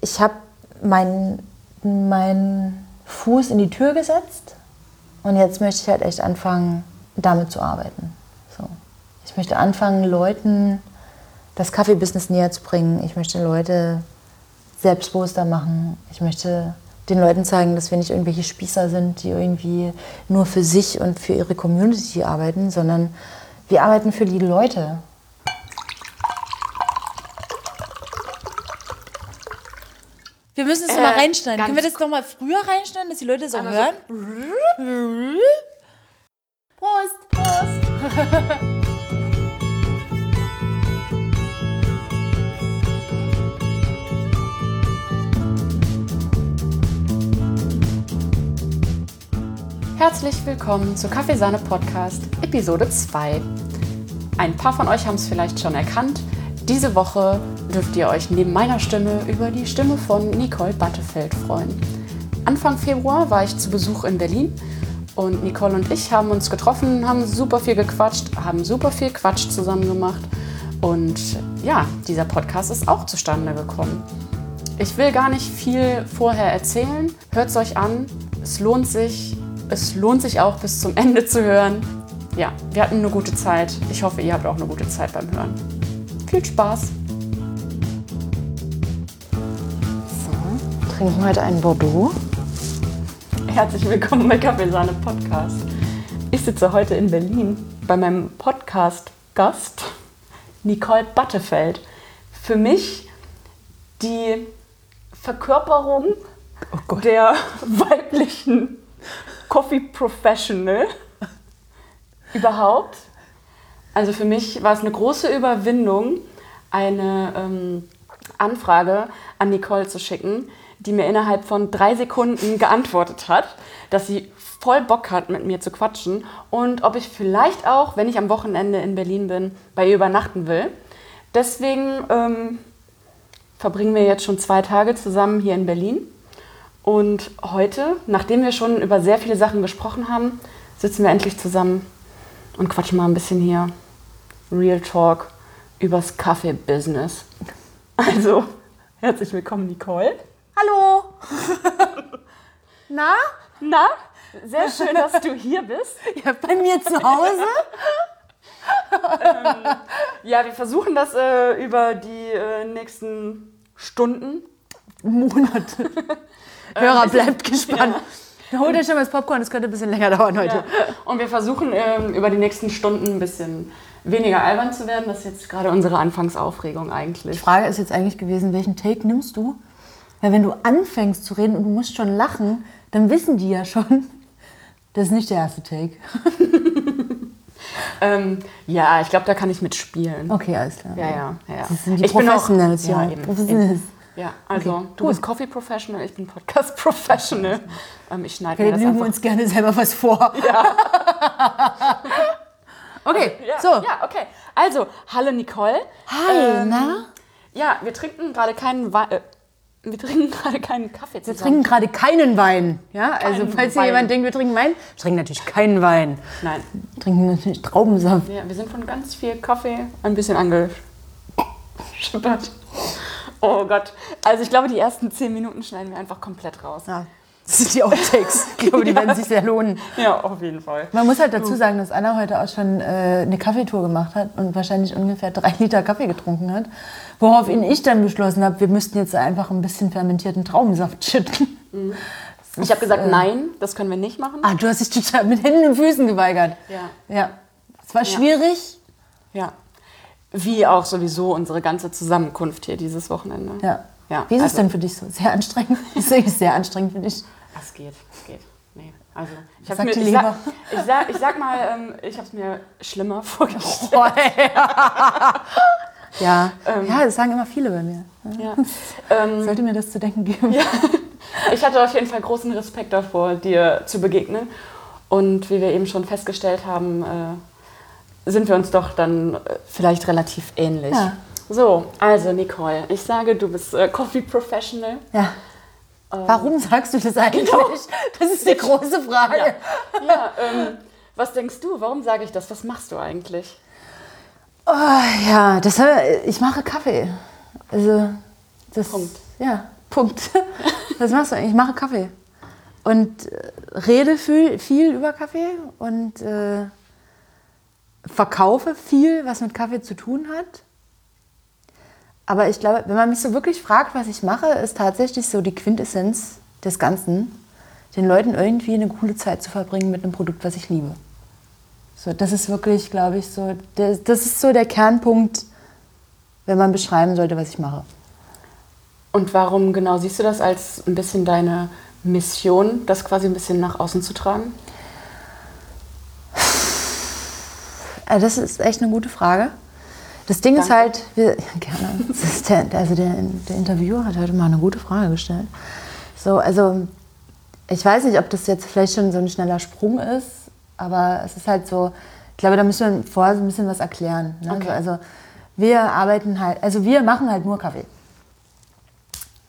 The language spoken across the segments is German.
ich habe meinen mein Fuß in die Tür gesetzt und jetzt möchte ich halt echt anfangen, damit zu arbeiten. So. Ich möchte anfangen, Leuten das Kaffeebusiness näher zu bringen. Ich möchte Leute selbstbewusster machen. Ich möchte den Leuten zeigen, dass wir nicht irgendwelche Spießer sind, die irgendwie nur für sich und für ihre Community arbeiten, sondern wir arbeiten für die Leute. Wir müssen es äh, mal reinschneiden. Können wir das noch mal früher reinschneiden, dass die Leute so hören? So. Prost! Prost! Herzlich willkommen zu Kaffeesahne Podcast Episode 2. Ein paar von euch haben es vielleicht schon erkannt. Diese Woche dürft ihr euch neben meiner Stimme über die Stimme von Nicole Battefeld freuen. Anfang Februar war ich zu Besuch in Berlin und Nicole und ich haben uns getroffen, haben super viel gequatscht, haben super viel Quatsch zusammen gemacht und ja, dieser Podcast ist auch zustande gekommen. Ich will gar nicht viel vorher erzählen. Hört es euch an. Es lohnt sich. Es lohnt sich auch bis zum Ende zu hören. Ja, wir hatten eine gute Zeit. Ich hoffe, ihr habt auch eine gute Zeit beim Hören. Viel Spaß! So, trinken heute einen Bordeaux. Herzlich willkommen bei Kaffeesahne Podcast. Ich sitze heute in Berlin bei meinem Podcast-Gast Nicole Battefeld. Für mich die Verkörperung oh der weiblichen Coffee Professional überhaupt. Also für mich war es eine große Überwindung, eine ähm, Anfrage an Nicole zu schicken, die mir innerhalb von drei Sekunden geantwortet hat, dass sie voll Bock hat, mit mir zu quatschen und ob ich vielleicht auch, wenn ich am Wochenende in Berlin bin, bei ihr übernachten will. Deswegen ähm, verbringen wir jetzt schon zwei Tage zusammen hier in Berlin. Und heute, nachdem wir schon über sehr viele Sachen gesprochen haben, sitzen wir endlich zusammen und quatschen mal ein bisschen hier Real Talk übers Kaffee-Business. Also, herzlich willkommen, Nicole. Hallo! Na? Na? Sehr schön, dass du hier bist. Ja, bei mir zu Hause. ähm, ja, wir versuchen das äh, über die äh, nächsten Stunden. Monate. Hörer, bleibt gespannt. Ja. Holt euch schon mal das Popcorn, das könnte ein bisschen länger dauern heute. Ja. Und wir versuchen ähm, über die nächsten Stunden ein bisschen weniger albern zu werden. Das ist jetzt gerade unsere Anfangsaufregung eigentlich. Die Frage ist jetzt eigentlich gewesen, welchen Take nimmst du? Weil wenn du anfängst zu reden und du musst schon lachen, dann wissen die ja schon, das ist nicht der erste Take. ähm, ja, ich glaube, da kann ich mitspielen. Okay, alles klar. Ja, ja. ja. Das sind die ich Professionals, ja. Eben, Professionals. Ja, also okay, du bist Coffee Professional, ich bin Podcast Professional. Ähm, ich schneide mir das einfach. uns gerne selber was vor. Ja. Okay, ja, so. Ja, okay. Also, hallo Nicole. Hi, ähm, na? Ja, wir trinken gerade keinen Wein. Äh, wir trinken gerade keinen Kaffee zusammen. Wir trinken gerade keinen Wein. Ja, also keinen falls hier jemand denkt, wir trinken Wein, wir trinken natürlich keinen Wein. Nein. Wir trinken natürlich Traubensaft. Ja, wir sind von ganz viel Kaffee ein bisschen angeschippert. Oh Gott. Also ich glaube, die ersten zehn Minuten schneiden wir einfach komplett raus. Ja. Das sind die Outtakes. Ich glaube, die ja. werden sich sehr lohnen. Ja, auf jeden Fall. Man muss halt dazu sagen, dass Anna heute auch schon äh, eine Kaffeetour gemacht hat und wahrscheinlich ungefähr drei Liter Kaffee getrunken hat. Woraufhin ich dann beschlossen habe, wir müssten jetzt einfach ein bisschen fermentierten Traubensaft schütten. Mhm. Ich habe gesagt, äh, nein, das können wir nicht machen. Ah, du hast dich total mit Händen und Füßen geweigert. Ja. Ja. Es war schwierig. Ja. Wie auch sowieso unsere ganze Zusammenkunft hier dieses Wochenende. Ja. ja. Wie ist also, es denn für dich so? Sehr anstrengend? Ist es sehr anstrengend für dich? Es geht, es geht. Nee. Also, ich, mir, ich, sag, ich, sag, ich sag mal, ähm, ich habe es mir schlimmer vorgestellt. Oh, ja. ja. Ähm, ja, das sagen immer viele bei mir. Ja. Ähm, Sollte mir das zu denken geben. Ja. Ich hatte auf jeden Fall großen Respekt davor, dir zu begegnen. Und wie wir eben schon festgestellt haben, äh, sind wir uns doch dann äh, vielleicht relativ ähnlich. Ja. So, also Nicole, ich sage, du bist äh, Coffee Professional. Ja. Warum sagst du das eigentlich? Genau. Das ist die große Frage. Ja, ja ähm, Was denkst du? Warum sage ich das? Was machst du eigentlich? Oh, ja, das, ich mache Kaffee. Also, das, Punkt. Ja, Punkt. Das machst du eigentlich. Ich mache Kaffee. Und äh, rede viel, viel über Kaffee und äh, verkaufe viel, was mit Kaffee zu tun hat. Aber ich glaube, wenn man mich so wirklich fragt, was ich mache, ist tatsächlich so die Quintessenz des Ganzen, den Leuten irgendwie eine coole Zeit zu verbringen mit einem Produkt, was ich liebe. So, das ist wirklich, glaube ich, so, das, das ist so der Kernpunkt, wenn man beschreiben sollte, was ich mache. Und warum genau siehst du das als ein bisschen deine Mission, das quasi ein bisschen nach außen zu tragen? Äh, das ist echt eine gute Frage. Das Ding Danke. ist halt, wir, gerne, das ist der, also der, der Interviewer hat heute mal eine gute Frage gestellt. So, also ich weiß nicht, ob das jetzt vielleicht schon so ein schneller Sprung ist, aber es ist halt so, ich glaube, da müssen wir vorher ein bisschen was erklären. Ne? Okay. Also wir arbeiten halt, also wir machen halt nur Kaffee.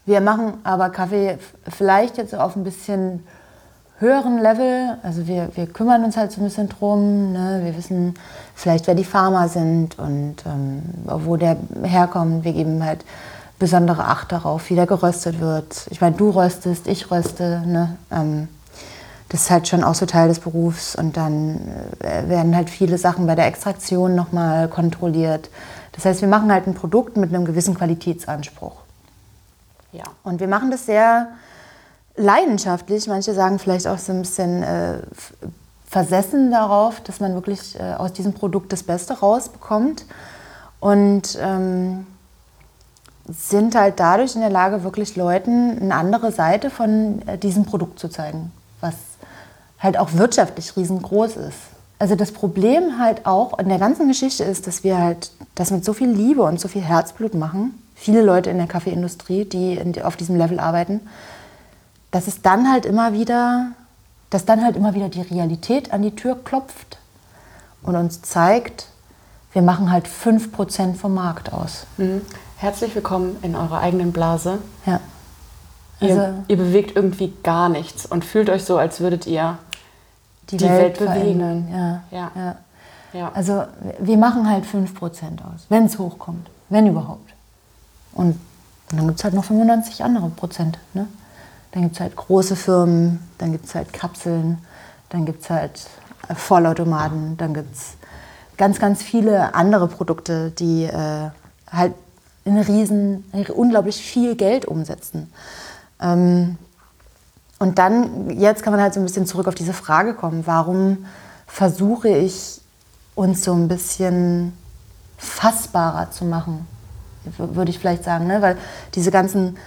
Wir machen aber Kaffee vielleicht jetzt so auf ein bisschen höheren Level. Also wir, wir kümmern uns halt so ein bisschen drum. Ne? Wir wissen vielleicht, wer die Farmer sind und ähm, wo der herkommt. Wir geben halt besondere Acht darauf, wie der geröstet wird. Ich meine, du röstest, ich röste. Ne? Ähm, das ist halt schon auch so Teil des Berufs. Und dann äh, werden halt viele Sachen bei der Extraktion nochmal kontrolliert. Das heißt, wir machen halt ein Produkt mit einem gewissen Qualitätsanspruch. Ja. Und wir machen das sehr leidenschaftlich. Manche sagen vielleicht auch so ein bisschen äh, versessen darauf, dass man wirklich äh, aus diesem Produkt das Beste rausbekommt. Und ähm, sind halt dadurch in der Lage, wirklich Leuten eine andere Seite von äh, diesem Produkt zu zeigen, was halt auch wirtschaftlich riesengroß ist. Also das Problem halt auch in der ganzen Geschichte ist, dass wir halt das mit so viel Liebe und so viel Herzblut machen. Viele Leute in der Kaffeeindustrie, die in, auf diesem Level arbeiten, dass es dann halt immer wieder, dass dann halt immer wieder die Realität an die Tür klopft und uns zeigt, wir machen halt 5% vom Markt aus. Mhm. Herzlich willkommen in eurer eigenen Blase. Ja. Ihr, Also ihr bewegt irgendwie gar nichts und fühlt euch so, als würdet ihr die, die Welt, Welt bewegen. Ja. Ja. Ja. ja. Also wir machen halt 5% aus, wenn es hochkommt, wenn überhaupt. Und dann gibt es halt noch 95 andere Prozent. Ne? Dann gibt es halt große Firmen, dann gibt es halt Kapseln, dann gibt es halt äh, Vollautomaten, dann gibt es ganz, ganz viele andere Produkte, die äh, halt in riesen, unglaublich viel Geld umsetzen. Ähm, und dann, jetzt kann man halt so ein bisschen zurück auf diese Frage kommen, warum versuche ich uns so ein bisschen fassbarer zu machen, würde ich vielleicht sagen, ne? weil diese ganzen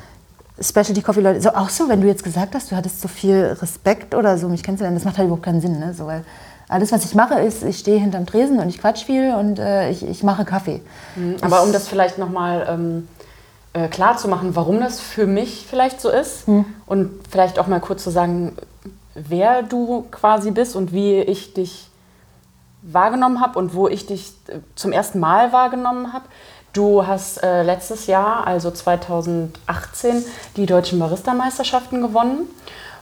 Specialty Coffee Leute, so, auch so, wenn du jetzt gesagt hast, du hattest so viel Respekt oder so, mich kennst du denn, das macht halt überhaupt keinen Sinn, ne? so, weil alles, was ich mache, ist, ich stehe hinterm Tresen und ich quatsch viel und äh, ich, ich mache Kaffee. Aber um das vielleicht nochmal ähm, äh, klar zu machen, warum das für mich vielleicht so ist und vielleicht auch mal kurz zu sagen, wer du quasi bist und wie ich dich wahrgenommen habe und wo ich dich äh, zum ersten Mal wahrgenommen habe. Du hast äh, letztes Jahr, also 2018, die deutschen Barista-Meisterschaften gewonnen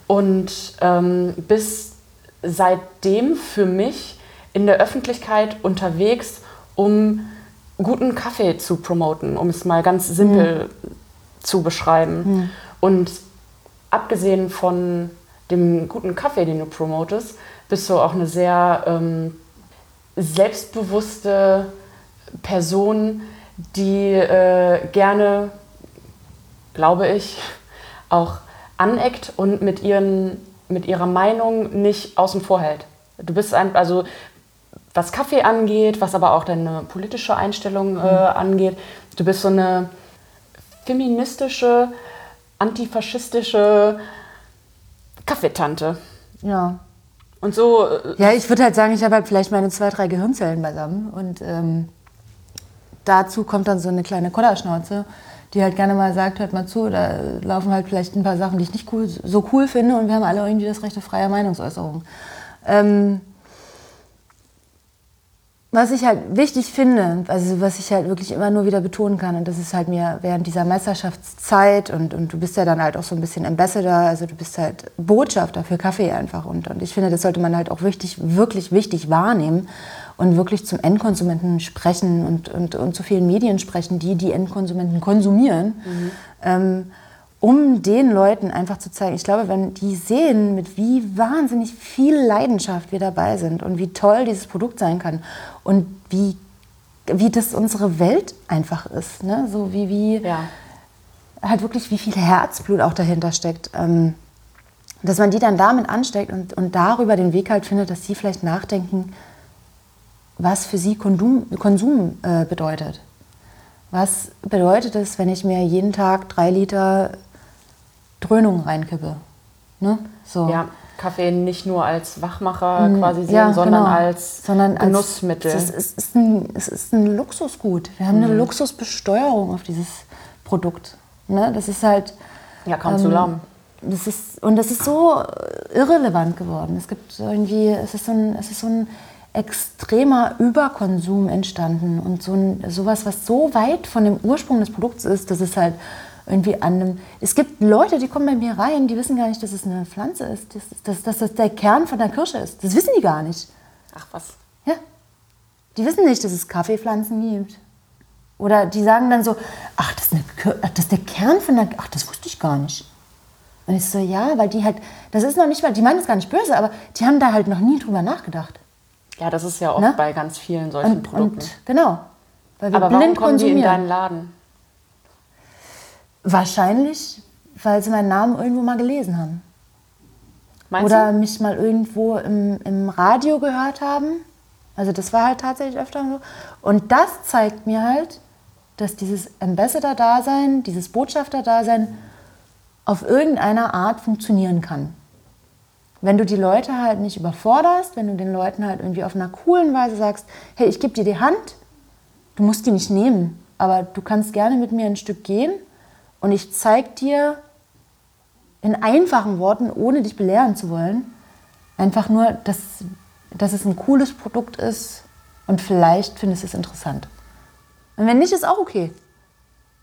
und ähm, bist seitdem für mich in der Öffentlichkeit unterwegs, um guten Kaffee zu promoten, um es mal ganz simpel zu beschreiben. Und abgesehen von dem guten Kaffee, den du promotest, bist du auch eine sehr ähm, selbstbewusste Person, die äh, gerne, glaube ich, auch aneckt und mit, ihren, mit ihrer Meinung nicht außen vor hält. Du bist ein, also was Kaffee angeht, was aber auch deine politische Einstellung äh, angeht, du bist so eine feministische, antifaschistische Kaffeetante. Ja. Und so, äh, Ja, ich würde halt sagen, ich habe halt vielleicht meine zwei, drei Gehirnzellen beisammen und ähm, dazu kommt dann so eine kleine Kodderschnauze, die halt gerne mal sagt, hört mal zu, da laufen halt vielleicht ein paar Sachen, die ich nicht cool, so cool finde und wir haben alle irgendwie das Recht auf freie Meinungsäußerung. Ähm, was ich halt wichtig finde, also was ich halt wirklich immer nur wieder betonen kann, und das ist halt mir während dieser Meisterschaftszeit und, und du bist ja dann halt auch so ein bisschen Ambassador, also du bist halt Botschafter für Kaffee einfach. Und, und ich finde, das sollte man halt auch wichtig, wirklich wichtig wahrnehmen und wirklich zum Endkonsumenten sprechen und, und, und zu vielen Medien sprechen, die die Endkonsumenten konsumieren. Mhm. Ähm, um den Leuten einfach zu zeigen, ich glaube, wenn die sehen, mit wie wahnsinnig viel Leidenschaft wir dabei sind und wie toll dieses Produkt sein kann und wie, wie das unsere Welt einfach ist, ne? so wie, wie ja. halt wirklich, wie viel Herzblut auch dahinter steckt, ähm, dass man die dann damit ansteckt und, und darüber den Weg halt findet, dass sie vielleicht nachdenken, was für sie Konsum, Konsum äh, bedeutet. Was bedeutet es, wenn ich mir jeden Tag drei Liter Dröhnung reinkippe. Ne? So. Ja, Kaffee nicht nur als Wachmacher mm, quasi sehen, ja, sondern, genau. als sondern Genussmittel. Als, es, ist ein, es ist ein Luxusgut. Wir haben mhm. eine Luxusbesteuerung auf dieses Produkt. Ne? Das ist halt. Ja, kaum ähm, zu lahm. Das ist, und das ist so irrelevant geworden. Es gibt irgendwie, es ist so ein, es ist so ein extremer Überkonsum entstanden und so ein, sowas, was so weit von dem Ursprung des Produkts ist, dass es halt irgendwie an einem. Es gibt Leute, die kommen bei mir rein, die wissen gar nicht, dass es eine Pflanze ist, dass, dass, dass das der Kern von der Kirsche ist. Das wissen die gar nicht. Ach was. Ja. Die wissen nicht, dass es Kaffeepflanzen gibt. Oder die sagen dann so, ach, das ist, eine, das ist der Kern von der. Ach, das wusste ich gar nicht. Und ich so, ja, weil die halt, das ist noch nicht mal, die meinen es gar nicht böse, aber die haben da halt noch nie drüber nachgedacht. Ja, das ist ja oft ne? bei ganz vielen solchen und, Produkten. Und, genau. Weil wir aber blind warum kommen konsumieren. die in deinen Laden? Wahrscheinlich, weil sie meinen Namen irgendwo mal gelesen haben. Meinst Oder du? mich mal irgendwo im, im Radio gehört haben. Also das war halt tatsächlich öfter so. Und das zeigt mir halt, dass dieses Ambassador-Dasein, dieses Botschafter-Dasein auf irgendeiner Art funktionieren kann. Wenn du die Leute halt nicht überforderst, wenn du den Leuten halt irgendwie auf einer coolen Weise sagst, hey, ich gebe dir die Hand, du musst die nicht nehmen, aber du kannst gerne mit mir ein Stück gehen und ich zeige dir in einfachen Worten, ohne dich belehren zu wollen, einfach nur, dass, dass es ein cooles Produkt ist und vielleicht findest du es interessant. Und wenn nicht, ist auch okay.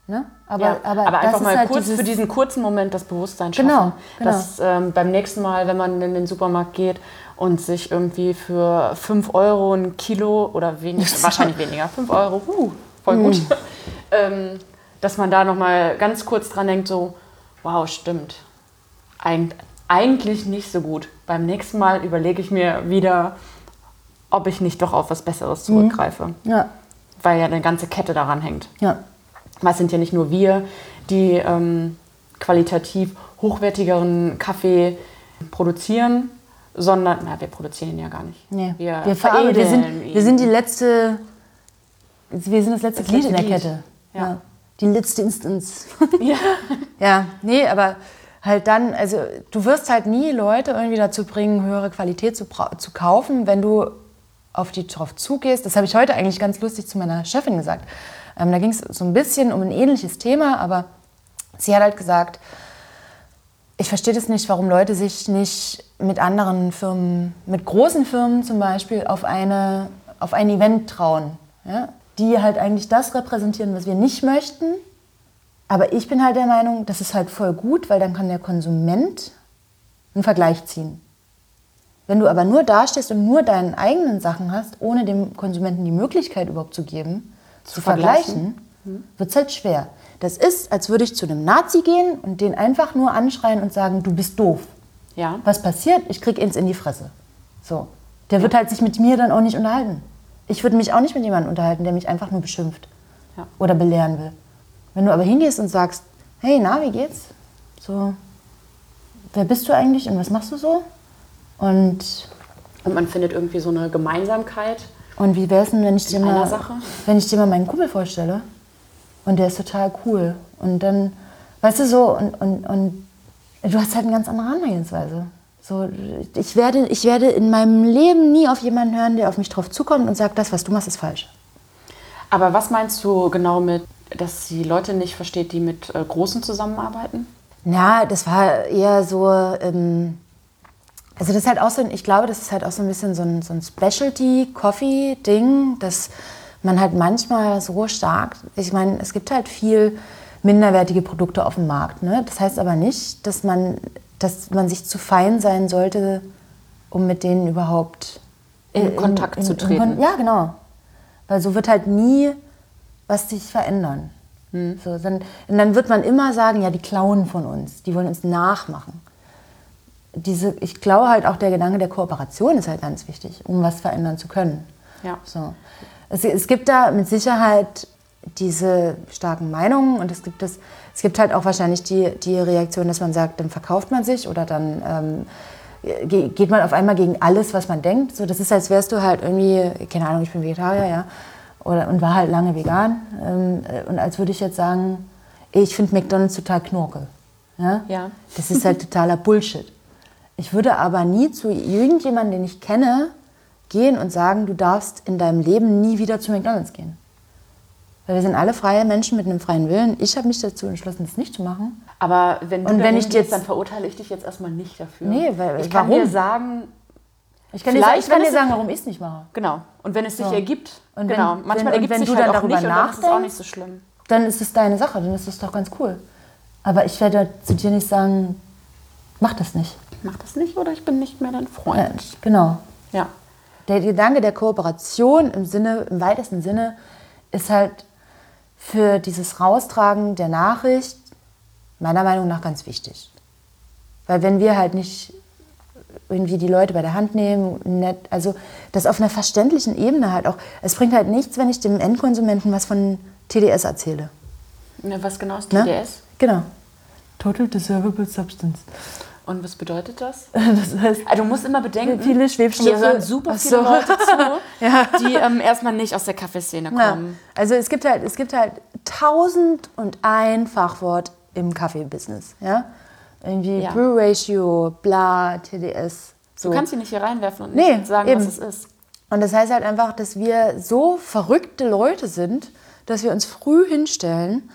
Ne? Aber, ja, aber, aber einfach mal halt kurz für diesen kurzen Moment das Bewusstsein schaffen. Genau, genau. Dass ähm, beim nächsten Mal, wenn man in den Supermarkt geht und sich irgendwie für 5 Euro ein Kilo oder weniger, wahrscheinlich weniger, 5 Euro, uh, voll gut, mm. ähm, dass man da noch mal ganz kurz dran denkt, so, wow, stimmt. Eig eigentlich nicht so gut. Beim nächsten Mal überlege ich mir wieder, ob ich nicht doch auf was Besseres mhm. zurückgreife. Mhm. Ja. Weil ja eine ganze Kette daran hängt. Ja. Weil es sind ja nicht nur wir, die ähm, qualitativ hochwertigeren Kaffee produzieren, sondern, na, wir produzieren ihn ja gar nicht. Nee. Wir, wir, wir, sind, wir sind die letzte, wir sind das letzte das Glied in der Kette. Ja. ja die letzte Instanz. Ja. ja, nee, aber halt dann, also du wirst halt nie Leute irgendwie dazu bringen, höhere Qualität zu, zu kaufen, wenn du auf die drauf zugehst. Das habe ich heute eigentlich ganz lustig zu meiner Chefin gesagt. Ähm, da ging es so ein bisschen um ein ähnliches Thema, aber sie hat halt gesagt, ich verstehe das nicht, warum Leute sich nicht mit anderen Firmen, mit großen Firmen zum Beispiel, auf, eine, auf ein Event trauen. Ja? Die halt eigentlich das repräsentieren, was wir nicht möchten. Aber ich bin halt der Meinung, das ist halt voll gut, weil dann kann der Konsument einen Vergleich ziehen. Wenn du aber nur dastehst und nur deine eigenen Sachen hast, ohne dem Konsumenten die Möglichkeit überhaupt zu geben, zu, zu vergleichen, mhm. wird es halt schwer. Das ist, als würde ich zu einem Nazi gehen und den einfach nur anschreien und sagen, du bist doof. Ja. Was passiert? Ich krieg ins in die Fresse. So. Der ja. wird halt sich mit mir dann auch nicht unterhalten. Ich würde mich auch nicht mit jemandem unterhalten, der mich einfach nur beschimpft ja. oder belehren will. Wenn du aber hingehst und sagst, hey, na, wie geht's? So, wer bist du eigentlich und was machst du so? Und, und man findet irgendwie so eine Gemeinsamkeit. Und wie wäre es denn, wenn ich, dir mal, wenn ich dir mal meinen Kumpel vorstelle? Und der ist total cool. Und dann, weißt du, so, und, und, und du hast halt eine ganz andere Herangehensweise. So, ich, werde, ich werde in meinem Leben nie auf jemanden hören, der auf mich drauf zukommt und sagt, das, was du machst, ist falsch. Aber was meinst du genau mit, dass die Leute nicht versteht, die mit äh, Großen zusammenarbeiten? Ja, das war eher so, ähm, Also das ist halt auch so, ich glaube, das ist halt auch so ein bisschen so ein, so ein Specialty-Coffee-Ding, dass man halt manchmal so stark, ich meine, es gibt halt viel minderwertige Produkte auf dem Markt. Ne? Das heißt aber nicht, dass man, dass man sich zu fein sein sollte, um mit denen überhaupt in, in Kontakt in, in, zu treten. ja, genau. Weil so wird halt nie was sich verändern. Hm. So, dann, und dann wird man immer sagen, ja, die klauen von uns, die wollen uns nachmachen. Diese, ich glaube halt auch der Gedanke der Kooperation ist halt ganz wichtig, um was verändern zu können. Ja. So. Es, es gibt da mit Sicherheit diese starken Meinungen und es gibt, das, es gibt halt auch wahrscheinlich die, die Reaktion, dass man sagt, dann verkauft man sich oder dann ähm, geht man auf einmal gegen alles, was man denkt. So, das ist, als wärst du halt irgendwie, keine Ahnung, ich bin Vegetarier, ja, oder, und war halt lange vegan. Ähm, und als würde ich jetzt sagen, ich finde McDonalds total knorke. Ja? ja. Das ist halt totaler Bullshit. Ich würde aber nie zu irgendjemandem, den ich kenne, gehen und sagen, du darfst in deinem Leben nie wieder zu McDonalds gehen. Weil wir sind alle freie Menschen mit einem freien Willen. Ich habe mich dazu entschlossen, das nicht zu machen. Aber wenn du und wenn ich jetzt, dann verurteile ich dich jetzt erstmal nicht dafür. Nee, weil ich kann warum? dir sagen, ich kann, dir, ich kann dir sagen, warum ich es nicht mache. Genau. Und wenn es sich so. ergibt, und wenn, genau. Manchmal wenn, ergibt wenn sich du halt dann darüber nicht nachdenkst, und dann ist es auch nicht so schlimm. Dann ist es deine Sache, dann ist es doch ganz cool. Aber ich werde zu dir nicht sagen, mach das nicht. Mach das nicht oder ich bin nicht mehr dein Freund. Ja, genau. Ja. Der Gedanke der Kooperation im Sinne, im weitesten Sinne, ist halt für dieses Raustragen der Nachricht meiner Meinung nach ganz wichtig. Weil wenn wir halt nicht irgendwie die Leute bei der Hand nehmen, nett, also das auf einer verständlichen Ebene halt auch. Es bringt halt nichts, wenn ich dem Endkonsumenten was von TDS erzähle. Ja, was genau ist TDS? Ne? Genau. Total Deservable Substance. Und was bedeutet das? das heißt, also du musst immer bedenken, viele Schwebstoffe. Hier hören super viele so. Leute zu, ja. die ähm, erstmal nicht aus der Kaffeeszene kommen. Ja. Also es gibt halt, es gibt halt tausend und ein Fachwort im Kaffeebusiness. Ja? Irgendwie ja. Brew Ratio, bla, TDS. So. Du kannst sie nicht hier reinwerfen und nicht sagen, eben. was es ist. Und das heißt halt einfach, dass wir so verrückte Leute sind, dass wir uns früh hinstellen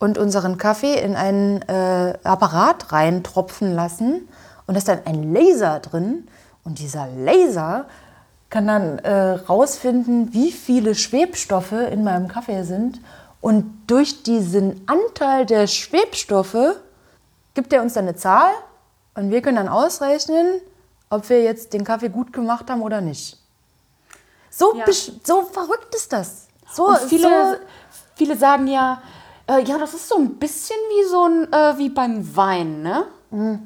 und unseren Kaffee in einen äh, Apparat reintropfen lassen und da ist dann ein Laser drin und dieser Laser kann dann äh, rausfinden, wie viele Schwebstoffe in meinem Kaffee sind und durch diesen Anteil der Schwebstoffe gibt er uns dann eine Zahl und wir können dann ausrechnen, ob wir jetzt den Kaffee gut gemacht haben oder nicht. So, ja. so verrückt ist das. So, und viele, so viele sagen ja, äh, ja, das ist so ein bisschen wie so ein, äh, wie beim Wein, ne? Mhm.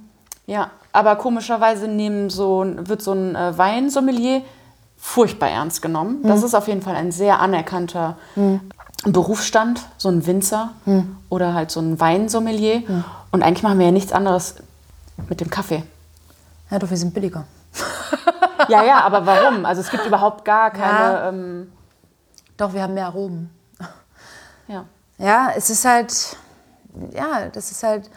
Ja, aber komischerweise nehmen so, wird so ein äh, Weinsommelier furchtbar ernst genommen. Mhm. Das ist auf jeden Fall ein sehr anerkannter mhm. Berufsstand, so ein Winzer mhm. oder halt so ein Weinsommelier. Und eigentlich machen wir ja nichts anderes mit dem Kaffee. Ja, doch, wir sind billiger. ja, ja, aber warum? Also es gibt überhaupt gar keine... Ja. Ähm, doch, wir haben mehr Aromen. Ja ja, es ist halt, ja, das ist halt,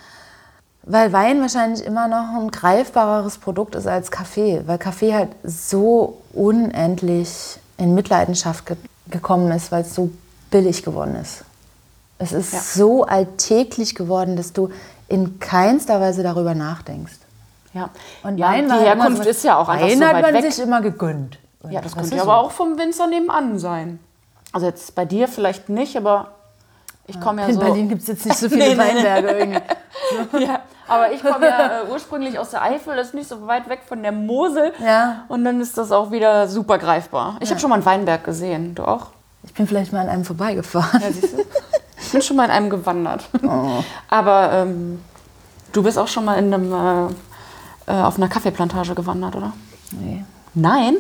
weil Wein wahrscheinlich immer noch ein greifbareres Produkt ist als Kaffee, weil Kaffee halt so unendlich in Mitleidenschaft ge gekommen ist, weil es so billig geworden ist. Es ist ja. so alltäglich geworden, dass du in keinster Weise darüber nachdenkst. Ja, und ja, Wein die Herkunft so, ist ja auch einfach Wein so hat man weg. sich immer gegönnt. Und ja, das könnte aber auch vom Winzer nebenan sein. Also jetzt bei dir vielleicht nicht, aber ich komme ja In so. Berlin gibt es jetzt nicht so viele nee, Weinberge irgendwie. So. Ja, aber ich komme ja äh, ursprünglich aus der Eifel, das ist nicht so weit weg von der Mosel. Ja. Und dann ist das auch wieder super greifbar. Ich ja. habe schon mal einen Weinberg gesehen. Du auch? Ich bin vielleicht mal an einem vorbeigefahren. Ja, siehst du? Ich bin schon mal in einem gewandert. Oh. Aber ähm, du bist auch schon mal in einem, äh, äh auf einer Kaffeeplantage gewandert, oder? Nee. Nein?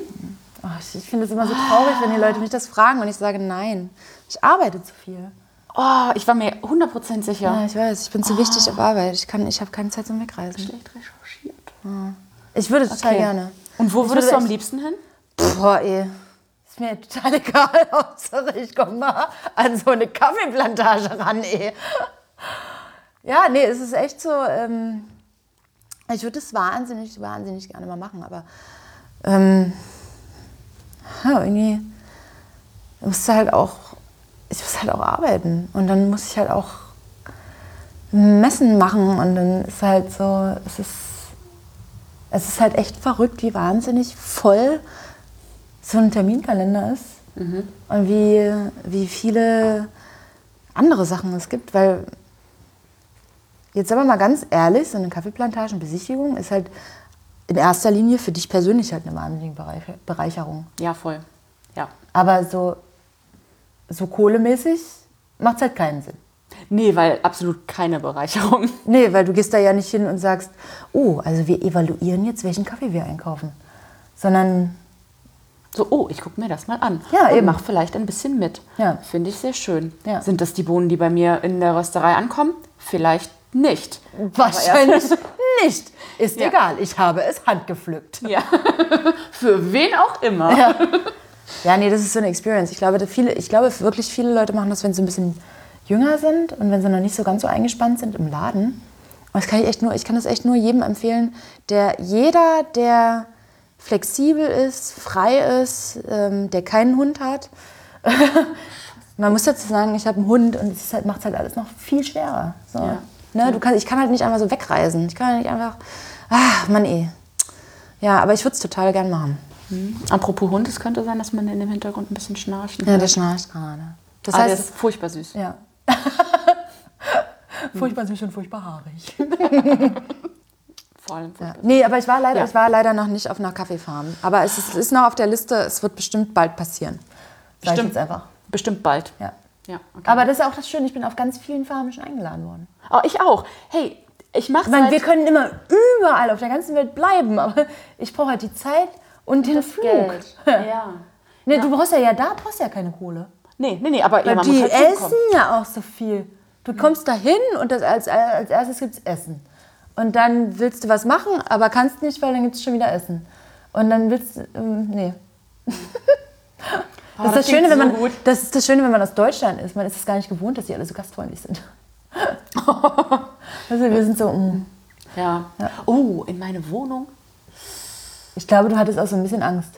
Oh, ich, ich finde es immer so traurig, wenn die Leute mich das fragen und ich sage nein. Ich arbeite zu viel. Oh, ich war mir 100% sicher. Ja, ich weiß. Ich bin zu oh. wichtig auf Arbeit. Ich, ich habe keine Zeit zum Wegreisen. Schlecht recherchiert. Ja. Ich würde total okay. gerne. Und wo ich würdest du am liebsten hin? Boah, ey. Ist mir total egal. Hauptsache, ich komme mal an so eine Kaffeeplantage ran, ey. Ja, nee, es ist echt so. Ähm, ich würde es wahnsinnig, wahnsinnig gerne mal machen, aber ähm, ja, irgendwie musst du halt auch ich muss halt auch arbeiten und dann muss ich halt auch Messen machen und dann ist halt so, es ist, es ist halt echt verrückt, wie wahnsinnig voll so ein Terminkalender ist. Und wie, wie viele andere Sachen es gibt, weil jetzt aber mal ganz ehrlich, so eine Kaffeeplantagenbesichtigung ist halt in erster Linie für dich persönlich halt eine wahnsinnige Bereicher- Bereicherung. Ja, voll. Ja. Aber so, so kohlemäßig macht es halt keinen Sinn. Nee, weil absolut keine Bereicherung. Nee, weil du gehst da ja nicht hin und sagst, oh, also wir evaluieren jetzt, welchen Kaffee wir einkaufen. Sondern, So, oh, ich gucke mir das mal an. Ja, und eben. mach vielleicht ein bisschen mit. Ja. Finde ich sehr schön. Ja. Sind das die Bohnen, die bei mir in der Rösterei ankommen? Vielleicht nicht. wahrscheinlich nicht. Ist Ja. egal, ich habe es handgepflückt. Ja. Für wen auch immer. Ja. Ja, nee, das ist so eine Experience. Ich glaube, viele, ich glaube wirklich viele Leute machen das, wenn sie ein bisschen jünger sind und wenn sie noch nicht so ganz so eingespannt sind im Laden. Und das kann ich echt nur, ich kann das echt nur jedem empfehlen, der jeder, der flexibel ist, frei ist, ähm, der keinen Hund hat. Man muss dazu sagen, ich habe einen Hund und es halt, macht es halt alles noch viel schwerer. So. Ja. Ne, du kann, ich kann halt nicht einfach so wegreisen. Ich kann halt nicht einfach, ah, Mann eh. Ja, aber ich würde es total gern machen. Apropos Hund, es könnte sein, dass man in dem Hintergrund ein bisschen schnarchen Ja, der schnarcht gerade. Das Ah, der heißt, ist furchtbar süß. ja. furchtbar süß und furchtbar haarig. Vor allem Ja. furchtbar Nee, aber ich war, leider, Ja. ich war leider noch nicht auf einer Kaffeefarm. Aber es ist, ist noch auf der Liste, es wird bestimmt bald passieren. Sag Bestimmt. einfach. Bestimmt bald. Ja. Ja, okay. Aber das ist auch das Schöne, ich bin auf ganz vielen Farmen schon eingeladen worden. oh, ich auch. Hey, ich mache Ich meine, wir können immer überall auf der ganzen Welt bleiben, aber ich brauche halt die Zeit und den Flug. Ja. Nee, Du brauchst ja, ja da brauchst ja keine Kohle. Nee, nee, nee, aber ja, Weil man die halt essen zukommen. ja auch so viel. Du kommst da hin und das als, als erstes gibt es Essen. Und dann willst du was machen, aber kannst nicht, weil dann gibt es schon wieder Essen. Und dann willst du, ähm, nee. Das, ist das, klingt Schöne, wenn so man, gut. das ist das Schöne, wenn man aus Deutschland ist. Man ist es gar nicht gewohnt, dass die alle so gastfreundlich sind. also wir sind so, mm. Ja. Oh, in meine Wohnung? Ich glaube, du hattest auch so ein bisschen Angst.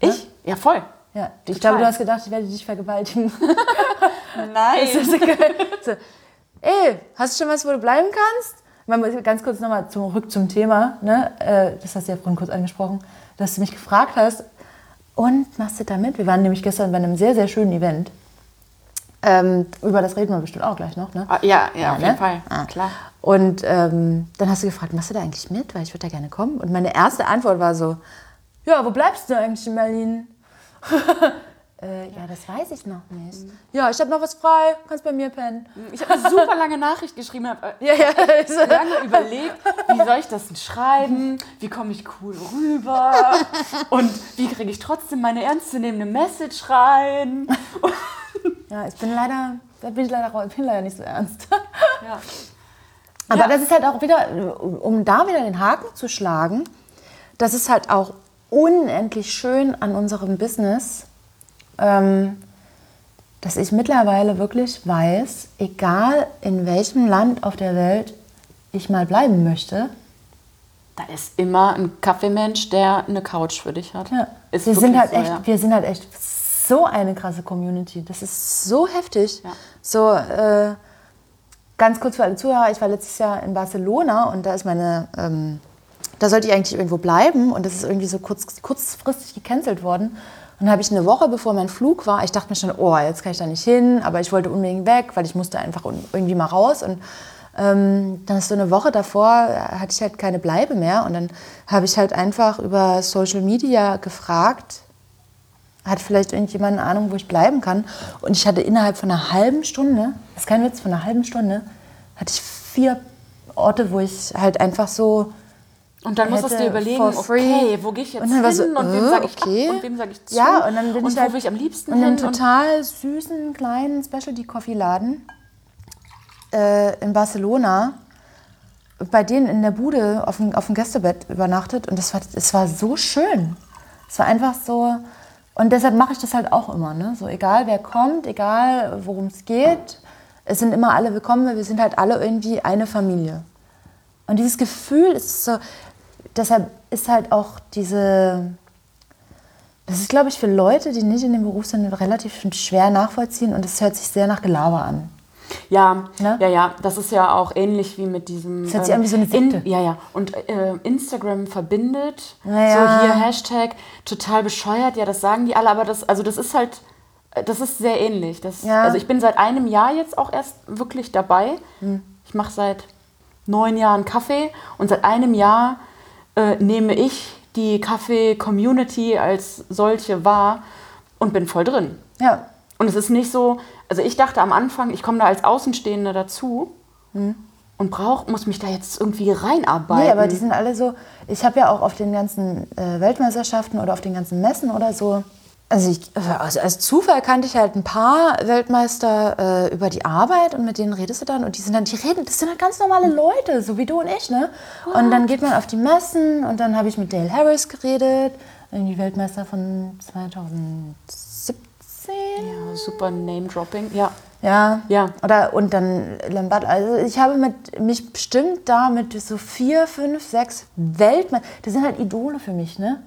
Ich? Ja, voll. Ja, ich Total. glaube, du hast gedacht, ich werde dich vergewaltigen. Nein. so, ey, hast du schon was, wo du bleiben kannst? Muss ganz kurz nochmal zurück zum Thema. Ne? Äh, Das hast du ja vorhin kurz angesprochen, dass du mich gefragt hast. Und machst du da mit? Wir waren nämlich gestern bei einem sehr, sehr schönen Event. Ähm, über das reden wir bestimmt auch gleich noch. Ne? Ah, ja, ja, auf ne? jeden Fall. Ah. Klar. Und ähm, dann hast du gefragt, machst du da eigentlich mit? Weil ich würde da gerne kommen. Und meine erste Antwort war so, ja, wo bleibst du eigentlich in Berlin? äh, ja, das weiß ich noch nicht. Ja, ich habe noch was frei, kannst bei mir pennen. Ich habe eine super lange Nachricht geschrieben, habe Ja, ja. lange überlegt, wie soll ich das denn schreiben? Wie komme ich cool rüber? Und wie kriege ich trotzdem meine ernstzunehmende Message rein? ja, ich bin leider, da bin ich leider, bin leider nicht so ernst. Ja. Aber Ja. das ist halt auch wieder, um da wieder den Haken zu schlagen, das ist halt auch unendlich schön an unserem Business, ähm, dass ich mittlerweile wirklich weiß, egal in welchem Land auf der Welt ich mal bleiben möchte, Da ist immer ein Kaffeemensch, der eine Couch für dich hat. Ja. Wir, sind halt so, echt, ja. wir sind halt echt so eine krasse Community. Das ist so heftig. Ja. So, äh, ganz kurz für alle Zuhörer, ich war letztes Jahr in Barcelona und da ist meine, ähm, da sollte ich eigentlich irgendwo bleiben und das ist irgendwie so kurz, kurzfristig gecancelt worden. Und dann habe ich eine Woche, bevor mein Flug war, ich dachte mir schon, oh, jetzt kann ich da nicht hin, aber ich wollte unbedingt weg, weil ich musste einfach irgendwie mal raus und ähm, dann ist so eine Woche davor, hatte ich halt keine Bleibe mehr und dann habe ich halt einfach über Social Media gefragt, hat vielleicht irgendjemand eine Ahnung, wo ich bleiben kann. Und ich hatte innerhalb von einer halben Stunde, das ist kein Witz, von einer halben Stunde, hatte ich vier Orte, wo ich halt einfach so Und dann musstest du dir überlegen, okay, wo gehe ich jetzt Und hin so, und wem äh, sage ich okay. ab und wem sage ich zu Ja, und dann bin und ich wo halt will ich am liebsten in einem hin. Und total süßen, kleinen Specialty-Coffee-Laden äh, in Barcelona bei denen in der Bude auf dem, auf dem Gästebett übernachtet und das war, es war so schön. Es war einfach so und deshalb mache ich das halt auch immer, ne? So egal wer kommt, egal worum es geht, es sind immer alle willkommen, weil wir sind halt alle irgendwie eine Familie. Und dieses Gefühl ist so, deshalb ist halt auch diese, das ist, glaube ich, für Leute, die nicht in dem Beruf sind, relativ schwer nachvollziehen und es hört sich sehr nach Gelaber an. Ja, Ne? ja, ja. Das ist ja auch ähnlich wie mit diesem. Das hört sich an wie so eine Sekte. In, ja, ja. Und äh, Instagram verbindet. Naja. So hier Hashtag total bescheuert. Ja, das sagen die alle, aber das, also das ist halt, äh, das ist sehr ähnlich. Das, Ja. Also ich bin seit einem Jahr jetzt auch erst wirklich dabei. Hm. Ich mache seit neun Jahren Kaffee und seit einem Jahr äh, nehme ich die Kaffee-Community als solche wahr und bin voll drin. Ja, Und es ist nicht so, also ich dachte am Anfang, ich komme da als Außenstehende dazu und brauch, muss mich da jetzt irgendwie reinarbeiten. Nee, aber die sind alle so. Ich habe ja auch auf den ganzen äh, Weltmeisterschaften oder auf den ganzen Messen oder so. Also, ich, also als Zufall kannte ich halt ein paar Weltmeister äh, über die Arbeit und mit denen redest du dann und die sind dann, die reden, das sind halt ganz normale Leute, so wie du und ich, ne? Und dann geht man auf die Messen und dann habe ich mit Dale Harris geredet, irgendwie Weltmeister von 2017. ja, super Name-Dropping. Ja. Ja. Ja. Oder und dann Lambert. Also ich habe mit mich bestimmt da mit so vier, fünf, sechs Weltmeister. Das sind halt Idole für mich, ne?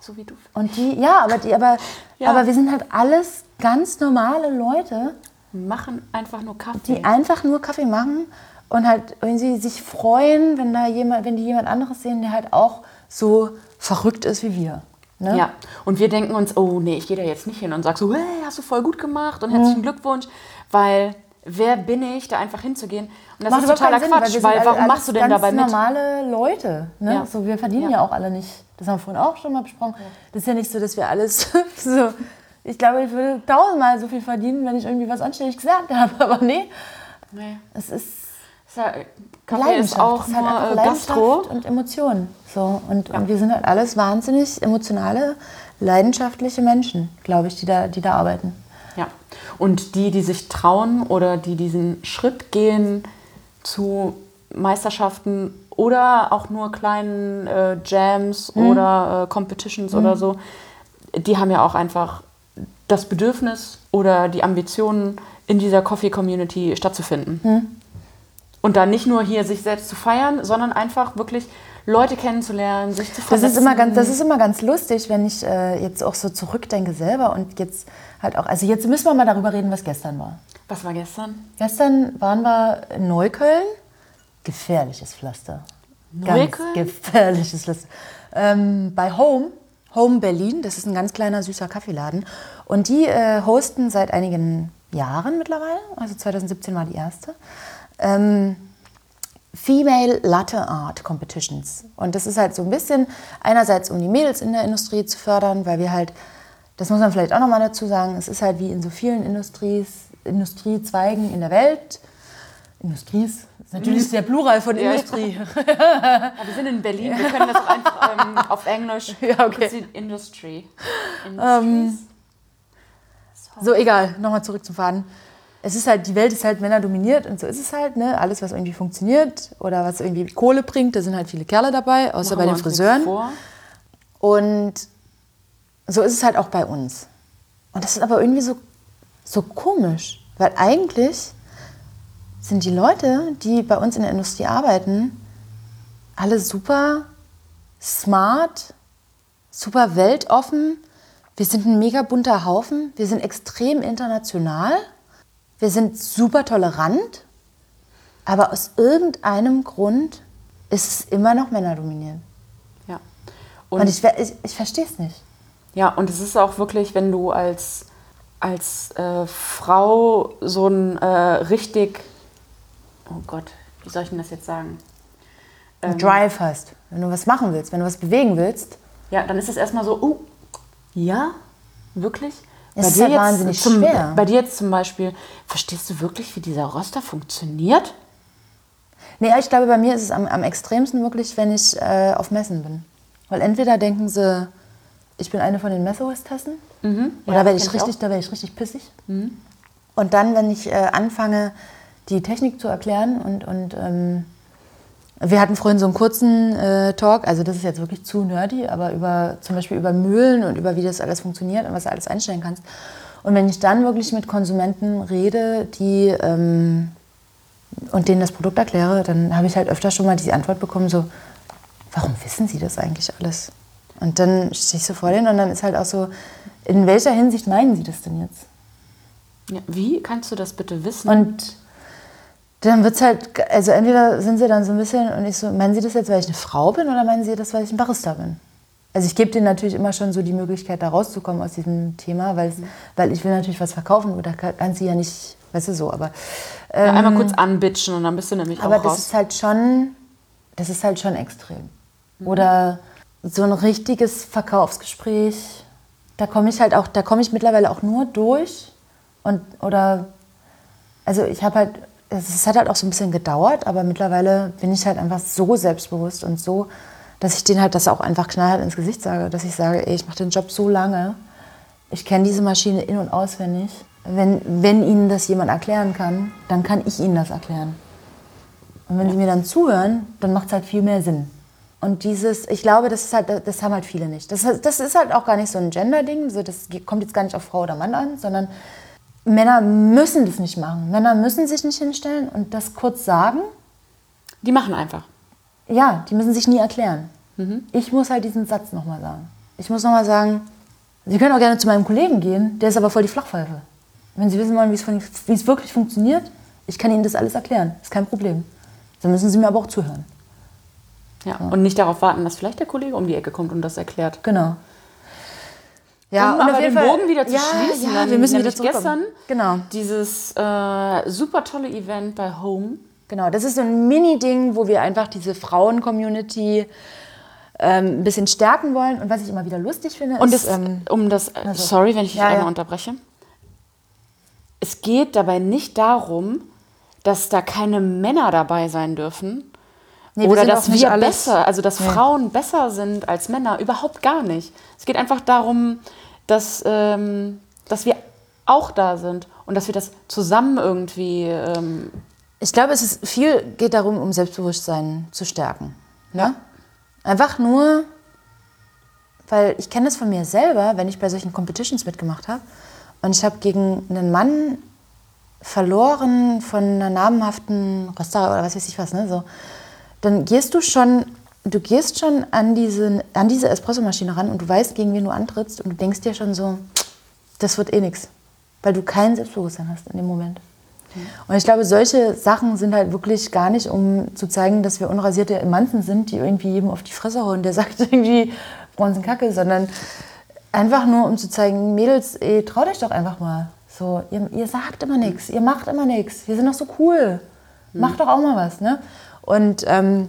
So wie du. Und die, ja, aber die, aber, Ja. aber wir sind halt alles ganz normale Leute, Machen einfach nur Kaffee. die einfach nur Kaffee machen und halt irgendwie sich freuen, wenn da jemand, wenn die jemand anderes sehen, der halt auch so verrückt ist wie wir. Ne? Ja, und wir denken uns, oh nee, ich gehe da jetzt nicht hin und sag so, hey, hast du voll gut gemacht und herzlichen Mhm. Glückwunsch, weil wer bin ich, da einfach hinzugehen? Und das Macht ist totaler Sinn, Quatsch, wir weil, sind warum alle- machst du denn dabei mit? normale Leute. Ne? Ja. So, wir verdienen Ja. ja. auch alle nicht. Das haben wir vorhin auch schon mal besprochen. Das ist ja nicht so, dass wir alles so. Ich glaube, ich würde tausendmal so viel verdienen, wenn ich irgendwie was anständig gesagt habe. Aber nee, Nee. es ist Kaffee ist auch ist halt nur äh, Gastro. und Emotionen. So. Und, und wir sind halt alles wahnsinnig emotionale, leidenschaftliche Menschen, glaube ich, die da, die da arbeiten. Ja. Und die, die sich trauen oder die diesen Schritt gehen zu Meisterschaften oder auch nur kleinen äh, Jams Mhm. oder äh, Competitions oder so, die haben ja auch einfach das Bedürfnis oder die Ambitionen, in dieser Coffee-Community stattzufinden. Mhm. Und dann nicht nur hier sich selbst zu feiern, sondern einfach wirklich Leute kennenzulernen, sich zu Das vernetzen. ist, immer ganz, das ist immer ganz lustig, wenn ich äh, jetzt auch so zurückdenke selber und jetzt halt auch, also jetzt müssen wir mal darüber reden, was gestern war. Was war gestern? Gestern waren wir in Neukölln. Gefährliches Pflaster. Neukölln? Ganz gefährliches Pflaster. Ähm, bei Home, Home Berlin, das ist ein ganz kleiner, süßer Kaffeeladen. Und die äh, hosten seit einigen Jahren mittlerweile, also 2017 war die erste, ähm, Female Latte Art Competitions. Und das ist halt so ein bisschen einerseits, um die Mädels in der Industrie zu fördern, weil wir halt, das muss man vielleicht auch nochmal dazu sagen, es ist halt wie in so vielen Industries, Industriezweigen in der Welt. Industries, ist natürlich der Plural von Ja, Industrie. Ja, wir sind in Berlin, wir können das einfach ähm, auf Englisch. Ja, okay. Industry. Industries. So, egal, nochmal zurück zum Faden. Es ist halt, die Welt ist halt männerdominiert und so ist es halt, ne? Alles, was irgendwie funktioniert oder was irgendwie Kohle bringt, da sind halt viele Kerle dabei, außer Machen bei den Friseuren. Und so ist es halt auch bei uns. Und das ist aber irgendwie so, so komisch, weil eigentlich sind die Leute, die bei uns in der Industrie arbeiten, alle super smart, super weltoffen. Wir sind ein mega bunter Haufen. Wir sind extrem international. Wir sind super tolerant. Aber aus irgendeinem Grund ist es immer noch männerdominiert. Ja. Und, Und, ich, ich, ich verstehe es nicht. ja, und es ist auch wirklich, wenn du als, als äh, Frau so ein äh, richtig, oh Gott, wie soll ich denn das jetzt sagen? Einen Drive hast, wenn du was machen willst, wenn du was bewegen willst. Ja, dann ist es erstmal so, oh, ja, wirklich? Es ist ja wahnsinnig zum, schwer. Bei dir jetzt zum Beispiel, verstehst du wirklich, wie dieser Roster funktioniert? Nee, ich glaube, bei mir ist es am, am extremsten wirklich, wenn ich äh, auf Messen bin. Weil entweder denken sie, ich bin eine von den Messehostessen, oder Ja, werde ich ich richtig, auch. da werde ich richtig pissig. Und dann, wenn ich äh, anfange, die Technik zu erklären und, und ähm, wir hatten vorhin so einen kurzen äh, Talk, also das ist jetzt wirklich zu nerdy, aber über zum Beispiel über Mühlen und über wie das alles funktioniert und was du alles einstellen kannst. Und wenn ich dann wirklich mit Konsumenten rede, die ähm, und denen das Produkt erkläre, dann habe ich halt öfter schon mal die Antwort bekommen, so, warum wissen Sie das eigentlich alles? Und dann stehe ich so vor denen und dann ist halt auch so, in welcher Hinsicht meinen Sie das denn jetzt? Ja, wie kannst du das bitte wissen? Und dann wird es halt, also entweder sind sie dann so ein bisschen, und ich so, meinen Sie das jetzt, weil ich eine Frau bin oder meinen Sie das, weil ich ein Barista bin? Also ich gebe denen natürlich immer schon so die Möglichkeit, da rauszukommen aus diesem Thema, weil, weil ich will natürlich was verkaufen oder kann sie ja nicht, weißt du so, aber... Ähm, ja, einmal kurz anbitschen und dann bist du nämlich aber auch das raus. ist halt schon, das ist halt schon extrem. Oder so ein richtiges Verkaufsgespräch, da komme ich halt auch, da komme ich mittlerweile auch nur durch und, oder, also ich habe halt, es hat halt auch so ein bisschen gedauert, aber mittlerweile bin ich halt einfach so selbstbewusst und so dass ich denen halt das auch einfach knallhart ins Gesicht sage, dass ich sage, ey, ich mache den Job so lange, ich kenne diese Maschine in- und auswendig. Wenn, wenn Ihnen das jemand erklären kann, dann kann ich Ihnen das erklären. Und wenn Sie mir dann zuhören, dann macht es halt viel mehr Sinn. Und dieses, ich glaube, das, ist halt, das haben halt viele nicht. Das, das ist halt auch gar nicht so ein Gender-Ding, so, das kommt jetzt gar nicht auf Frau oder Mann an, sondern Männer müssen das nicht machen. Männer müssen sich nicht hinstellen und das kurz sagen. Die machen einfach. Ja, die müssen sich nie erklären. Mhm. Ich muss halt diesen Satz nochmal sagen. Ich muss nochmal sagen, Sie können auch gerne zu meinem Kollegen gehen, der ist aber voll die Flachpfeife. Wenn Sie wissen wollen, wie es wirklich funktioniert, ich kann Ihnen das alles erklären. Ist kein Problem. Dann müssen Sie mir aber auch zuhören. Ja, und nicht darauf warten, dass vielleicht der Kollege um die Ecke kommt und das erklärt. Genau. Ja, um aber den Fall, Bogen wieder zu ja, schließen. Ja, wir müssen wieder gestern genau. dieses äh, super tolle Event bei Home. Genau, das ist so ein Mini-Ding, wo wir einfach diese Frauen-Community ähm, ein bisschen stärken wollen. Und was ich immer wieder lustig finde, und ist. Das, ähm, um das, also, sorry, wenn ich dich ja, einmal ja. unterbreche. Es geht dabei nicht darum, dass da keine Männer dabei sein dürfen. Nee, oder dass wir alles, besser, also dass nee. Frauen besser sind als Männer, überhaupt gar nicht. Es geht einfach darum, dass, ähm, dass wir auch da sind und dass wir das zusammen irgendwie. Ähm, ich glaube, es ist viel geht darum, um Selbstbewusstsein zu stärken. Ne? Ja. Einfach nur, weil ich kenne das von mir selber, wenn ich bei solchen Competitions mitgemacht habe und ich habe gegen einen Mann verloren von einer namhaften Rösterei oder was weiß ich was, ne? So, dann gehst du schon, du gehst schon an diese, an diese Espressomaschine ran und du weißt, gegen wen du antrittst und du denkst dir schon so, das wird eh nichts, weil du kein Selbstbewusstsein hast in dem Moment. Und ich glaube, solche Sachen sind halt wirklich gar nicht, um zu zeigen, dass wir unrasierte Emanzen sind, die irgendwie jedem auf die Fresse hauen, der sagt irgendwie Bronzenkacke, sondern einfach nur, um zu zeigen, Mädels, ey, traut euch doch einfach mal. So, ihr, ihr sagt immer nichts, ihr macht immer nichts, wir sind doch so cool. Macht doch auch mal was, ne? Und ähm,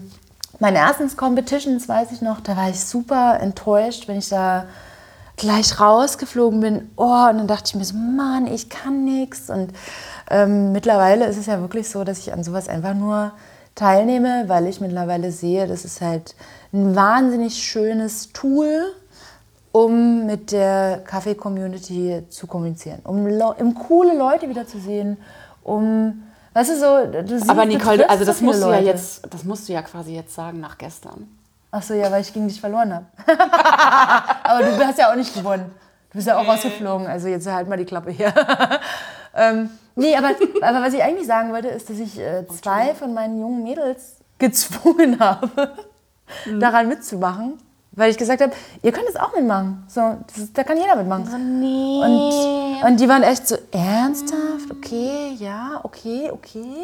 meine ersten Competitions, weiß ich noch, da war ich super enttäuscht, wenn ich da gleich rausgeflogen bin. Oh, und dann dachte ich mir so, Mann, ich kann nichts. Und ähm, mittlerweile ist es ja wirklich so, dass ich an sowas einfach nur teilnehme, weil ich mittlerweile sehe, das ist halt ein wahnsinnig schönes Tool, um mit der Kaffee-Community zu kommunizieren, um, um coole Leute wiederzusehen, um Weißt du so, du siehst, Aber Nicole, also das musst du ja jetzt, das musst du ja quasi jetzt sagen nach gestern. Ach so, ja, weil ich gegen dich verloren habe. Aber du hast ja auch nicht gewonnen. Du bist ja auch rausgeflogen, also jetzt halt mal die Klappe hier. ähm, nee, aber, aber was ich eigentlich sagen wollte, ist, dass ich äh, zwei von meinen jungen Mädels gezwungen habe, mhm. daran mitzumachen. Weil ich gesagt habe, ihr könnt es auch mitmachen. So, das, da kann jeder mitmachen. Oh, nee. Und, und die waren echt so, ernsthaft? Okay, ja, okay, okay.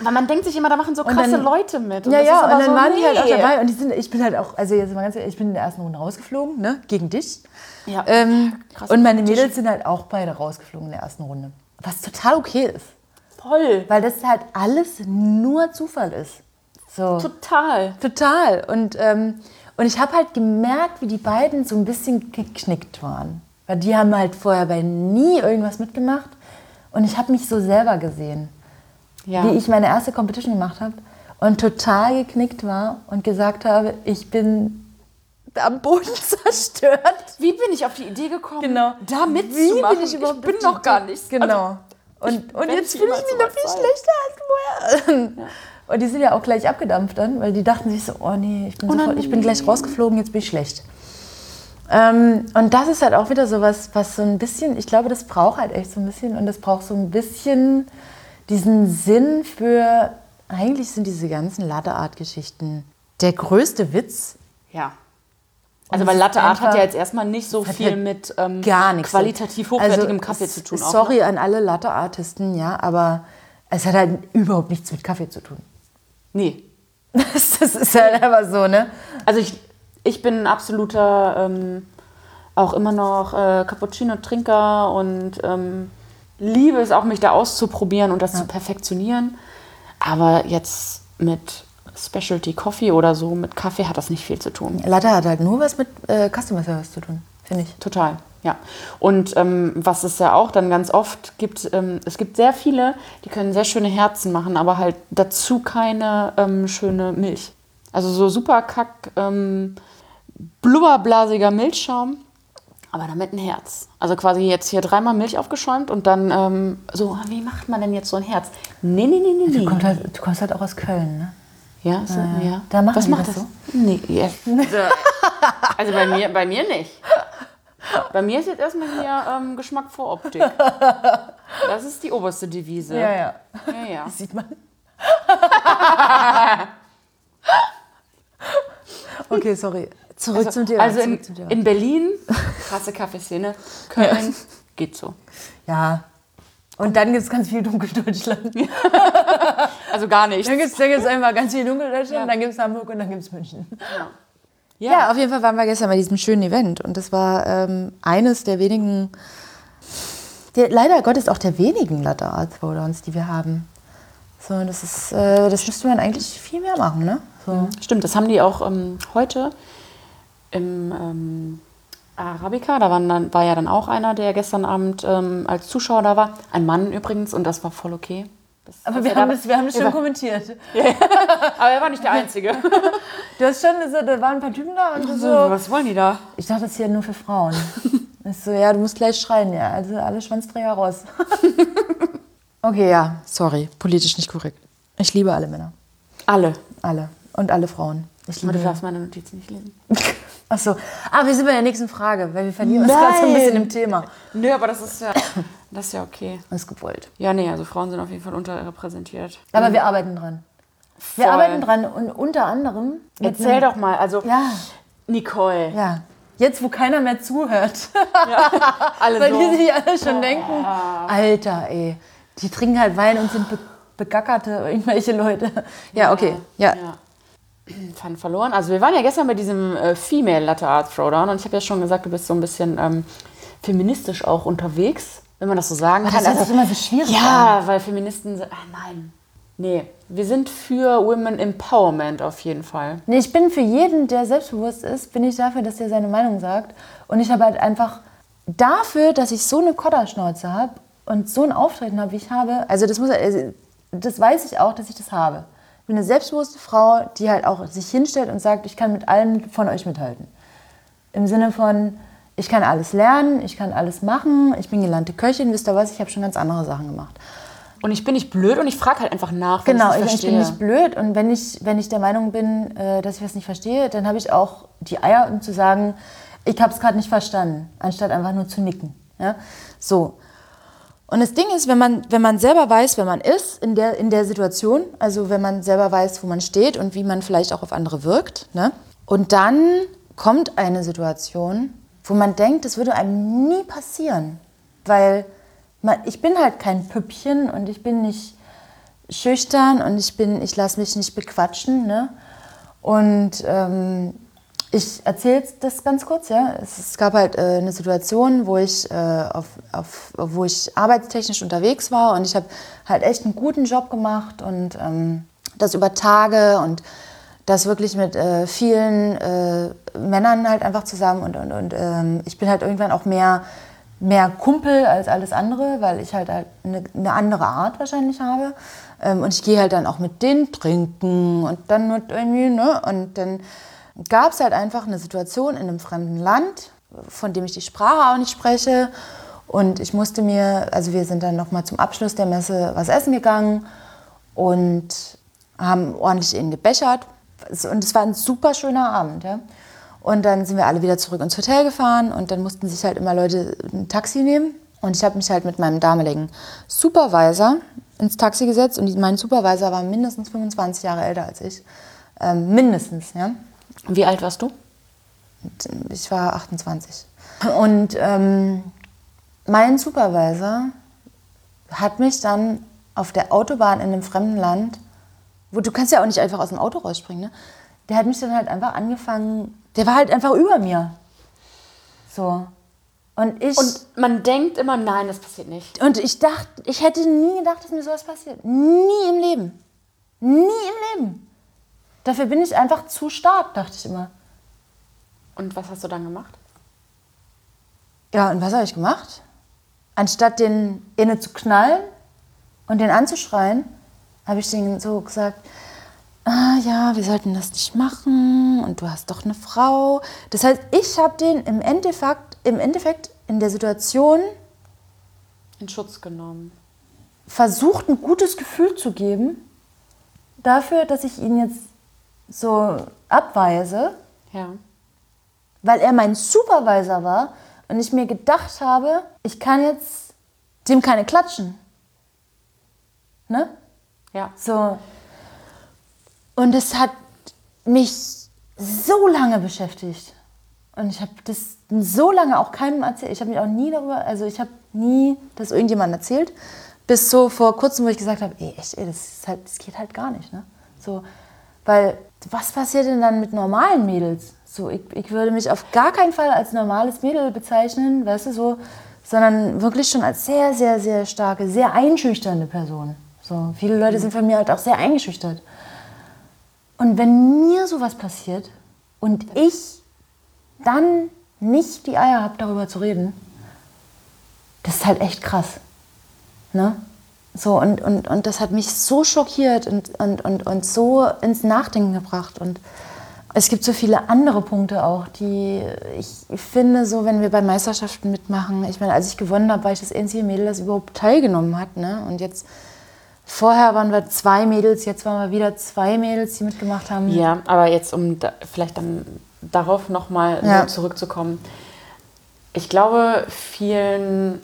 Aber man denkt sich immer, da machen so krasse dann, Leute mit. Und ja, ja, und dann so, waren nee. die halt auch dabei. Und die sind, ich bin halt auch, also jetzt mal ganz ehrlich, ich bin in der ersten Runde rausgeflogen, ne, gegen dich. Ja. Ähm, Krass, und meine Mädels sind halt auch beide rausgeflogen in der ersten Runde. Was total okay ist. Voll. Weil das halt alles nur Zufall ist. So. Total. Total. Und, ähm, und ich habe halt gemerkt, wie die beiden so ein bisschen geknickt waren. Weil die haben halt vorher bei nie irgendwas mitgemacht. Und ich habe mich so selber gesehen. Ja. Wie ich meine erste Competition gemacht habe. Und total geknickt war und gesagt habe, ich bin am Boden zerstört. Wie bin ich auf die Idee gekommen, genau. da mitzumachen? Wie bin ich überhaupt Ich bin noch gar nichts. Genau. Also, und, und jetzt fühle ich mich noch viel schlechter als vorher. Ja. Und die sind ja auch gleich abgedampft dann, weil die dachten sich so, oh nee, ich bin, oh sofort, ich bin gleich rausgeflogen, jetzt bin ich schlecht. Ähm, und das ist halt auch wieder so was, was so ein bisschen, ich glaube, das braucht halt echt so ein bisschen und das braucht so ein bisschen diesen Sinn für, eigentlich sind diese ganzen Latte-Art-Geschichten der größte Witz. Ja. Also weil Latte Art hat ja jetzt erstmal nicht so viel mit ähm, gar nichts qualitativ hochwertigem also, Kaffee zu tun. Sorry auch, ne? an alle Latte Artisten, ja, aber Es hat halt überhaupt nichts mit Kaffee zu tun. Nee. Das, das ist halt einfach so, ne? Also ich, ich bin ein absoluter, ähm, auch immer noch äh, Cappuccino-Trinker und ähm, liebe es auch, mich da auszuprobieren und das zu perfektionieren. Aber jetzt mit Specialty Coffee oder so, mit Kaffee hat das nicht viel zu tun. Latte hat halt nur was mit äh, Customer Service zu tun, finde ich. Total, ja. Und ähm, was es ja auch dann ganz oft gibt, ähm, es gibt sehr viele, die können sehr schöne Herzen machen, aber halt dazu keine ähm, schöne Milch. Also so super kack, ähm, blubberblasiger Milchschaum, aber damit ein Herz. Also quasi jetzt hier dreimal Milch aufgeschäumt und dann ähm, so, ah, wie macht man denn jetzt so ein Herz? Nee, nee, nee, nee, Du, nee. kommst halt, du kommst halt auch aus Köln, ne? Ja, so, ja. Da machen Was die macht das das? so? Nee, ja. Also bei mir, bei mir nicht. Bei mir ist jetzt erstmal hier ähm, Geschmack vor Optik. Das ist die oberste Devise. ja. ja. ja. Das sieht man. okay, sorry. Zurück zum Thema. Also in, Thema. in Berlin, krasse Kaffeeszene. Köln, geht so. ja. Und dann gibt es ganz viel Dunkeldeutschland. Also gar nicht. Dann gibt es einfach ganz viel Dunkeldeutschland, dann gibt es Hamburg und dann gibt es München. Ja. Ja, auf jeden Fall waren wir gestern bei diesem schönen Event und das war ähm, eines der wenigen, der, leider Gottes auch der wenigen Latte Art Throwdowns, die wir haben. So, das ist, äh, das müsste man eigentlich viel mehr machen, ne? So. Stimmt, das haben die auch ähm, heute im ähm, Arabica. Da dann, war ja dann auch einer, der gestern Abend ähm, als Zuschauer da war. Ein Mann übrigens und das war voll okay. Das, Aber wir haben das, wir haben das schon war- kommentiert. Aber er war nicht der Einzige. Du hast schon, so, da waren ein paar Typen da und so, so, was wollen die da? ich dachte, das ist hier nur für Frauen. Ich so, ja, du musst gleich schreien, ja, also alle Schwanzträger raus. okay, ja, sorry, politisch nicht korrekt. Ich liebe alle Männer, Alle. alle und alle Frauen. Ich Aber du liebe darfst meine Notizen nicht lesen. Ach so. Ah, wir sind bei der nächsten Frage, weil wir verlieren uns gerade so ein bisschen im Thema. Nö, aber das ist ja, das ist ja okay. Das ist gewollt. Ja, nee, also Frauen sind auf jeden Fall unterrepräsentiert. Aber wir arbeiten dran. Wir Voll. arbeiten dran und unter anderem. Erzähl doch mal, also Ja, Nicole. ja. Jetzt, wo keiner mehr zuhört, Alle weil so. die sich alle schon denken: Alter, ey, die trinken halt Wein und sind be begackerte irgendwelche Leute. Ja, okay. Ja. Ja. Fun verloren. Also wir waren ja gestern bei diesem äh, Female Latte Art Throwdown und ich habe ja schon gesagt, du bist so ein bisschen ähm, feministisch auch unterwegs, wenn man das so sagen Aber kann. das hört Also- immer so schwierig ja, weil Feministen sind. Ah, nein. Nee, wir sind für Women Empowerment auf jeden Fall. Nee, ich bin für jeden, der selbstbewusst ist, bin ich dafür, dass er seine Meinung sagt. Und ich habe halt einfach dafür, dass ich so eine Kodderschnauze habe und so ein Auftreten habe, wie ich habe. Also das, muss, also das weiß ich auch, dass ich das habe. Ich bin eine selbstbewusste Frau, die halt auch sich hinstellt und sagt, ich kann mit allen von euch mithalten. Im Sinne von, ich kann alles lernen, ich kann alles machen, ich bin gelernte Köchin, wisst ihr was, ich habe schon ganz andere Sachen gemacht. Und ich bin nicht blöd und ich frage halt einfach nach, wenn Genau, ich ich, ich bin nicht blöd und wenn ich, wenn ich der Meinung bin, äh, dass ich was nicht verstehe, dann habe ich auch die Eier, um zu sagen, ich habe es gerade nicht verstanden, anstatt einfach nur zu nicken. Ja? So. Und das Ding ist, wenn man, wenn man selber weiß, wer man ist in der, in der Situation, also wenn man selber weiß, wo man steht und wie man vielleicht auch auf andere wirkt, ne? und dann kommt eine Situation, wo man denkt, das würde einem nie passieren, weil man, ich bin halt kein Püppchen und ich bin nicht schüchtern und ich bin, ich lasse mich nicht bequatschen. Ne? Und ähm, ich erzähle das ganz kurz. Ja? Es, es gab halt äh, eine Situation, wo ich, äh, auf, auf, wo ich arbeitstechnisch unterwegs war und ich habe halt echt einen guten Job gemacht und ähm, das über Tage und das wirklich mit äh, vielen äh, Männern halt einfach zusammen und, und, und ähm, ich bin halt irgendwann auch mehr, mehr Kumpel als alles andere, weil ich halt, halt eine, eine andere Art wahrscheinlich habe. Ähm, und ich gehe halt dann auch mit denen trinken und dann mit irgendwie, ne? Und dann gab es halt einfach eine Situation in einem fremden Land, von dem ich die Sprache auch nicht spreche. Und ich musste mir, also wir sind dann nochmal zum Abschluss der Messe was essen gegangen und haben ordentlich ihn gebechert. Und es war ein super schöner Abend. Ja? Und dann sind wir alle wieder zurück ins Hotel gefahren und dann mussten sich halt immer Leute ein Taxi nehmen. Und ich habe mich halt mit meinem damaligen Supervisor ins Taxi gesetzt und mein Supervisor war mindestens 25 Jahre älter als ich. Ähm, mindestens, ja. Wie alt warst du? Ich war 28. Und ähm, mein Supervisor hat mich dann auf der Autobahn in einem fremden Land, wo du kannst ja auch nicht einfach aus dem Auto rausspringen, ne? Der hat mich dann halt einfach angefangen, der war halt einfach über mir. So. Und ich. Und man denkt immer, nein, das passiert nicht. Und ich dachte, ich hätte nie gedacht, dass mir sowas passiert. Nie im Leben. Nie im Leben. Dafür bin ich einfach zu stark, dachte ich immer. Und was hast du dann gemacht? Ja, und was habe ich gemacht? Anstatt den inne zu knallen und den anzuschreien, habe ich denen so gesagt, ah ja, wir sollten das nicht machen und du hast doch eine Frau. Das heißt, ich habe den im Endeffekt, im Endeffekt in der Situation In Schutz genommen. versucht, ein gutes Gefühl zu geben dafür, dass ich ihn jetzt so abweise, Ja. weil er mein Supervisor war und ich mir gedacht habe, ich kann jetzt dem keine klatschen. Ne? Ja. So. Und es hat mich so lange beschäftigt. Und ich habe das so lange auch keinem erzählt. Ich habe mich auch nie darüber, also ich habe nie das irgendjemandem erzählt. Bis so vor kurzem, wo ich gesagt habe, ey, echt, ey, das, halt, das geht halt gar nicht. Ne? So, weil, was passiert denn dann mit normalen Mädels? So, ich, ich würde mich auf gar keinen Fall als normales Mädel bezeichnen, weißt du, so, sondern wirklich schon als sehr, sehr, sehr starke, sehr einschüchternde Person. So, viele Leute sind von mir halt auch sehr eingeschüchtert. Und wenn mir sowas passiert und ich dann nicht die Eier habe, darüber zu reden, das ist halt echt krass. Ne? So, und, und, und das hat mich so schockiert und, und, und, und so ins Nachdenken gebracht. Und es gibt so viele andere Punkte auch, die ich finde, so wenn wir bei Meisterschaften mitmachen, ich meine, als ich gewonnen habe, war ich das einzige Mädel, das überhaupt teilgenommen hat. Ne? Und jetzt, vorher waren wir zwei Mädels, jetzt waren wir wieder zwei Mädels, die mitgemacht haben. Ja, aber jetzt, um da, vielleicht dann darauf nochmal Ja. zurückzukommen. Ich glaube, vielen,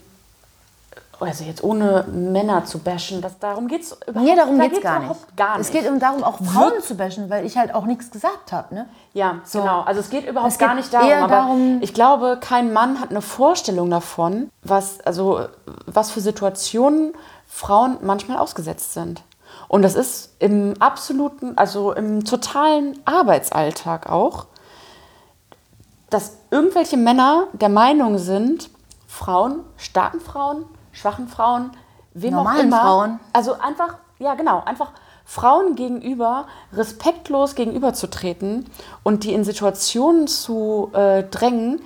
also jetzt ohne Männer zu bashen, das, darum geht es überhaupt, Nee, darum da geht es geht's gar nicht. überhaupt gar nicht. Es geht um darum, auch Frauen zu bashen, weil ich halt auch nichts gesagt habe. Ne? Ja, So. genau. Also es geht überhaupt Es geht gar nicht darum, aber darum- ich glaube, kein Mann hat eine Vorstellung davon, was, also, was für Situationen Frauen manchmal ausgesetzt sind. Und das ist im absoluten, also im totalen Arbeitsalltag auch, dass irgendwelche Männer der Meinung sind, Frauen, starken Frauen, schwachen Frauen, wem auch Normalen immer, Frauen. also einfach, ja genau, einfach Frauen gegenüber respektlos gegenüberzutreten und die in Situationen zu äh, drängen,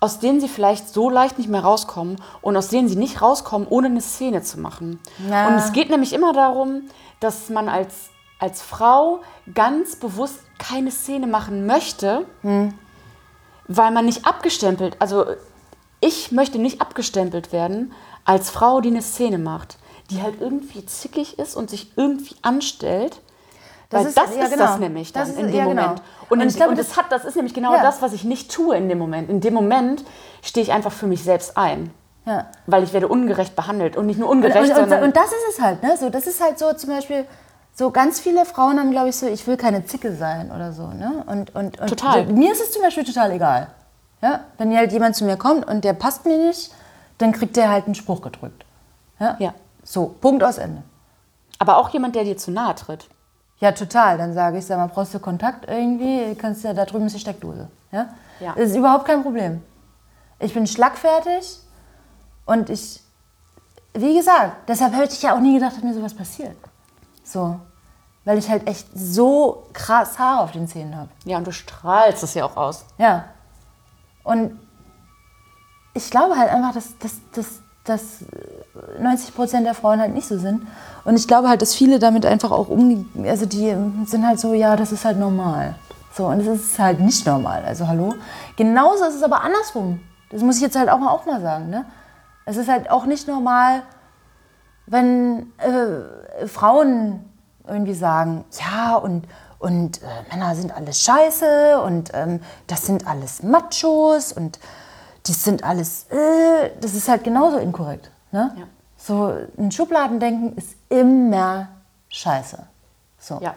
aus denen sie vielleicht so leicht nicht mehr rauskommen und aus denen sie nicht rauskommen, ohne eine Szene zu machen. Ja. Und es geht nämlich immer darum, dass man als, als Frau ganz bewusst keine Szene machen möchte, weil man nicht abgestempelt, also ich möchte nicht abgestempelt werden als Frau, die eine Szene macht, die halt irgendwie zickig ist und sich irgendwie anstellt. Das weil ist- das ja, ist genau. das nämlich dann Das ist- in dem ja, genau. Moment. Und, Und in, ich glaube, und das- das, hat, das ist nämlich genau Ja. das, was ich nicht tue in dem Moment. In dem Moment stehe ich einfach für mich selbst ein. Weil ich werde ungerecht behandelt. Und nicht nur Und, ungerecht, und, und, sondern... und das ist es halt, ne? So, das ist halt so zum Beispiel, so ganz viele Frauen haben, glaube ich, so, ich will keine Zicke sein oder so, ne? Und, und, und Total. So, mir ist es zum Beispiel total egal. Ja? Wenn halt jemand zu mir kommt und der passt mir nicht, dann kriegt der halt einen Spruch gedrückt. Ja? Ja. So, Punkt aus Ende. aber auch jemand, der dir zu nahe tritt. Ja, total. Dann sage ich, sag mal, brauchst du Kontakt irgendwie? Kannst ja, da drüben ist die Steckdose. Ja? Ja. Das ist überhaupt kein Problem. Ich bin schlagfertig und ich, wie gesagt, deshalb hätte ich ja auch nie gedacht, dass mir sowas passiert. So. Weil ich halt echt so krass Haare auf den Zähnen habe. Ja, und du strahlst es ja auch aus. Ja. Und ich glaube halt einfach, dass, dass, dass, dass 90 Prozent der Frauen halt nicht so sind. Und ich glaube halt, dass viele damit einfach auch umgehen. Also die sind halt so, ja, das ist halt normal. So, und es ist halt nicht normal. Also hallo. Genauso ist es aber andersrum. Das muss ich jetzt halt auch mal, auch mal sagen. Ne? Es ist halt auch nicht normal, wenn äh, Frauen irgendwie sagen, ja, und, und äh, Männer sind alles scheiße und ähm, das sind alles Machos und die sind alles, äh, das ist halt genauso inkorrekt. Ne? Ja. So ein Schubladendenken ist immer scheiße. So. Ja.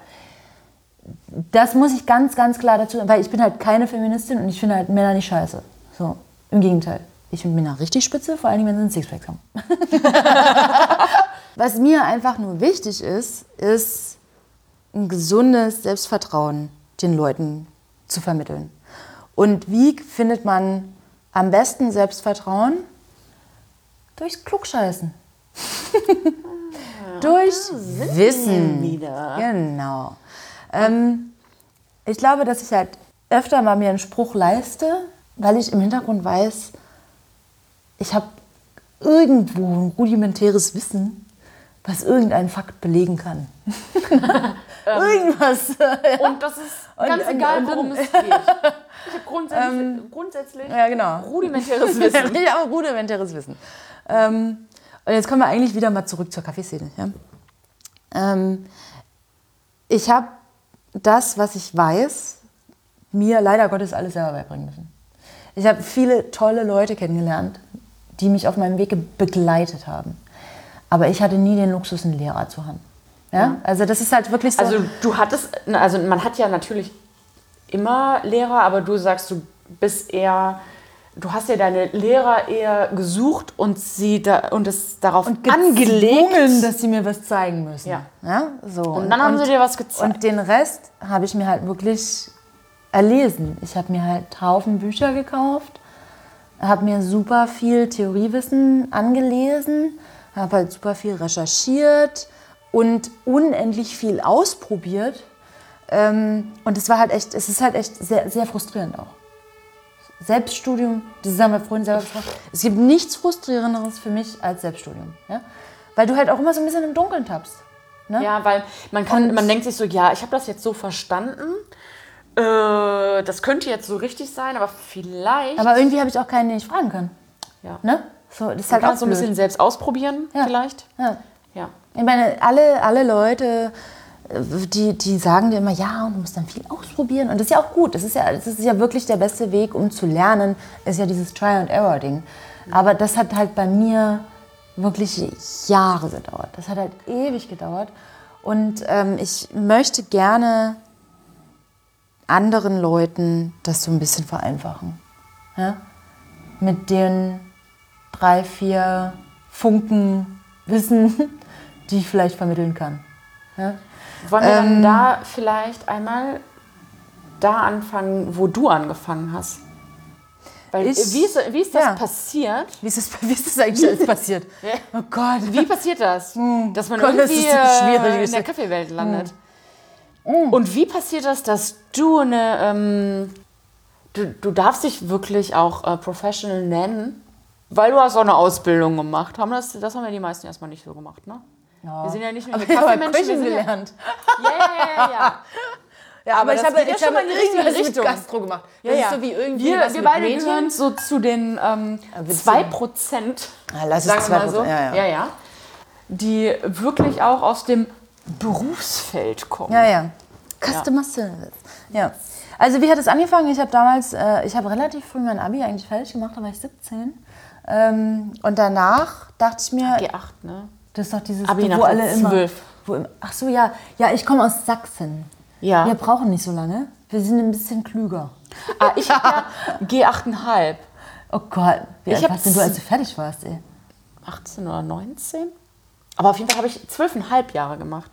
Das muss ich ganz, ganz klar dazu sagen, weil ich bin halt keine Feministin und ich finde halt Männer nicht scheiße. So, im Gegenteil. Ich bin da richtig spitze, vor allem wenn sie einen Sixpack haben. Was mir einfach nur wichtig ist, ist ein gesundes Selbstvertrauen den Leuten zu vermitteln. Und wie findet man am besten Selbstvertrauen? Durchs Klugscheißen. Durch Wissen. wieder. Genau. Ähm, ich glaube, dass ich halt öfter mal mir einen Spruch leiste, weil ich im Hintergrund weiß, ich habe irgendwo ein rudimentäres Wissen, was irgendeinen Fakt belegen kann. Irgendwas. Und das ist Und- ganz und- egal, worum es geht. Ich habe grundsätzlich, grundsätzlich Ja, genau. rudimentäres Wissen. ja, aber rudimentäres Wissen. Ähm, und jetzt kommen wir eigentlich wieder mal zurück zur Kaffeeszene. Ja? Ähm, ich habe das, was ich weiß, mir leider Gottes alles selber beibringen müssen. Ich habe viele tolle Leute kennengelernt, die mich auf meinem Weg begleitet haben. Aber ich hatte nie den Luxus, einen Lehrer zu haben. Ja? Also das ist halt wirklich so. Also du hattest, also man hat ja natürlich immer Lehrer, aber du sagst, du bist eher, du hast ja deine Lehrer eher gesucht und sie da und es darauf angelegt. gezwungen, dass sie mir was zeigen müssen. Ja. so. Und dann haben sie dir was gezeigt. Und den Rest habe ich mir halt wirklich erlesen. Ich habe mir halt Haufen Bücher gekauft, habe mir super viel Theoriewissen angelesen, habe halt super viel recherchiert und unendlich viel ausprobiert. Ähm, und es war halt echt, es ist halt echt sehr, sehr frustrierend auch. Selbststudium, das haben wir vorhin selber gesagt, es gibt nichts Frustrierenderes für mich als Selbststudium. Ja? Weil du halt auch immer so ein bisschen im Dunkeln tappst. Ne? Ja, weil man kann, Und- man denkt sich so, ja, ich habe das jetzt so verstanden. Äh, das könnte jetzt so richtig sein, aber vielleicht Aber irgendwie habe ich auch keinen, den ich fragen kann. ja. Ne? So, das ist man halt kann auch so ein bisschen selbst ausprobieren, Ja. vielleicht. Ja. Ja. Ich meine, alle, alle Leute, äh, die, die sagen dir immer, ja, und du musst dann viel ausprobieren. Und das ist ja auch gut. Das ist ja, das ist ja wirklich der beste Weg, um zu lernen, ist ja dieses Try-and-Error-Ding. Aber das hat halt bei mir wirklich Jahre gedauert. Das hat halt ewig gedauert. Und ähm, ich möchte gerne anderen Leuten das so ein bisschen vereinfachen. Ja? Mit den drei, vier Funken Wissen, die ich vielleicht vermitteln kann. Ja? Wollen wir Ähm. dann da vielleicht einmal da anfangen, wo du angefangen hast? Weil, Ich- wie, ist, wie ist das ja. passiert? Wie, ist das, wie ist das eigentlich alles passiert? Oh Gott. Wie passiert das? Dass man Gott, das irgendwie eine äh, in der. Kaffeewelt landet. Und wie passiert das, dass du eine... Ähm, du, du darfst dich wirklich auch äh, Professional nennen, weil du hast auch eine Ausbildung gemacht. Haben das, das haben ja die meisten erstmal nicht so gemacht, ne? Wir sind ja nicht nur Aber ich habe Kaffeemenschen, wir sind ja, gelernt. ja, ja, ja, ja. Ja, aber das geht ja ich schon habe mal irgendwas mit Richtung. Gastro gemacht. Ja, Das ja. ist so wie irgendwie wir, was wir beide Mädchen. gehören so zu den ähm, witzig. 2%, Ja, lass es sagen wir mal 2%, so, ja, ja. ja, die wirklich auch aus dem Berufsfeld kommen. Ja, ja. Customer Service. Ja. Also wie hat es angefangen? Ich habe damals, äh, ich habe relativ früh mein Abi eigentlich fertig gemacht, da war ich 17. Ähm, und danach dachte ich mir, G8, ne? Das ist doch dieses, Abi wo alle immer... 12. Wo, im- ach so, ja. Ja, ich komme aus Sachsen. Ja. Wir brauchen nicht so lange. Wir sind ein bisschen klüger. Ah, ich habe ja G8,5. Oh Gott, wie Ich alt warst denn du, als du fertig warst, ey? 18 oder 19? Aber auf jeden Fall habe ich 12,5 Jahre gemacht.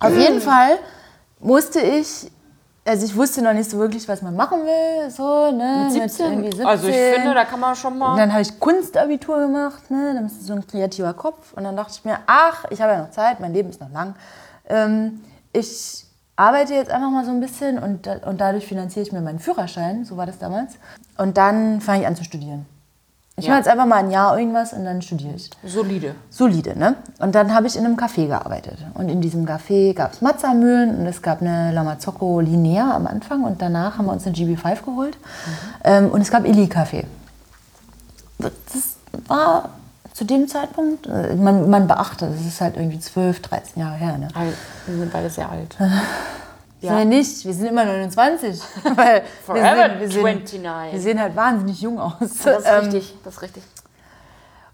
Auf jeden Fall musste ich, also ich wusste noch nicht so wirklich, was man machen will, so, ne? Mit 17? irgendwie 17. Also ich finde, da kann man schon Und mal... dann habe ich Kunstabitur gemacht, ne? dann ist so ein kreativer Kopf. Und dann dachte ich mir, ach, ich habe ja noch Zeit, mein Leben ist noch lang. Ähm, ich arbeite jetzt einfach mal so ein bisschen und, und dadurch finanziere ich mir meinen Führerschein, so war das damals. Und dann fange ich an zu studieren. Ich Ja. mache jetzt einfach mal ein Jahr irgendwas und dann studiere ich. Solide. Solide, ne? Und dann habe ich in einem Café gearbeitet. Und in diesem Café gab es Matzamühlen und es gab eine Lamazocco Linea am Anfang und danach haben wir uns eine GB5 geholt. Ähm, und es gab Illy-Kaffee. Das war zu dem Zeitpunkt, äh, man, man beachtet, das ist halt irgendwie 12, 13 Jahre her, ne? Alt. Wir sind beide sehr alt. Ja. Sind wir nicht, wir sind immer 29. Weil Forever wir, sind, wir, sind, 29. wir sehen halt wahnsinnig jung aus. Das ist Ähm, richtig, das ist richtig.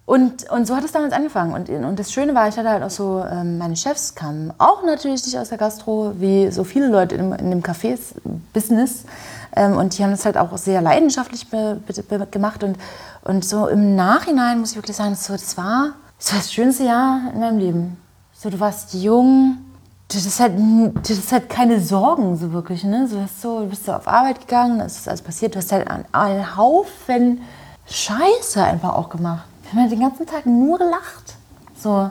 Und, und so hat es damals angefangen. Und, und das Schöne war, ich hatte halt auch so, ähm, meine Chefs kamen auch natürlich nicht aus der Gastro, wie so viele Leute in, in dem Cafés-Business. Ähm, und die haben das halt auch sehr leidenschaftlich be, be, be, gemacht. Und, Und so im Nachhinein muss ich wirklich sagen, so, das war das, war das schönste Jahr in meinem Leben. So, du warst jung, du hattest halt, du hattest halt keine Sorgen so wirklich. Ne? So, du, hast so, du bist so auf Arbeit gegangen, es ist alles passiert. Du hast halt einen, einen Haufen Scheiße einfach auch gemacht. Wir haben halt den ganzen Tag nur gelacht. So.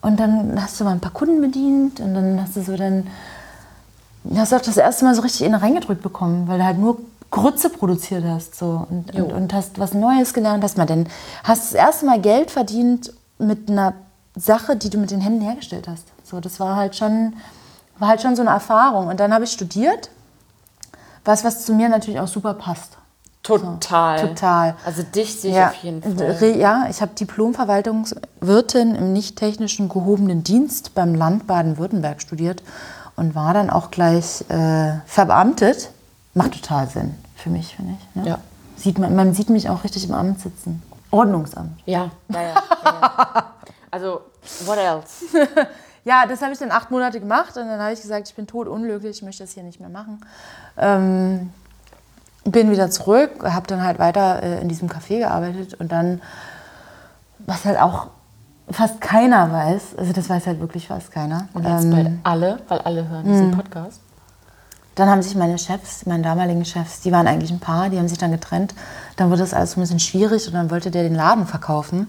Und dann hast du mal ein paar Kunden bedient und dann hast du so dann hast du auch das erste Mal so richtig in reingedrückt bekommen, weil du halt nur Grütze produziert hast so und, und, und, hast was Neues gelernt, hast mal denn hast das erste Mal Geld verdient mit einer Sache, die du mit den Händen hergestellt hast. So, das war halt schon war halt schon so eine Erfahrung und dann habe ich studiert, was was zu mir natürlich auch super passt. Total. So, total. Also dich sehe ich Ja, auf jeden Fall. ja, ich habe Diplomverwaltungswirtin im nicht technischen gehobenen Dienst beim Land Baden-Württemberg studiert und war dann auch gleich äh, verbeamtet. Macht total Sinn für mich, finde ich. Ne? Ja. Sieht man, man sieht mich auch richtig im Amt sitzen. Ordnungsamt. Ja, ja, ja, ja. Also, what else? Ja, das habe ich dann acht Monate gemacht und dann habe ich gesagt, ich bin totunglücklich, ich möchte das hier nicht mehr machen. Ähm, bin wieder zurück, habe dann halt weiter äh, in diesem Café gearbeitet und dann, was halt auch fast keiner weiß, also das weiß halt wirklich fast keiner. Und jetzt ähm, bald alle, weil alle hören diesen Podcast. Dann haben sich meine Chefs, meine damaligen Chefs, die waren eigentlich ein Paar, die haben sich dann getrennt. Dann wurde das alles ein bisschen schwierig und dann wollte der den Laden verkaufen.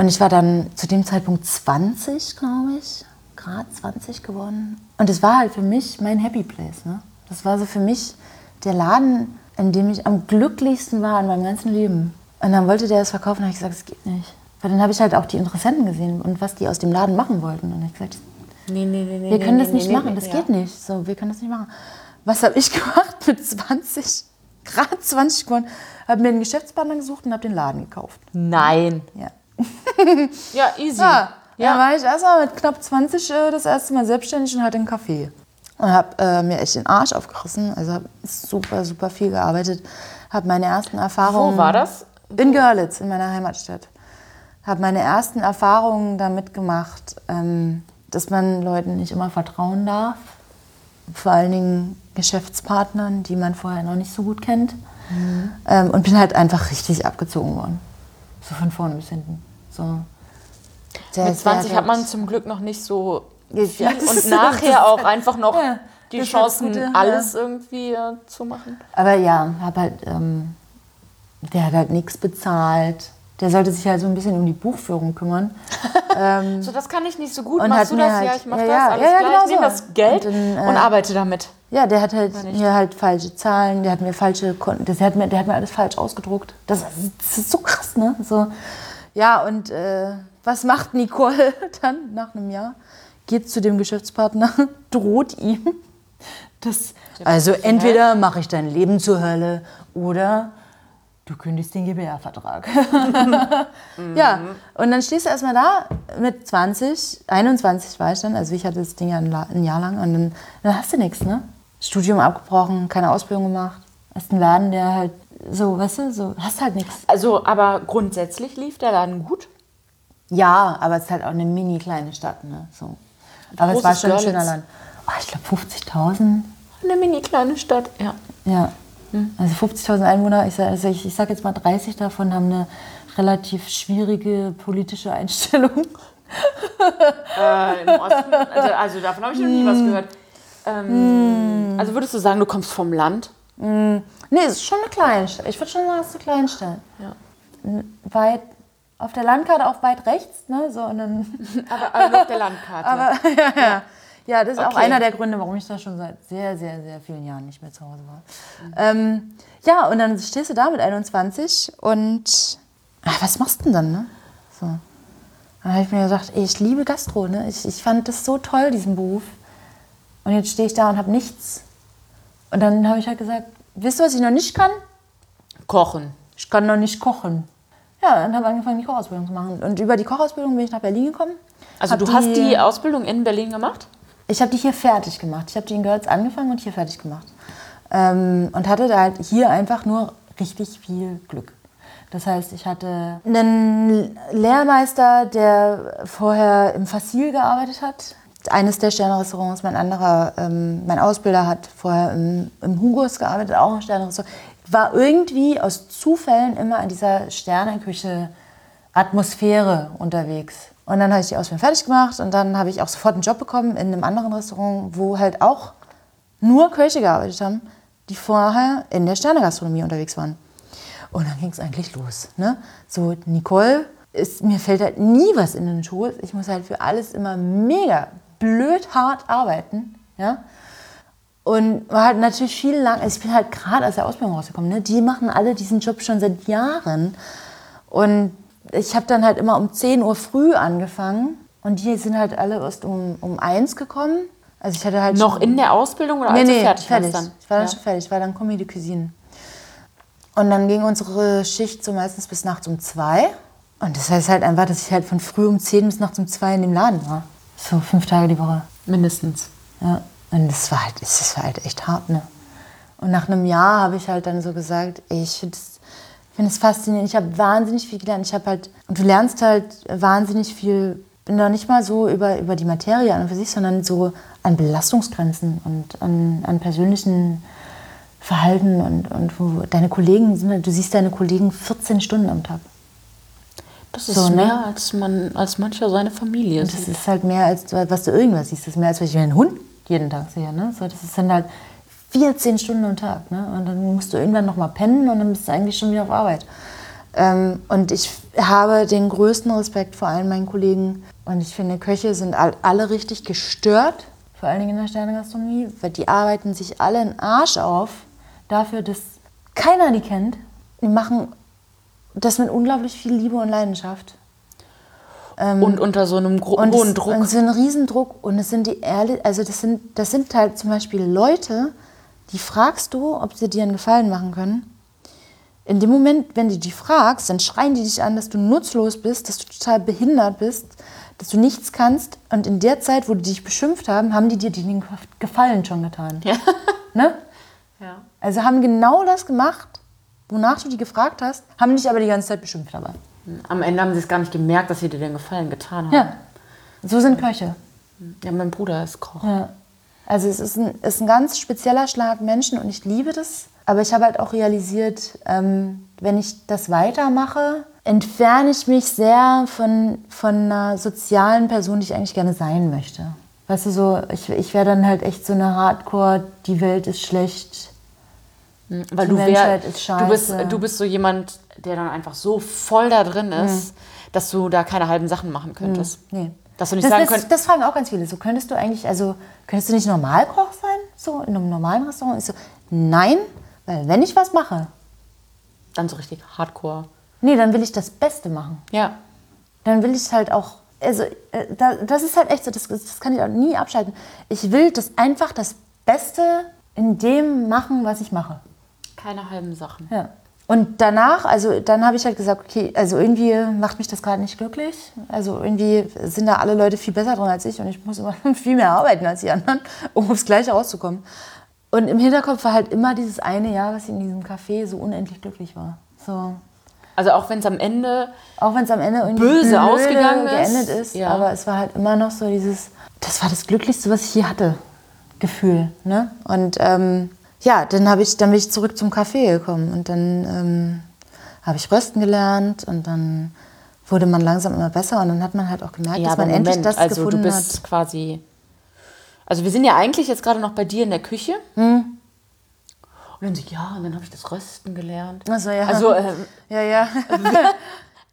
Und ich war dann zu dem Zeitpunkt 20, glaube ich, gerade 20 geworden. Und es war halt für mich mein Happy Place. Ne? Das war so für mich der Laden, in dem ich am glücklichsten war in meinem ganzen Leben. Und dann wollte der es verkaufen habe ich gesagt, es geht nicht. Weil dann habe ich halt auch die Interessenten gesehen und was die aus dem Laden machen wollten. Und ich gesagt, Nee, nee, nee, wir können das nicht machen, das geht nicht. So, wir können das nicht machen. Was habe ich gemacht mit 20? Gerade 20 geworden. Habe mir einen Geschäftspartner gesucht und habe den Laden gekauft. Nein. Ja. Ja, easy. Ja, Ja. dann war ich erstmal mit knapp 20 äh, das erste Mal selbstständig und hatte einen Café. Und habe äh, mir echt den Arsch aufgerissen. Also habe super, super viel gearbeitet. Habe meine ersten Erfahrungen. Wo war das? In Görlitz, in meiner Heimatstadt. Habe meine ersten Erfahrungen damit gemacht, ähm, dass man Leuten nicht immer vertrauen darf. Vor allen Dingen Geschäftspartnern, die man vorher noch nicht so gut kennt. Ähm, und bin halt einfach richtig abgezogen worden. So von vorne bis hinten. So. Der Mit ist- der 20 hat man halt- zum Glück noch nicht so Ja, viel und nachher auch einfach noch Ja, die das Chancen, Gute, ja. alles irgendwie äh, zu machen. Aber ja, hab halt, ähm, der hat halt nichts bezahlt. Der sollte sich halt so ein bisschen um die Buchführung kümmern. So, das kann ich nicht so gut. Und Machst du das? halt- ja, ich mach ja, das. ja, alles ja, ja, klar. genau ich nehme so. das Geld Und und, dann, äh, arbeite damit. Ja, der hat halt mir halt falsche Zahlen, der hat mir falsche Konten, das hat mir, der hat mir alles falsch ausgedruckt. Das, das ist so krass, ne? So, ja, und äh, was macht Nicole dann nach einem Jahr? Geht zu dem Geschäftspartner, droht ihm. Das, also entweder mache ich dein Leben zur Hölle oder du kündigst den GBR-Vertrag. Ja, und dann stehst du erstmal da mit 20, 21 war ich dann, also ich hatte das Ding ja ein, Jahr lang und dann, dann hast du nichts, ne? Studium abgebrochen, keine Ausbildung gemacht. Hast einen Laden, der halt so, weißt du, so, hast halt nichts. Also, aber grundsätzlich lief der Laden gut. Ja, aber es ist halt auch eine mini kleine Stadt, ne? So. Aber es war schon ein schöner Land. Oh, ich glaube 50.000. Eine mini kleine Stadt, ja. Ja. Also 50.000 Einwohner, ich sage also ich, ich sag jetzt mal 30 davon haben eine relativ schwierige politische Einstellung. Äh, Im Osten, also, also davon habe ich noch nie was gehört. Ähm, Also würdest du sagen, du kommst vom Land? Nee, es ist schon eine Kleinstadt. Ich würde schon sagen, es ist eine Kleinstadt. Ja. Weit auf der Landkarte auch weit rechts, ne? So, dann, Aber, aber nur auf der Landkarte. aber, ja, ja. ja, das ist auch Okay. einer der Gründe, warum ich da schon seit sehr, sehr, sehr vielen Jahren nicht mehr zu Hause war. Ähm, ja, und dann stehst du da mit 21 und ach, was machst du denn dann, ne? So. Dann habe ich mir gesagt, ey, ich liebe Gastro, ne? Ich, ich fand das so toll, diesen Beruf. Und jetzt stehe ich da und habe nichts. Und dann habe ich halt gesagt, wisst ihr, was ich noch nicht kann? Kochen. ich kann noch nicht kochen. Ja, dann habe ich angefangen, die Kochausbildung zu machen. Und über die Kochausbildung bin ich nach Berlin gekommen. Also du hast die Ausbildung in Berlin gemacht? Ich habe die hier fertig gemacht. Ich habe die in Görlitz angefangen und hier fertig gemacht. Ähm, und hatte da halt hier einfach nur richtig viel Glück. Das heißt, ich hatte einen Lehrmeister, der vorher im Fassil gearbeitet hat. Eines der Sternrestaurants, mein anderer, ähm, mein Ausbilder hat vorher im, im Hugos gearbeitet, auch im Sternrestaurant. war irgendwie aus Zufällen immer in dieser Sterneküche-Atmosphäre unterwegs. Und dann habe ich die Ausbildung fertig gemacht und dann habe ich auch sofort einen Job bekommen in einem anderen Restaurant, wo halt auch nur Köche gearbeitet haben, die vorher in der Sternegastronomie unterwegs waren. Und dann ging es eigentlich los. Ne? So, Nicole, ist, mir fällt halt nie was in den Schoß. Ich muss halt für alles immer mega blöd hart arbeiten. Ja? Und war halt natürlich viel lang, also ich bin halt gerade aus der Ausbildung rausgekommen. Ne? Die machen alle diesen Job schon seit Jahren. Und ich habe dann halt immer um 10 Uhr früh angefangen. Und die sind halt alle erst um, um 1 gekommen. Also ich hatte halt Noch in der Ausbildung oder nee, als nee, fertig, fertig. dann? Ich war dann Ja. schon fertig, ich war dann Commis de Cuisine. Und dann ging unsere Schicht so meistens bis nachts um zwei. Und das heißt halt einfach, dass ich halt von früh um 10 bis nachts um zwei in dem Laden war. So fünf Tage die Woche. Mindestens. Ja. Und das war halt, das war halt echt hart, ne? Und nach einem Jahr habe ich halt dann so gesagt, ey, ich finde es find faszinierend. Ich habe wahnsinnig viel gelernt. Ich habe halt, und du lernst halt wahnsinnig viel, bin da nicht mal so über, über die Materie an und für sich, sondern so an Belastungsgrenzen und an, an persönlichen Verhalten und, und wo deine Kollegen du siehst deine Kollegen 14 Stunden am Tag. Das ist So, ne? mehr, als, man, als mancher seine Familie Und das sieht. ist halt mehr, als was du irgendwas siehst. Das ist mehr, als wenn ich einen Hund jeden Tag sehe. Ne? So, das sind halt 14 Stunden am Tag. Ne? Und dann musst du irgendwann noch mal pennen und dann bist du eigentlich schon wieder auf Arbeit. Ähm, und ich habe den größten Respekt vor allen meinen Kollegen. Und ich finde, Köche sind all, alle richtig gestört, vor allen Dingen in der Sternegastronomie, weil die arbeiten sich alle einen Arsch auf dafür, dass keiner die kennt. Die machen das mit unglaublich viel Liebe und Leidenschaft. Und unter so einem gro- Und hohen es, Druck. Und ist ein Riesendruck. Und es sind die ehrlich, also das sind, das sind halt zum Beispiel Leute, die fragst du, ob sie dir einen Gefallen machen können. In dem Moment, wenn du die fragst, dann schreien die dich an, dass du nutzlos bist, dass du total behindert bist, dass du nichts kannst. Und in der Zeit, wo die dich beschimpft haben, haben die dir den Gefallen schon getan. Ja. Ne? ja. Also haben genau das gemacht, wonach du die gefragt hast, haben dich aber die ganze Zeit beschimpft dabei. Am Ende haben sie es gar nicht gemerkt, dass sie dir den Gefallen getan haben. Ja, so sind Köche. Ja, mein Bruder ist Koch. Ja. Also es ist ein, ist ein ganz spezieller Schlag Menschen und ich liebe das. Aber ich habe halt auch realisiert, ähm, wenn ich das weitermache, entferne ich mich sehr von, von einer sozialen Person, die ich eigentlich gerne sein möchte. Weißt du, so, ich, ich wäre dann halt echt so eine Hardcore, die Welt ist schlecht. Weil Die du, wär, du, bist, du bist so jemand, der dann einfach so voll da drin ist, dass du da keine halben Sachen machen könntest. Nee. Dass du nicht das, sagen das, könntest, das fragen auch ganz viele. So könntest du eigentlich, also könntest du nicht Normalkoch sein? So in einem normalen Restaurant? Ich so, nein, weil wenn ich was mache, dann so richtig hardcore. nee, dann will ich das Beste machen. Ja. dann will ich halt auch, also äh, da, das ist halt echt so, das, das kann ich auch nie abschalten. Ich will das einfach das Beste in dem machen, was ich mache. Keine halben Sachen. Ja. Und danach, also dann habe ich halt gesagt, okay, also irgendwie macht mich das gerade nicht glücklich. Also irgendwie sind da alle Leute viel besser drin als ich und ich muss immer viel mehr arbeiten als die anderen, um aufs Gleiche rauszukommen. Und im Hinterkopf war halt immer dieses eine Jahr, was ich in diesem Café so unendlich glücklich war. So, Also auch wenn es am Ende auch wenn es am Ende irgendwie Böse blöde ausgegangen ist. geendet ist, Ja. aber es war halt immer noch so dieses, das war das Glücklichste, was ich je hatte, Gefühl. Ne? Und ähm, ja, dann habe ich, dann bin ich zurück zum Café gekommen und dann ähm, habe ich rösten gelernt und dann wurde man langsam immer besser und dann hat man halt auch gemerkt, dass aber man endlich Moment, das also gefunden du bist hat. quasi. Also wir sind ja eigentlich jetzt gerade noch bei dir in der Küche. Hm. Und dann so, ja, und dann habe ich das Rösten gelernt. Ach so, ja. Also ähm, Ja, ja.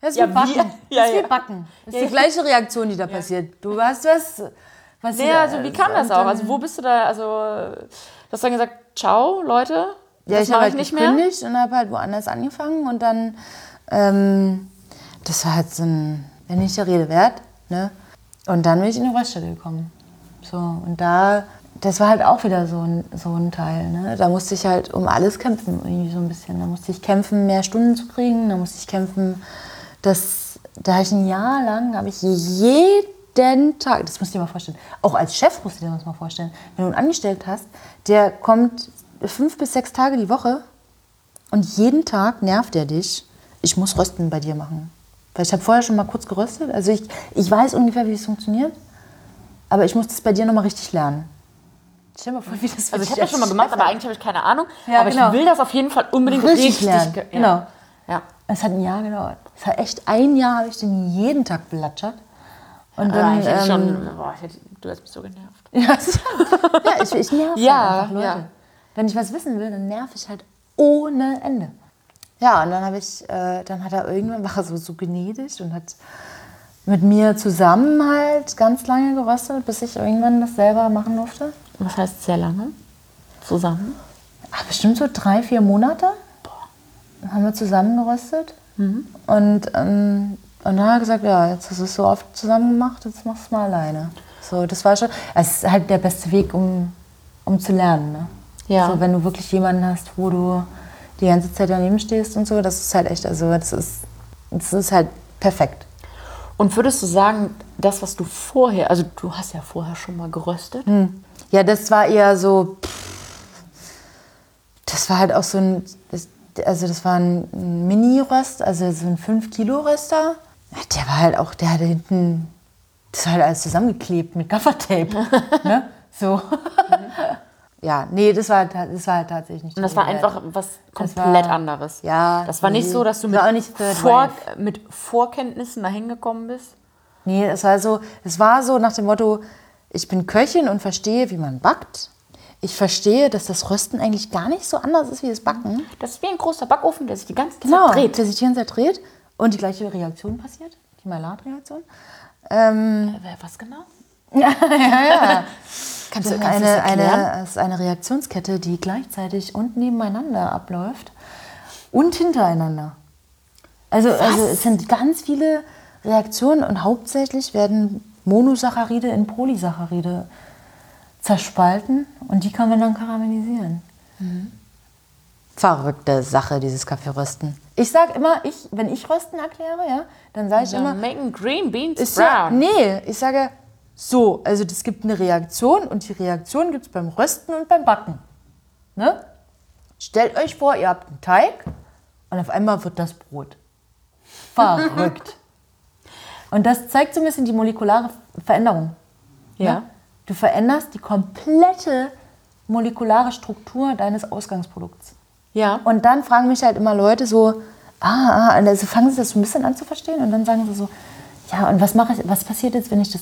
Das ist Ja, wie Backen. ja, das ist ja. wie Backen. Das ist die gleiche Reaktion, die da passiert. Du hast was. was da- also wie kam das auch? Also wo bist du da? Also du hast dann gesagt, ciao, Leute. Ja, ich habe mache halt ich nicht mehr. gekündigt und habe halt woanders angefangen und dann, ähm, das war halt so ein, wenn nicht der Rede wert, ne? Und dann bin ich in die Röststätte gekommen. So, und da, das war halt auch wieder so ein, so ein Teil, ne? Da musste ich halt um alles kämpfen, irgendwie so ein bisschen. Da musste ich kämpfen, mehr Stunden zu kriegen, da musste ich kämpfen, dass, da habe ich ein Jahr lang, habe ich jeden Tag, das musst du dir mal vorstellen, auch als Chef musst du dir das mal vorstellen, wenn du einen Angestellten hast, der kommt fünf bis sechs Tage die Woche und jeden Tag nervt er dich, ich muss Rösten bei dir machen. Weil ich habe vorher schon mal kurz geröstet, also ich, ich weiß ungefähr, wie es funktioniert, aber ich muss das bei dir nochmal richtig lernen. Stell mal vor, wie das Also ich habe das schon mal gemacht, aber eigentlich habe ich keine Ahnung. Ja, aber genau. ich will das auf jeden Fall unbedingt Richtig richtig, lernen, ge- genau. Ja. ja. Es hat ein Jahr gedauert. Es hat echt ein Jahr, habe ich den jeden Tag belatschert. Und dann, ich hätte ähm, schon, boah, ich hätte, du hast mich so genervt. Ja, ich, ich nerv Ja, einfach Leute. ja. Wenn ich was wissen will, dann nerv ich halt ohne Ende. Ja, und dann habe ich, äh, dann hat er irgendwann, war er so, so gnädig und hat mit mir zusammen halt ganz lange geröstet, bis ich irgendwann das selber machen durfte. Was heißt sehr lange? Zusammen? Ach, bestimmt so drei, vier Monate. Dann haben wir zusammen geröstet. Und, ähm, und dann hat er gesagt, ja, jetzt hast du es so oft zusammen gemacht, jetzt machst du es mal alleine. So, das war schon, es ist halt der beste Weg, um, um zu lernen. Ne? Ja. So, wenn du wirklich jemanden hast, wo du die ganze Zeit daneben stehst und so, das ist halt echt, also das ist, das ist halt perfekt. Und würdest du sagen, das, was du vorher, also du hast ja vorher schon mal geröstet, Ja, das war eher so. Das war halt auch so ein. Also, das war ein Mini-Röst, also so ein 5-Kilo-Röster. Der war halt auch, der hatte hinten. Das war halt alles zusammengeklebt mit Gaffertape. ne? So. ja, nee, das war, das war halt tatsächlich nicht und das war geil. einfach was komplett war- anderes. Ja, Das war nicht nee. so, dass du mit, nicht Vor, mit Vorkenntnissen dahin gekommen bist. Nee, es war so, es war so nach dem Motto, ich bin Köchin und verstehe, wie man backt. Ich verstehe, dass das Rösten eigentlich gar nicht so anders ist wie das Backen. Das ist wie ein großer Backofen, der sich die ganze Zeit Genau, dreht. der sich die ganze Zeit dreht und die gleiche Reaktion passiert, die Maillard-Reaktion. Ähm, Was genau? Kannst du- du kannst du eine, das erklären? eine, es ist eine Reaktionskette, die gleichzeitig und nebeneinander abläuft und hintereinander. Also, also es sind ganz viele Reaktionen und hauptsächlich werden Monosaccharide in Polysaccharide zerspalten und die kann man dann karamellisieren. Mhm. Verrückte Sache, dieses Kaffeerösten. Ich sage immer, ich, wenn ich Rösten erkläre, ja, dann sage ich immer, Making green beans ist ja, brown. nee, ich sage so, also das gibt eine Reaktion und die Reaktion gibt es beim Rösten und beim Backen. Ne? Stellt euch vor, ihr habt einen Teig und auf einmal wird das Brot. Verrückt. und das zeigt so ein bisschen die molekulare Veränderung. Ja. Ne? Du veränderst die komplette molekulare Struktur deines Ausgangsprodukts. Ja. Und dann fragen mich halt immer Leute so, ah, ah, und also fangen sie das so ein bisschen an zu verstehen und dann sagen sie so, ja, und was mache ich, was passiert jetzt, wenn ich das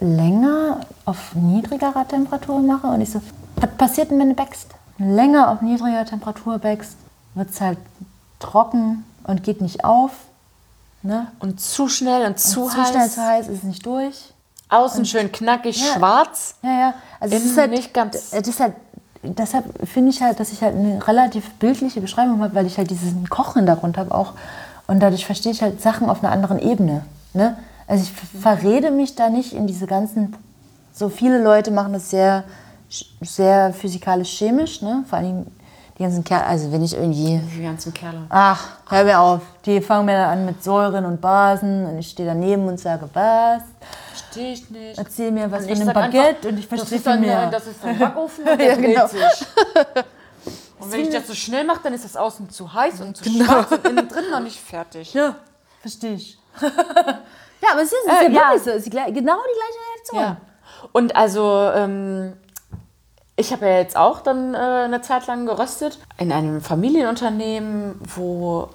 länger auf niedrigerer Temperatur mache? Und ich so, was passiert denn, wenn du backst? Länger auf niedriger Temperatur backst, wird es halt trocken und geht nicht auf. Ne? Und zu schnell und zu, zu heiß. schnell zu heiß ist es nicht durch. Außen schön knackig, Ja. schwarz. Ja, ja. Also es ist halt, nicht ganz- Das ist halt, deshalb finde ich halt, dass ich halt eine relativ bildliche Beschreibung habe, weil ich halt diesen Kochhintergrund habe auch. Und dadurch verstehe ich halt Sachen auf einer anderen Ebene. Ne? Also ich ver- verrede mich da nicht in diese ganzen. So viele Leute machen das sehr, sehr physikalisch-chemisch. Ne? Vor allem die ganzen Kerle. Also wenn ich irgendwie Die ganzen Kerle. Ach, hör mir auf. Die fangen mir dann an mit Säuren und Basen und ich stehe daneben und sage, was? Verstehe ich nicht. Erzähl mir was Und von einem Baguette einfach, und ich verstehe viel mehr. Das ist ein Backofen und der Ja, genau. sich. Und wenn ich das so schnell mache, dann ist das außen zu heiß und zu Genau. schwarz und innen drin noch nicht fertig. Ja, verstehe ich. ja, aber es ist, es ist Äh, ja ja. so. Ist die, genau die gleiche Reaktion. Ja. Und also, ähm, ich habe ja jetzt auch dann äh, eine Zeit lang geröstet in einem Familienunternehmen, wo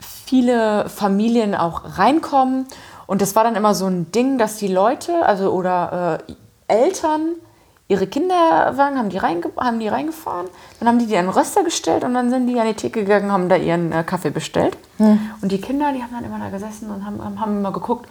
viele Familien auch reinkommen. Und das war dann immer so ein Ding, dass die Leute, also oder äh, Eltern, ihre Kinderwagen haben die, reinge haben die reingefahren, dann haben die die an den Röster gestellt und dann sind die an die Theke gegangen, haben da ihren äh, Kaffee bestellt. Und die Kinder, die haben dann immer da gesessen und haben, haben, immer geguckt,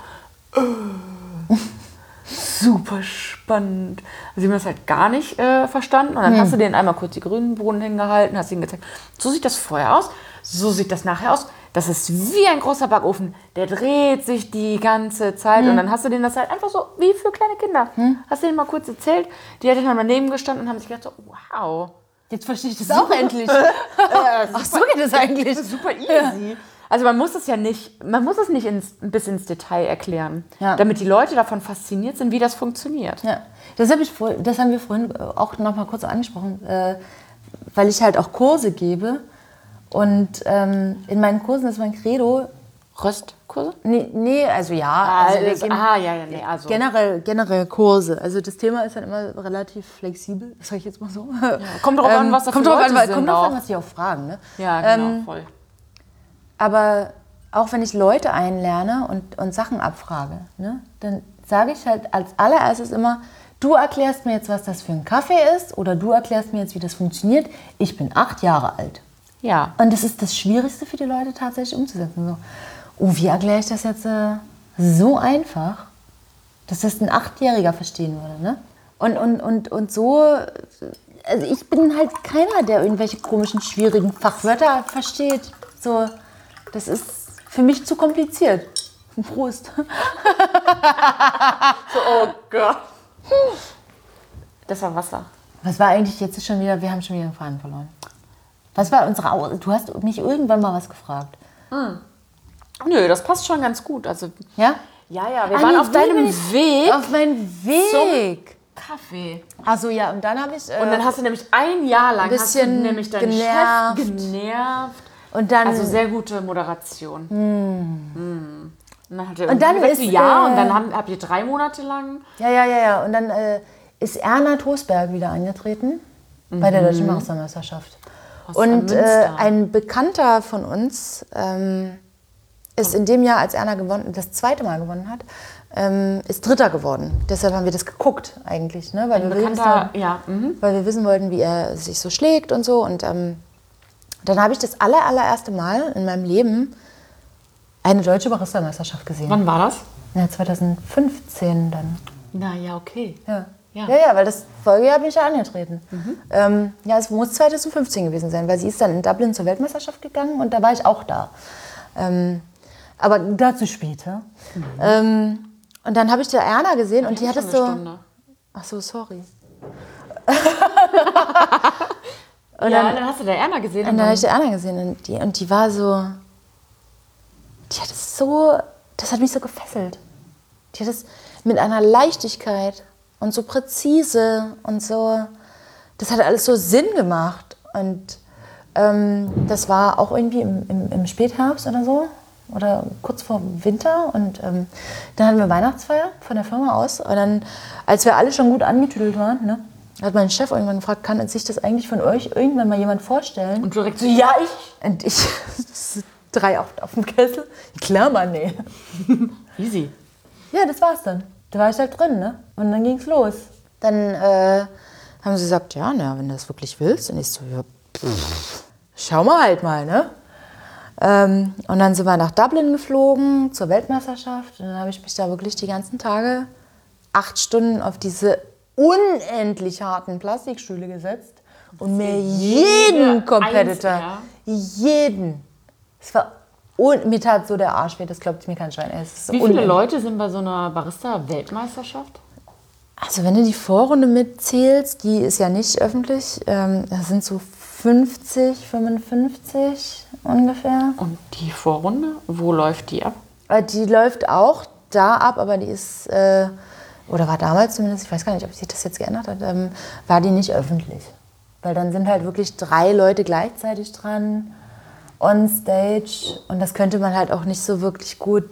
super spannend. Also sie haben das halt gar nicht äh, verstanden. Und dann hast du denen einmal kurz die grünen Bohnen hingehalten, hast ihnen gezeigt, so sieht das vorher aus, so sieht das nachher aus. Das ist wie ein großer Backofen. Der dreht sich die ganze Zeit. Und dann hast du denen das halt einfach so wie für kleine Kinder. Hast denen mal kurz erzählt. Die hatten dann daneben gestanden und haben sich gedacht, so, wow. Jetzt verstehe ich das auch endlich. Ach, so geht es eigentlich. Super easy. Also man muss es ja nicht, man muss es nicht ins, bis ins Detail erklären, Ja. damit die Leute davon fasziniert sind, wie das funktioniert. Ja, das, hab ich das haben wir vorhin auch noch mal kurz angesprochen, äh, weil ich halt auch Kurse gebe. Und ähm, in meinen Kursen ist mein Credo, Röstkurse? Nee, nee also ja. Also wir Also, gehen- ah, ja, ja, nee, also. Generell, generell Kurse. Also das Thema ist dann immer relativ flexibel, sag ich jetzt mal so. Kommt drauf an, was da kommt drauf an, weil- sind Kommt drauf an, was die auch fragen. Ne? Ja, genau, Ähm, voll. Aber auch wenn ich Leute einlerne und, und Sachen abfrage, ne, dann sage ich halt als allererstes immer, du erklärst mir jetzt, was das für ein Kaffee ist oder du erklärst mir jetzt, wie das funktioniert. Ich bin acht Jahre alt. Ja. Und das ist das Schwierigste für die Leute tatsächlich umzusetzen. So, oh, wie erkläre ich das jetzt äh, so einfach, dass das ein Achtjähriger verstehen würde. Ne? Und, und, und, und so, also ich bin halt keiner, der irgendwelche komischen, schwierigen Fachwörter versteht. So, das ist für mich zu kompliziert. Prost. Oh Gott. Das war Wasser. Was war eigentlich jetzt schon wieder, wir haben schon wieder den Faden verloren. Was war unsere, Au- du hast mich irgendwann mal was gefragt. Nö, das passt schon ganz gut. Also, Ja? ja, ja, wir Ah, waren nee, auf deinem Weg Auf meinem Weg. Kaffee. Also ja, und dann habe ich. Äh, Und dann hast du nämlich ein Jahr lang Ein bisschen nämlich deinen genervt. Chef genervt. und dann. Also sehr gute Moderation. Hm. Und dann, hat er Und dann gesagt, ist, ja, äh, und dann haben, habt ihr drei Monate lang. ja, ja, ja, ja. Und dann äh, ist Erna Tosberg wieder eingetreten bei der Deutschen Meistermeisterschaft. Und äh, ein Bekannter von uns ähm, ist in dem Jahr, als Erna gewonnen, das zweite Mal gewonnen hat, ähm, ist Dritter geworden. Deshalb haben wir das geguckt eigentlich, ne? weil, wir wissen, ja. Mhm. weil wir wissen wollten, wie er sich so schlägt und so. Und ähm, dann habe ich das aller, allererste Mal in meinem Leben eine deutsche Barista-Meisterschaft gesehen. Wann war das? Ja, 2015 dann. Na ja, okay. Ja. Ja. Ja, weil das Folgejahr bin ich ja angetreten. Ähm, ja, es muss 2015 gewesen sein, weil sie ist dann in Dublin zur Weltmeisterschaft gegangen und da war ich auch da. Ähm, aber dazu später. Ähm, und dann habe ich da Erna gesehen und die hat eine so. Stunde. Ach so, sorry. Und ja, dann, hast du der Erna gesehen. Und Und dann habe dann, ich die Anna gesehen und die, und die war so. Die hat es so. Das hat mich so gefesselt. Die hat es mit einer Leichtigkeit und so präzise und so. Das hat alles so Sinn gemacht. Und ähm, das war auch irgendwie im, im, im Spätherbst oder so. Oder kurz vor Winter. Und ähm, dann hatten wir Weihnachtsfeier von der Firma aus. Und dann, als wir alle schon gut angetüdelt waren, ne, hat mein Chef irgendwann gefragt, kann sich das eigentlich von euch irgendwann mal jemand vorstellen? und direkt so, ja, ich. Und ich, drei auf, auf dem Kessel. Klar, Mann, nee. Easy. Ja, das war's dann. Da war ich halt drin, ne? Und dann ging's los. Dann äh, haben sie gesagt, ja, na, wenn du das wirklich willst. Und ich so, ja, pff, schau mal halt mal, ne? Ähm, und dann sind wir nach Dublin geflogen zur Weltmeisterschaft. Und dann habe ich mich da wirklich die ganzen Tage acht Stunden auf diese unendlich harten Plastikstühle gesetzt und mir jeden Competitor, jeden, es war un mir tat so der Arsch weh, das glaubt mir kein ist Wie viele. Leute sind bei so einer Barista-Weltmeisterschaft? Also wenn du die Vorrunde mitzählst, die ist ja nicht öffentlich, ähm, das sind so 50, 55 ungefähr. Und die Vorrunde, wo läuft die ab? Äh, Die läuft auch da ab, aber die ist, äh, oder war damals zumindest, ich weiß gar nicht, ob sich das jetzt geändert hat, ähm, war die nicht öffentlich. Weil dann sind halt wirklich drei Leute gleichzeitig dran, on stage. Und das könnte man halt auch nicht so wirklich gut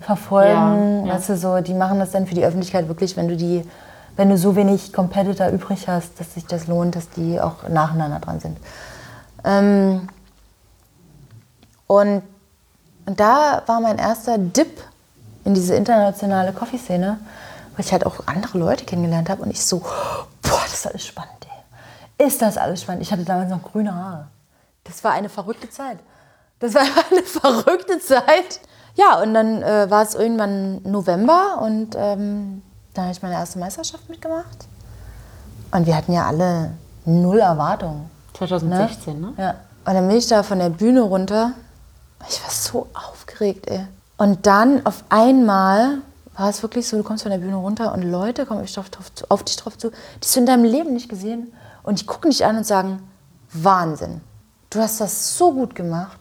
verfolgen. Ja. Weißt du, so, die machen das dann für die Öffentlichkeit wirklich, wenn du die, wenn du so wenig Competitor übrig hast, dass sich das lohnt, dass die auch nacheinander dran sind. Ähm, und, und da war mein erster Dip in diese internationale Coffee-Szene, wo ich halt auch andere Leute kennengelernt habe und ich so, boah, das ist alles spannend, ey. Ist das alles spannend? Ich hatte damals noch grüne Haare. Das war eine verrückte Zeit. Das war eine verrückte Zeit. Ja, und dann äh, war es irgendwann November und ähm, da habe ich meine erste Meisterschaft mitgemacht. Und wir hatten ja alle null Erwartungen. 2016, ne? Ja. Und dann bin ich da von der Bühne runter. Ich war so aufgeregt, ey. Und dann auf einmal war es wirklich so, du kommst von der Bühne runter und Leute kommen drauf, drauf, auf dich drauf zu, die hast du in deinem Leben nicht gesehen. Und die gucken dich an und sagen, Wahnsinn, du hast das so gut gemacht.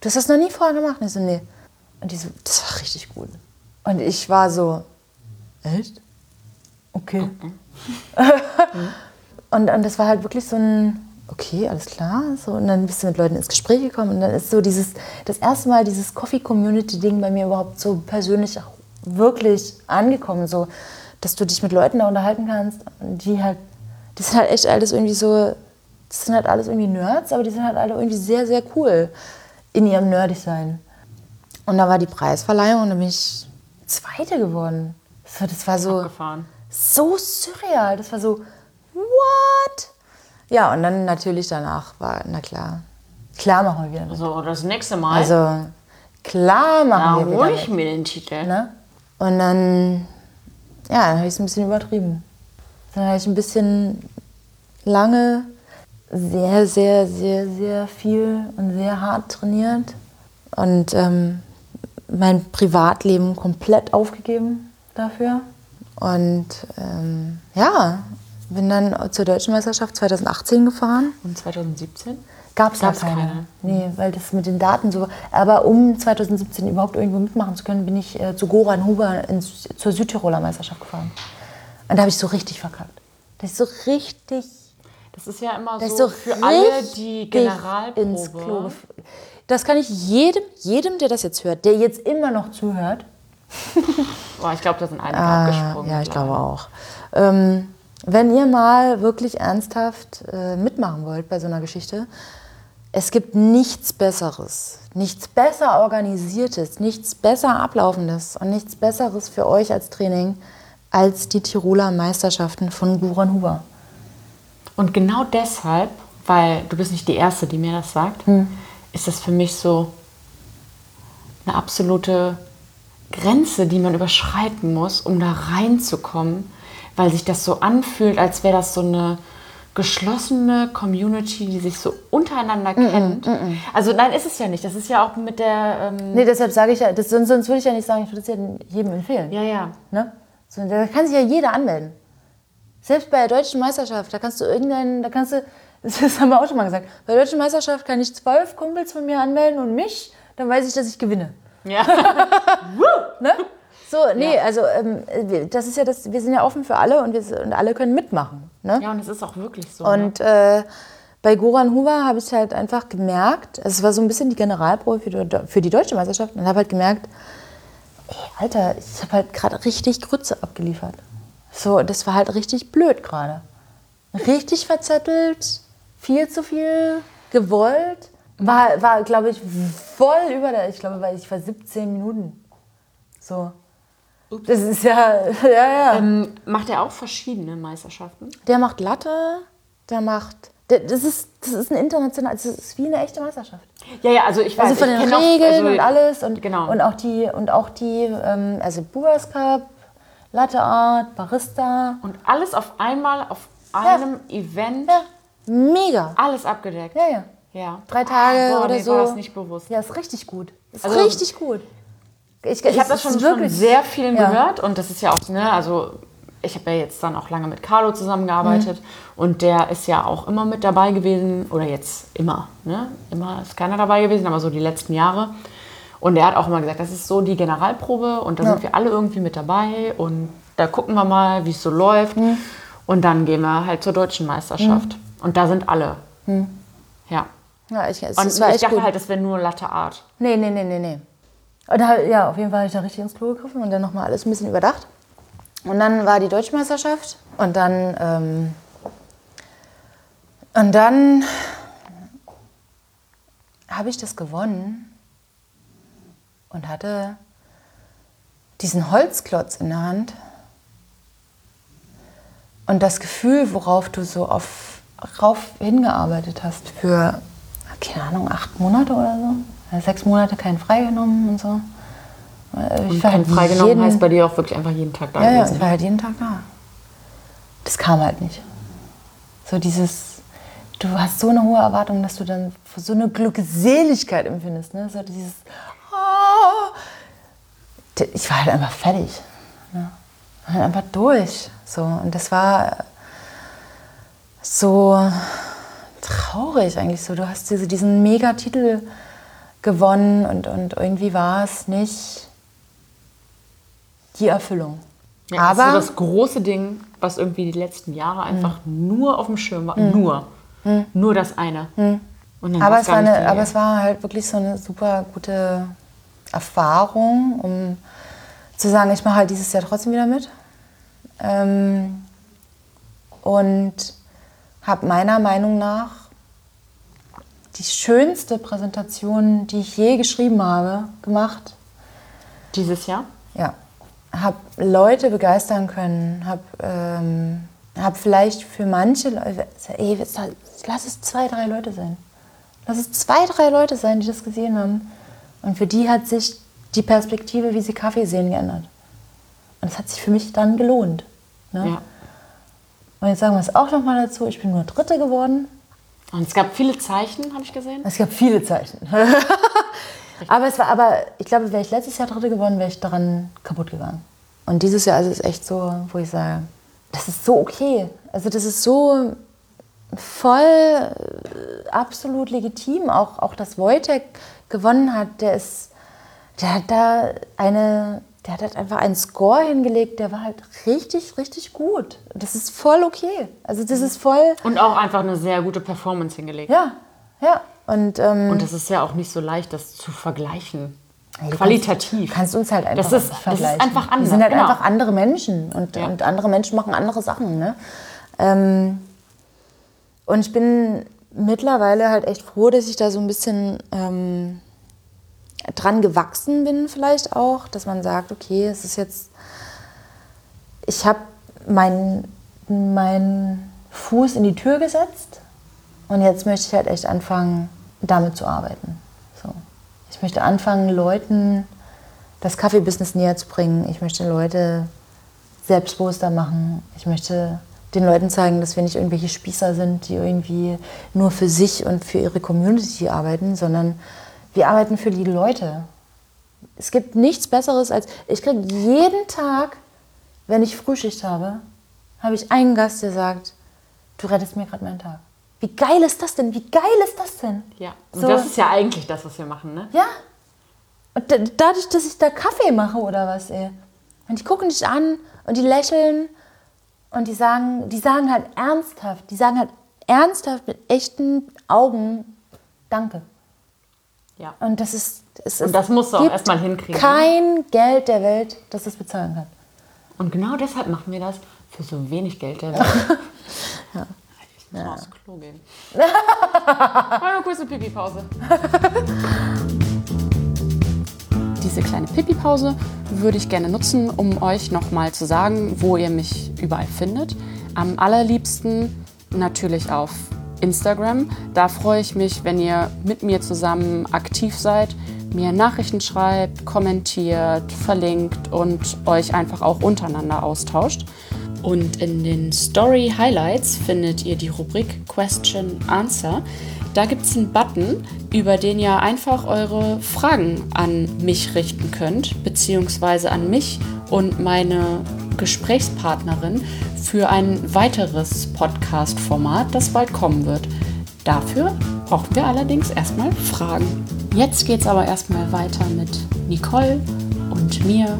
Du hast das noch nie vorher gemacht. Und ich so, nee. Und die so, das war richtig gut. Und ich war so, echt? Okay. Und, und das war halt wirklich so ein, okay, alles klar. So, und dann bist du mit Leuten ins Gespräch gekommen und dann ist so dieses, das erste Mal dieses Coffee-Community-Ding bei mir überhaupt so persönlich auch wirklich angekommen. So, dass du dich mit Leuten da unterhalten kannst, die halt, die sind halt echt alles irgendwie so, das sind halt alles irgendwie Nerds, aber die sind halt alle irgendwie sehr, sehr cool in ihrem Nerdig-Sein. Und da war die Preisverleihung und da bin ich Zweite geworden. So, das war so, Abgefahren. so surreal. Das war so, what? Ja, und dann natürlich danach war, na klar, klar machen wir wieder mit. So, das nächste Mal. Also, klar da machen wir hole wieder ich mit. mir den Titel. Ne? Und dann, ja, dann habe ich es ein bisschen übertrieben. Dann habe ich ein bisschen lange sehr, sehr, sehr, sehr viel und sehr hart trainiert und ähm, mein Privatleben komplett aufgegeben dafür. Und ähm, ja, bin dann zur Deutschen Meisterschaft 2018 gefahren. Und 2017? Gab es da Gab's keine. keine. Nee, weil das mit den Daten so. Aber um 2017 überhaupt irgendwo mitmachen zu können, bin ich äh, zu Goran Huber ins, zur Südtiroler Meisterschaft gefahren. Und da habe ich so richtig verkackt. Das ist so richtig. Das ist ja immer Das so, für alle die Generalprobe. ins Klo. Das kann ich jedem, jedem, der das jetzt hört, der jetzt immer noch zuhört. Boah, ich glaube, da sind einige Ah, abgesprungen. ja, ich glaube auch. Ähm, wenn ihr mal wirklich ernsthaft äh, mitmachen wollt bei so einer Geschichte, es gibt nichts Besseres, nichts besser organisiertes, nichts besser ablaufendes und nichts Besseres für euch als Training als die Tiroler Meisterschaften von Guran Huber. Und genau deshalb, weil du bist nicht die Erste, die mir das sagt, Hm. ist das für mich so eine absolute Grenze, die man überschreiten muss, um da reinzukommen, weil sich das so anfühlt, als wäre das so eine geschlossene Community, die sich so untereinander kennt. Also nein, ist es ja nicht. Das ist ja auch mit der... Ähm, Nee, deshalb sage ich ja, das, sonst, sonst würde ich ja nicht sagen, ich würde es ja jedem empfehlen. ja, ja. Ne? So, da kann sich ja jeder anmelden. Selbst bei der deutschen Meisterschaft, da kannst du irgendeinen, da kannst du, das haben wir auch schon mal gesagt, bei der deutschen Meisterschaft kann ich zwölf Kumpels von mir anmelden und mich, dann weiß ich, dass ich gewinne. ja. Ne? So, nee, also ähm, wir- das ist ja das, wir sind ja offen für alle und, wir, und alle können mitmachen. Ne? ja, und es ist auch wirklich so. ne? Und äh, bei Goran Huber habe ich halt einfach gemerkt, also es war so ein bisschen die Generalprobe für die, für die deutsche Meisterschaft und habe halt gemerkt, ey, Alter, ich habe halt gerade richtig Grütze abgeliefert. So, das war halt richtig blöd gerade. Richtig verzettelt, viel zu viel gewollt. War, war glaube ich, voll über der, ich glaube, weil ich war 17 Minuten. So. Das ist ja, ja, ja. ähm, macht er auch verschiedene Meisterschaften? Der macht Latte, der macht. Das, ist, das ist ein international, das ist wie eine echte Meisterschaft. Ja, ja, also ich weiß, Also von den kenn auch- Regeln also- und alles und, Genau. und auch die, und auch die ähm, also Brewers Cup, Latte Art, Barista. Und alles auf einmal auf einem Event, Ja, mega. alles abgedeckt. Ja, ja. Ja. Drei Tage Boah, oder mir so. war das nicht bewusst. Ja, ist richtig gut. Ist Also- richtig gut. Ich, Ich habe das schon von sehr vielen ja. gehört und das ist ja auch, ne, also ich habe ja jetzt dann auch lange mit Carlo zusammengearbeitet Mhm. und der ist ja auch immer mit dabei gewesen oder jetzt immer, ne? Immer ist keiner dabei gewesen, aber so die letzten Jahre. Und er hat auch immer gesagt, das ist so die Generalprobe und da sind wir alle irgendwie mit dabei und da gucken wir mal, wie es so läuft Mhm. und dann gehen wir halt zur deutschen Meisterschaft und da sind alle. Ja. Ja, ich, es, Und es ich dachte gut. halt, das wäre nur Latte Art. Nee, nee, nee, nee, nee. Und da, ja, auf jeden Fall habe ich da richtig ins Klo gegriffen und dann nochmal alles ein bisschen überdacht. Und dann war die Deutsche Meisterschaft und dann, ähm, und dann habe ich das gewonnen und hatte diesen Holzklotz in der Hand und das Gefühl, worauf du so auf, rauf hingearbeitet hast für, keine Ahnung, acht Monate oder so. Ja, Sechs Monate keinen freigenommen und so. Äh, Ich Und war kein halt freigenommen jeden- heißt bei dir auch wirklich einfach jeden Tag da ja, ja, gewesen. ich war halt jeden Tag da. Das kam halt nicht. So dieses, du hast so eine hohe Erwartung, dass du dann so eine Glückseligkeit empfindest. Ne? So dieses, ich war halt einfach fertig. Ne? Halt einfach durch. So. Und das war so traurig eigentlich so. Du hast diese, diesen Megatitel gewonnen und, und irgendwie war es nicht die Erfüllung. Ja, Aber das ist so das große Ding, was irgendwie die letzten Jahre einfach nur auf dem Schirm war. Nur. Nur das eine. Dann Aber es, war eine, aber es war halt wirklich so eine super gute Erfahrung, um zu sagen, ich mache halt dieses Jahr trotzdem wieder mit. Ähm, und habe meiner Meinung nach die schönste Präsentation, die ich je geschrieben habe, gemacht. Dieses Jahr? Ja, habe Leute begeistern können, habe ähm, hab vielleicht für manche Leute, ey, lass es zwei, drei Leute sein. Lass es zwei, drei Leute sein, die das gesehen haben. Und für die hat sich die Perspektive, wie sie Kaffee sehen, geändert. Und es hat sich für mich dann gelohnt. Ne? Ja. Und jetzt sagen wir es auch noch mal dazu, ich bin nur Dritte geworden. Und es gab viele Zeichen, habe ich gesehen. Es gab viele Zeichen. aber es war, aber ich glaube, wäre ich letztes Jahr Dritte geworden, wäre ich daran kaputt gegangen. Und dieses Jahr ist es echt so, wo ich sage, das ist so okay. Also das ist so voll äh, absolut legitim. Auch, auch dass Wojtek gewonnen hat, der ist, der hat da eine, der hat halt einfach einen Score hingelegt, der war halt richtig, richtig gut. Das ist voll okay. Also das ist voll, Und auch einfach eine sehr gute Performance hingelegt. ja, ja. Und, ähm, Und das ist ja auch nicht so leicht, das zu vergleichen. Du Qualitativ. Kannst, kannst uns halt einfach Das ist- nicht das ist vergleichen. einfach anders, Wir sind halt genau. einfach andere Menschen und, Ja. und andere Menschen machen andere Sachen. Ne? Ähm, und ich bin mittlerweile halt echt froh, dass ich da so ein bisschen ähm, dran gewachsen bin vielleicht auch, dass man sagt, okay, es ist jetzt, ich habe meinen mein Fuß in die Tür gesetzt und jetzt möchte ich halt echt anfangen, damit zu arbeiten. So. Ich möchte anfangen, Leuten das Kaffeebusiness näher zu bringen. Ich möchte Leute selbstbewusster machen. Ich möchte den Leuten zeigen, dass wir nicht irgendwelche Spießer sind, die irgendwie nur für sich und für ihre Community arbeiten, sondern wir arbeiten für die Leute. Es gibt nichts Besseres als, ich kriege jeden Tag, wenn ich Frühschicht habe, habe ich einen Gast, der sagt, du rettest mir gerade meinen Tag. Wie geil ist das denn? Wie geil ist das denn? Ja. Und So. das ist ja eigentlich das, was wir machen, ne? Ja. Und da- dadurch, dass ich da Kaffee mache oder was, ey. Und die gucken dich an und die lächeln und die sagen, die sagen halt ernsthaft, die sagen halt ernsthaft mit echten Augen Danke. Ja. Und das ist. Es, Und das musst du auch gibt erst mal hinkriegen, ne? Kein Geld der Welt, das das bezahlen kann. Und genau deshalb machen wir das für so wenig Geld der Welt. ja. Ich muss mal aufs Klo gehen. Mal eine kurze Pipi-Pause. Diese kleine Pipi-Pause würde ich gerne nutzen, um euch nochmal zu sagen, wo ihr mich überall findet. Am allerliebsten natürlich auf Instagram. Da freue ich mich, wenn ihr mit mir zusammen aktiv seid, mir Nachrichten schreibt, kommentiert, verlinkt und euch einfach auch untereinander austauscht. Und in den Story Highlights findet ihr die Rubrik Question Answer. Da gibt es einen Button, über den ihr einfach eure Fragen an mich richten könnt, beziehungsweise an mich und meine Gesprächspartnerin für ein weiteres Podcast-Format, das bald kommen wird. Dafür brauchen wir allerdings erstmal Fragen. Jetzt geht es aber erstmal weiter mit Nicole und mir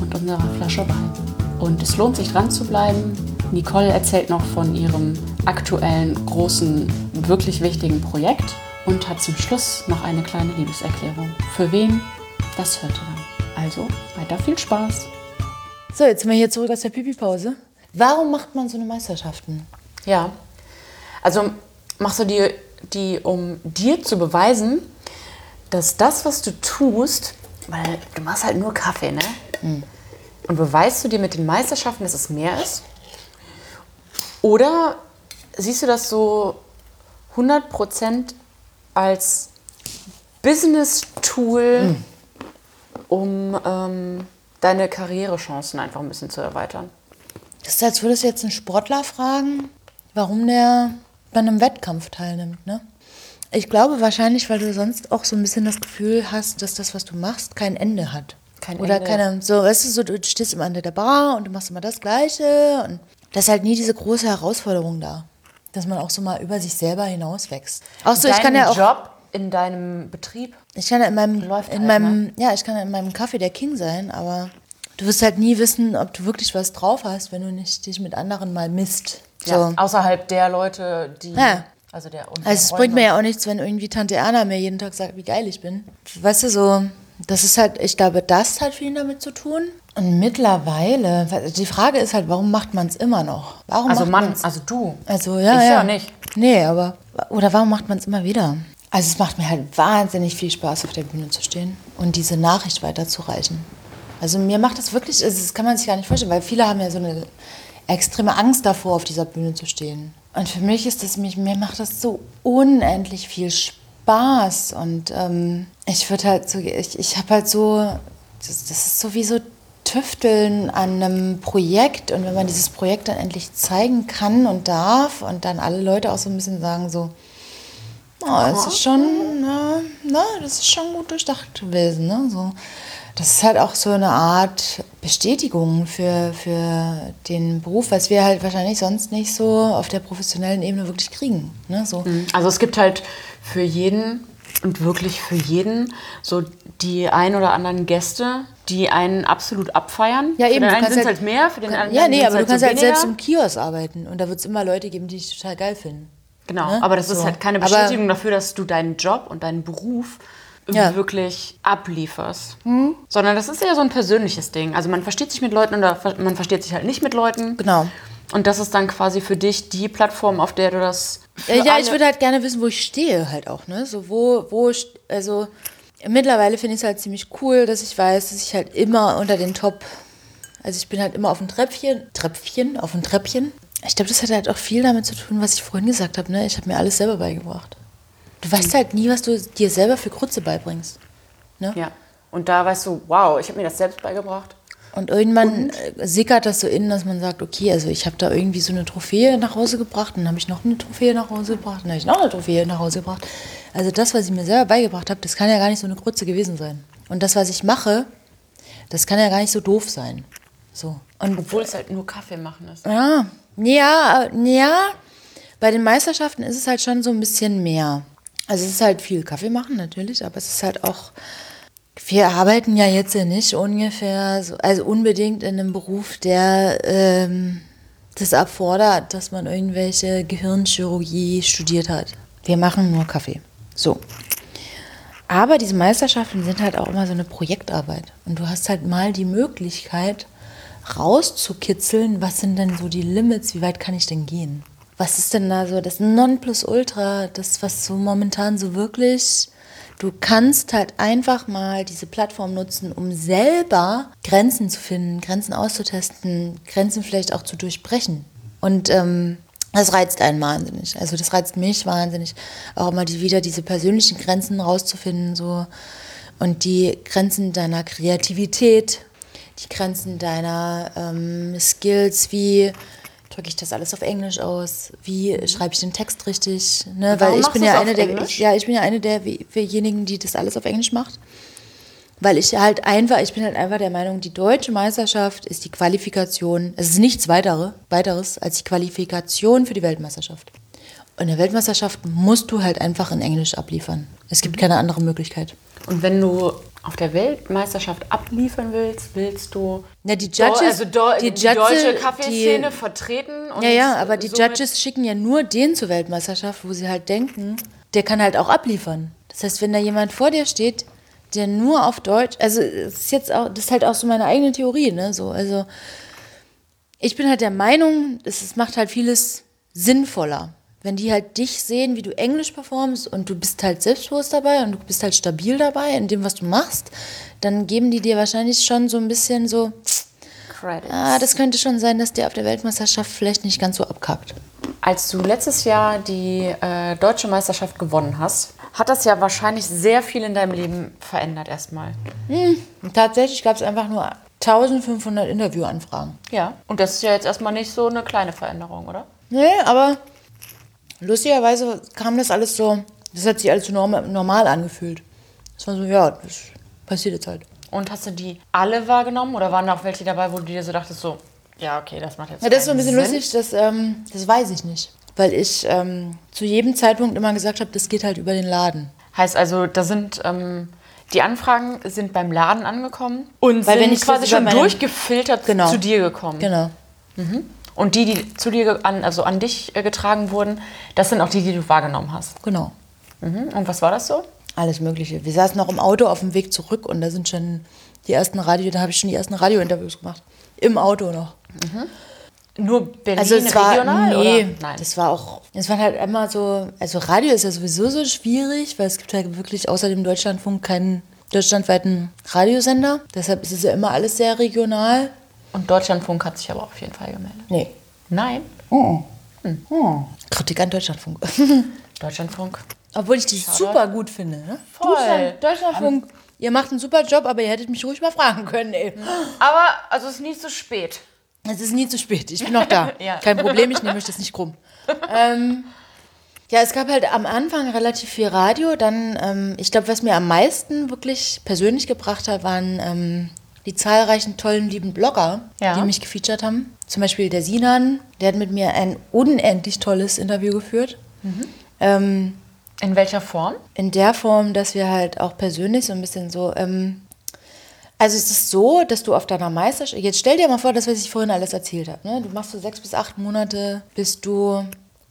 und unserer Flasche Wein. Und es lohnt sich dran zu bleiben. Nicole erzählt noch von ihrem aktuellen, großen, wirklich wichtigen Projekt und hat zum Schluss noch eine kleine Liebeserklärung. Für wen? Das hört ihr dann. Also, weiter viel Spaß. So, jetzt sind wir hier zurück aus der Pipi-Pause. Warum macht man so eine Meisterschaften? Ja. Also machst du die, die, um dir zu beweisen, dass das, was du tust, weil du machst halt nur Kaffee, ne? Und beweist du dir mit den Meisterschaften, dass es mehr ist? Oder siehst du das so 100% als Business-Tool, um ähm, deine Karrierechancen einfach ein bisschen zu erweitern? Das ist, als würdest du jetzt einen Sportler fragen, warum der bei einem Wettkampf teilnimmt. Ne? Ich glaube wahrscheinlich, weil du sonst auch so ein bisschen das Gefühl hast, dass das, was du machst, kein Ende hat. Kein Oder Ende. keine, so, weißt du, so, du stehst immer an der Bar und du machst immer das Gleiche. Und da ist halt nie diese große Herausforderung da. Dass man auch so mal über sich selber hinauswächst. Auch so, ich kann ja auch. Job in deinem Betrieb. Ich kann ja in meinem, Läuft in halt, meinem, ja, ich kann ja in meinem Kaffee der King sein, aber du wirst halt nie wissen, ob du wirklich was drauf hast, wenn du nicht dich mit anderen mal misst. So. Ja, außerhalb der Leute, die. Ja, Also der Also es bringt mir ja auch nichts, wenn irgendwie Tante Erna mir jeden Tag sagt, wie geil ich bin. Weißt du, so, das ist halt, ich glaube, das hat viel damit zu tun. Und mittlerweile, die Frage ist halt, warum macht man es immer noch? Warum Also man's? also du. Also ja, Ich ja. nicht. Nee, aber oder warum macht man es immer wieder? Also es macht mir halt wahnsinnig viel Spaß, auf der Bühne zu stehen und diese Nachricht weiterzureichen. Also mir macht das wirklich, also das kann man sich gar nicht vorstellen, weil viele haben ja so eine extreme Angst davor, auf dieser Bühne zu stehen. Und für mich ist das, mich, mir macht das so unendlich viel Spaß und ähm, ich würde halt so, ich, ich habe halt so, das, das ist so wie so Tüfteln an einem Projekt und wenn man dieses Projekt dann endlich zeigen kann und darf und dann alle Leute auch so ein bisschen sagen so, oh, es ist schon, na, na, das ist schon gut durchdacht gewesen, ne? So, das ist halt auch so eine Art Bestätigung für, für den Beruf, was wir halt wahrscheinlich sonst nicht so auf der professionellen Ebene wirklich kriegen, ne? So. Also es gibt halt für jeden und wirklich für jeden so die ein oder anderen Gäste, die einen absolut abfeiern. Ja, Für eben. den du einen sind es halt- halt mehr, für den anderen Ja, nee, aber du halt kannst so halt selbst weniger. im Kiosk arbeiten und da wird es immer Leute geben, die dich total geil finden. Genau, Ne? aber das ist So. halt keine Aber- Bestätigung dafür, dass du deinen Job und deinen Beruf Ja. wirklich ablieferst. Sondern das ist eher so ein persönliches Ding. Also man versteht sich mit Leuten oder man versteht sich halt nicht mit Leuten. Genau. Und das ist dann quasi für dich die Plattform, auf der du das. für Ja, alle- ich würde halt gerne wissen, wo ich stehe halt auch, ne? So wo, wo, also mittlerweile finde ich es halt ziemlich cool, dass ich weiß, dass ich halt immer unter den Top, also ich bin halt immer auf dem Treppchen, Treppchen, auf dem Treppchen. Ich glaube, das hat halt auch viel damit zu tun, was ich vorhin gesagt habe, ne? Ich habe mir alles selber beigebracht. Du weißt halt nie, was du dir selber für Krütze beibringst. Ne? Ja. Und da weißt du, wow, ich habe mir das selbst beigebracht. Und irgendwann äh, sickert das so in, dass man sagt, okay, also ich habe da irgendwie so eine Trophäe nach Hause gebracht, dann habe ich noch eine Trophäe nach Hause gebracht, dann habe ich noch eine Trophäe nach Hause gebracht. Also das, was ich mir selber beigebracht habe, das kann ja gar nicht so eine Krütze gewesen sein. Und das, was ich mache, das kann ja gar nicht so doof sein. So. Und Obwohl es halt nur Kaffee machen ist. ja, ja, ja, bei den Meisterschaften ist es halt schon so ein bisschen mehr. Also es ist halt viel Kaffee machen natürlich, aber es ist halt auch, wir arbeiten ja jetzt ja nicht ungefähr, so, also unbedingt in einem Beruf, der ähm, das erfordert, dass man irgendwelche Gehirnchirurgie studiert hat. Wir machen nur Kaffee. So. Aber diese Meisterschaften sind halt auch immer so eine Projektarbeit. Und du hast halt mal die Möglichkeit, rauszukitzeln, was sind denn so die Limits, wie weit kann ich denn gehen? Was ist denn da so das Nonplusultra, das, was so momentan so wirklich. Du kannst halt einfach mal diese Plattform nutzen, um selber Grenzen zu finden, Grenzen auszutesten, Grenzen vielleicht auch zu durchbrechen. Und ähm, das reizt einen wahnsinnig. Also das reizt mich wahnsinnig, auch immer die, wieder diese persönlichen Grenzen rauszufinden so und die Grenzen deiner Kreativität, die Grenzen deiner ähm, Skills, wie drücke ich das alles auf Englisch aus, wie schreibe ich den Text richtig, ne? Weil ich bin ja eine der, ich, ja ich bin ja eine derjenigen, die das alles auf Englisch macht. Weil ich halt einfach, ich bin halt einfach der Meinung, die deutsche Meisterschaft ist die Qualifikation, es ist nichts weitere, weiteres als die Qualifikation für die Weltmeisterschaft. Und in der Weltmeisterschaft musst du halt einfach in Englisch abliefern. Es gibt keine andere Möglichkeit. Und wenn du auf der Weltmeisterschaft abliefern willst, willst du Ja, die do- Judges, also do, die die, Judges, deutsche die- Kaffeeszene vertreten. Und Ja, ja, aber die Judges schicken ja nur den zur Weltmeisterschaft, wo sie halt denken, der kann halt auch abliefern. Das heißt, wenn da jemand vor dir steht, der nur auf Deutsch, also es ist jetzt auch, das ist halt auch so meine eigene Theorie, ne? So, also ich bin halt der Meinung, es macht halt vieles sinnvoller. Wenn die halt dich sehen, wie du Englisch performst und du bist halt selbstbewusst dabei und du bist halt stabil dabei in dem, was du machst, dann geben die dir wahrscheinlich schon so ein bisschen so, Credits. ah, das könnte schon sein, dass der auf der Weltmeisterschaft vielleicht nicht ganz so abkackt. Als du letztes Jahr die äh, deutsche Meisterschaft gewonnen hast, hat das ja wahrscheinlich sehr viel in deinem Leben verändert erstmal. Und tatsächlich gab es einfach nur 1500 Interviewanfragen. Ja. Und das ist ja jetzt erstmal nicht so eine kleine Veränderung, oder? Nee, aber lustigerweise kam das alles so, das hat sich alles so norm normal angefühlt. Das war so, ja, das passiert jetzt halt. Und hast du die alle wahrgenommen oder waren da auch welche dabei, wo du dir so dachtest, so, ja, okay, das macht jetzt Ja, das ist so ein bisschen Sinn. lustig, das, ähm, das weiß ich nicht. Weil ich ähm, zu jedem Zeitpunkt immer gesagt habe, das geht halt über den Laden. Heißt also, da sind ähm, die Anfragen sind beim Laden angekommen und Weil sind wenn ich quasi schon durchgefiltert Genau. zu dir gekommen. Genau. Und die, die zu dir, an, also an dich äh, getragen wurden, das sind auch die, die du wahrgenommen hast. Genau. Mhm. Und was war das so? Alles Mögliche. Wir saßen noch im Auto auf dem Weg zurück und da sind schon die ersten Radio, da habe ich schon die ersten Radiointerviews gemacht. Im Auto noch. Nur Berlin Also es war regional? nee, oder? Nein. das war auch, es waren halt immer so, also Radio ist ja sowieso so schwierig, weil es gibt halt wirklich außer dem Deutschlandfunk keinen deutschlandweiten Radiosender. Deshalb ist es ja immer alles sehr regional. Und Deutschlandfunk hat sich aber auf jeden Fall gemeldet. Nee. Nein. Kritik an Deutschlandfunk. Deutschlandfunk. Obwohl ich die super gut finde. Ne? Voll. Deutschland, Deutschlandfunk, ihr macht einen super Job, aber ihr hättet mich ruhig mal fragen können. Ey. Aber also es ist nie zu spät. Es ist nie zu spät. Ich bin noch da. Ja. Kein Problem, ich nehme euch das nicht krumm. ähm, ja, es gab halt am Anfang relativ viel Radio. Dann, ähm, ich glaube, was mir am meisten wirklich persönlich gebracht hat, waren ähm, die zahlreichen tollen, lieben Blogger, Ja. die mich gefeatured haben. Zum Beispiel der Sinan, der hat mit mir ein unendlich tolles Interview geführt. Ähm, In welcher Form? in der Form, dass wir halt auch persönlich so ein bisschen so. Ähm, also es ist so, dass du auf deiner Meisterschaft. Jetzt stell dir mal vor, das, was ich vorhin alles erzählt habe. Ne? Du machst so sechs bis acht Monate, bist du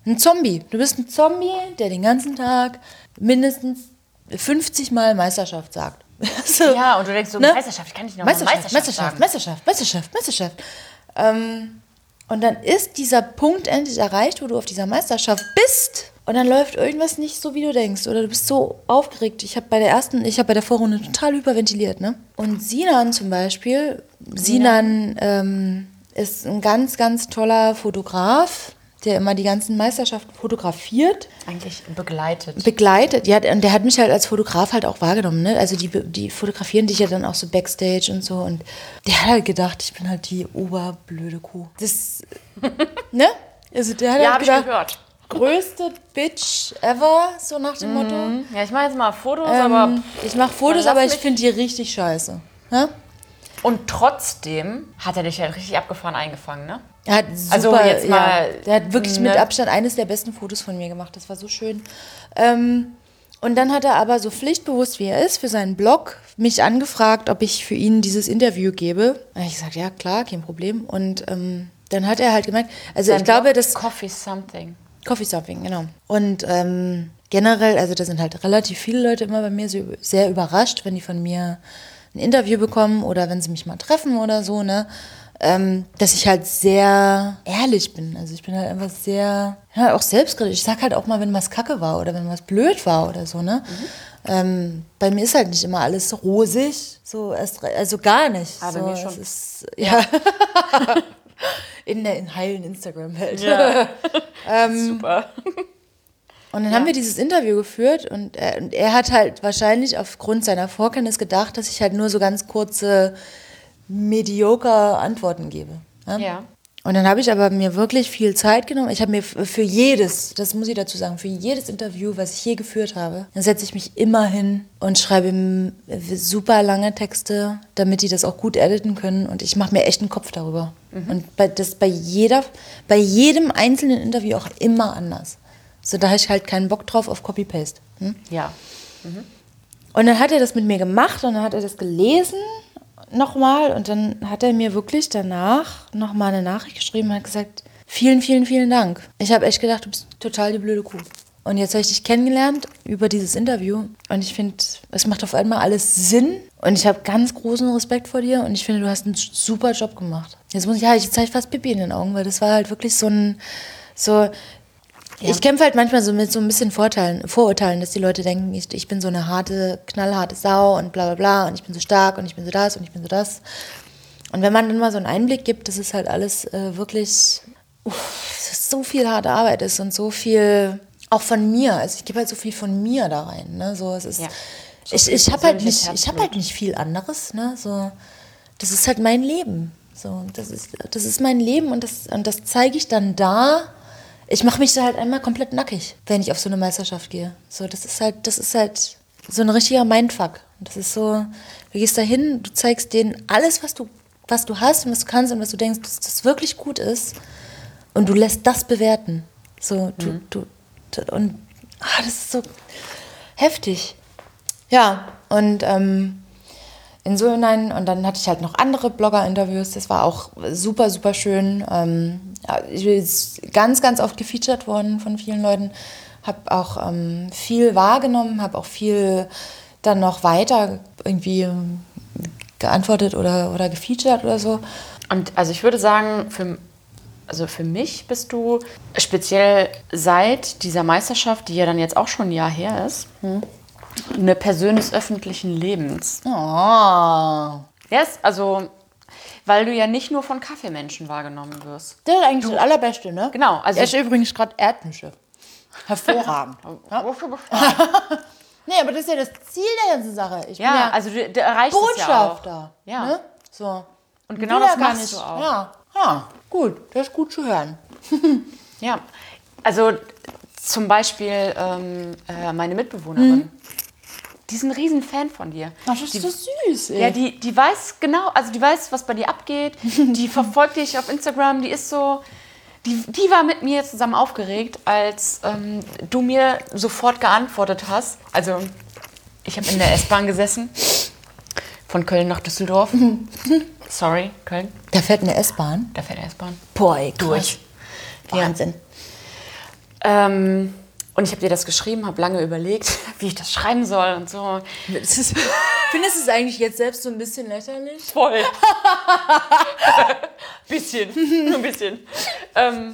ein Zombie. Du bist ein Zombie, der den ganzen Tag mindestens 50 Mal Meisterschaft sagt. So, Ja, und du denkst so, Ne? Meisterschaft, ich kann nicht nochmal Meisterschaft, Meisterschaft, Meisterschaft, sagen. Meisterschaft, Meisterschaft, Meisterschaft. Ähm, und dann ist dieser Punkt endlich erreicht, wo du auf dieser Meisterschaft bist. Und dann läuft irgendwas nicht so, wie du denkst. Oder du bist so aufgeregt. Ich habe bei der ersten, ich habe bei der Vorrunde total hyperventiliert, ne? Und Sinan zum Beispiel, Sinan ähm, ist ein ganz, ganz toller Fotograf, der immer die ganzen Meisterschaften fotografiert Eigentlich begleitet. begleitet. Ja, und der hat mich halt als Fotograf halt auch wahrgenommen. Ne? Also die, die fotografieren dich ja dann auch so backstage und so. Und der hat halt gedacht, ich bin halt die oberblöde Kuh. Das, ne? Also der hat ja, halt habe ich gedacht, gehört. größte Bitch ever, so nach dem Motto. Ja, ich mache jetzt mal Fotos, aber. Ähm, ich mache Fotos, aber ich finde die richtig scheiße. Ne? Und trotzdem hat er dich ja richtig abgefahren eingefangen, ne? Er hat super, Also jetzt mal, ja, der hat wirklich mit ne? Abstand eines der besten Fotos von mir gemacht. Das war so schön. Ähm, und dann hat er aber so pflichtbewusst, wie er ist, für seinen Blog mich angefragt, ob ich für ihn dieses Interview gebe. Ich gesagt, ja klar, kein Problem. Und ähm, dann hat er halt gemerkt, also ich glaube, das Coffee Something. Coffee Stopping, genau. Und ähm, generell, also da sind halt relativ viele Leute immer bei mir so sehr überrascht, wenn die von mir ein Interview bekommen oder wenn sie mich mal treffen oder so, ne? Ähm, dass ich halt sehr ehrlich bin. Also ich bin halt einfach sehr, ja, auch selbstkritisch. Ich sag halt auch mal, wenn was kacke war oder wenn was blöd war oder so, ne? Ähm, bei mir ist halt nicht immer alles rosig, so erst, also gar nicht. Ah, bei so, mir es schon. Ist, ja. in der in heilen Instagram-Welt. Ja. Super. Und dann haben wir dieses Interview geführt und er, und er hat halt wahrscheinlich aufgrund seiner Vorkenntnis gedacht, dass ich halt nur so ganz kurze, mediocre Antworten gebe. Ja? Ja. Und dann habe ich aber mir wirklich viel Zeit genommen. Ich habe mir für jedes, das muss ich dazu sagen, für jedes Interview, was ich je geführt habe, dann setze ich mich immer hin und schreibe super lange Texte, damit die das auch gut editen können. Und ich mache mir echt einen Kopf darüber. Und bei, das bei jeder, bei jedem einzelnen Interview auch immer anders. So, da habe ich halt keinen Bock drauf auf Copy-Paste. Hm? Ja. Und dann hat er das mit mir gemacht und dann hat er das gelesen nochmal und dann hat er mir wirklich danach nochmal eine Nachricht geschrieben und hat gesagt, vielen, vielen, vielen Dank. Ich habe echt gedacht, du bist total die blöde Kuh. Und jetzt habe ich dich kennengelernt über dieses Interview und ich finde, es macht auf einmal alles Sinn und ich habe ganz großen Respekt vor dir und ich finde, du hast einen super Job gemacht. Jetzt muss ich, ja, ich fast Pipi in den Augen, weil das war halt wirklich so ein, so, ich kämpfe halt manchmal so mit so ein bisschen Vorteilen, Vorurteilen, dass die Leute denken, ich, ich bin so eine harte, knallharte Sau und bla bla bla und ich bin so stark und ich bin so das und ich bin so das. Und wenn man dann mal so einen Einblick gibt, dass es halt alles äh, wirklich uff, so viel harte Arbeit ist und so viel auch von mir. Also ich gebe halt so viel von mir da rein. Ne? So, es ist, Ja. So ich ich habe halt nicht, ich habe halt nicht viel anderes. Ne? So, das ist halt mein Leben. So, das ist, das ist mein Leben und das, und das zeige ich dann da. Ich mache mich da halt einmal komplett nackig, wenn ich auf so eine Meisterschaft gehe. So, das ist halt, das ist halt so ein richtiger Mindfuck. Und Das ist so, du gehst da hin, du zeigst denen alles, was du, was du hast und was du kannst und was du denkst, dass das wirklich gut ist. Und du lässt das bewerten. So, du, du, du, und ah, das ist so heftig. Ja, und ähm, in so hinein, und dann hatte ich halt noch andere Blogger-Interviews, das war auch super, super schön. Ähm, ich bin ganz, ganz oft gefeatured worden von vielen Leuten. Habe auch ähm, viel wahrgenommen, habe auch viel dann noch weiter irgendwie ähm, geantwortet oder, oder gefeatured oder so. Und also ich würde sagen, für, also für mich bist du speziell seit dieser Meisterschaft, die ja dann jetzt auch schon ein Jahr her ist, hm, eine Person des öffentlichen Lebens. Oh. Yes, also weil du ja nicht nur von Kaffeemenschen wahrgenommen wirst. Das ist eigentlich das Allerbeste, ne? Genau, also Er ist übrigens gerade Erdnüsse. Hervorragend. ja. Nee, aber das ist ja das Ziel der ganzen Sache. Ich bin Ja, ja also du, du erreichst es ja auch. Botschafter. Ja. Ne? So. Und genau das ja machst nicht. du auch. Ja. ja, gut. Das ist gut zu hören. Ja, also zum Beispiel ähm, äh, meine Mitbewohnerin. Die ist ein riesen Fan von dir. Ach, das ist die, so süß, ey. Ja, die, die weiß genau, also die weiß, was bei dir abgeht. Die verfolgt dich auf Instagram. Die ist so, die, die war mit mir zusammen aufgeregt, als ähm, du mir sofort geantwortet hast. Also ich habe in der S-Bahn gesessen von Köln nach Düsseldorf. Sorry, Köln. da fährt eine S-Bahn. Da fährt der S-Bahn. Boah, ey. Durch. Wahnsinn. Ähm, und ich habe dir das geschrieben, habe lange überlegt, wie ich das schreiben soll und so. Findest du es eigentlich jetzt selbst so ein bisschen lächerlich? Voll. bisschen, nur ein bisschen. ähm,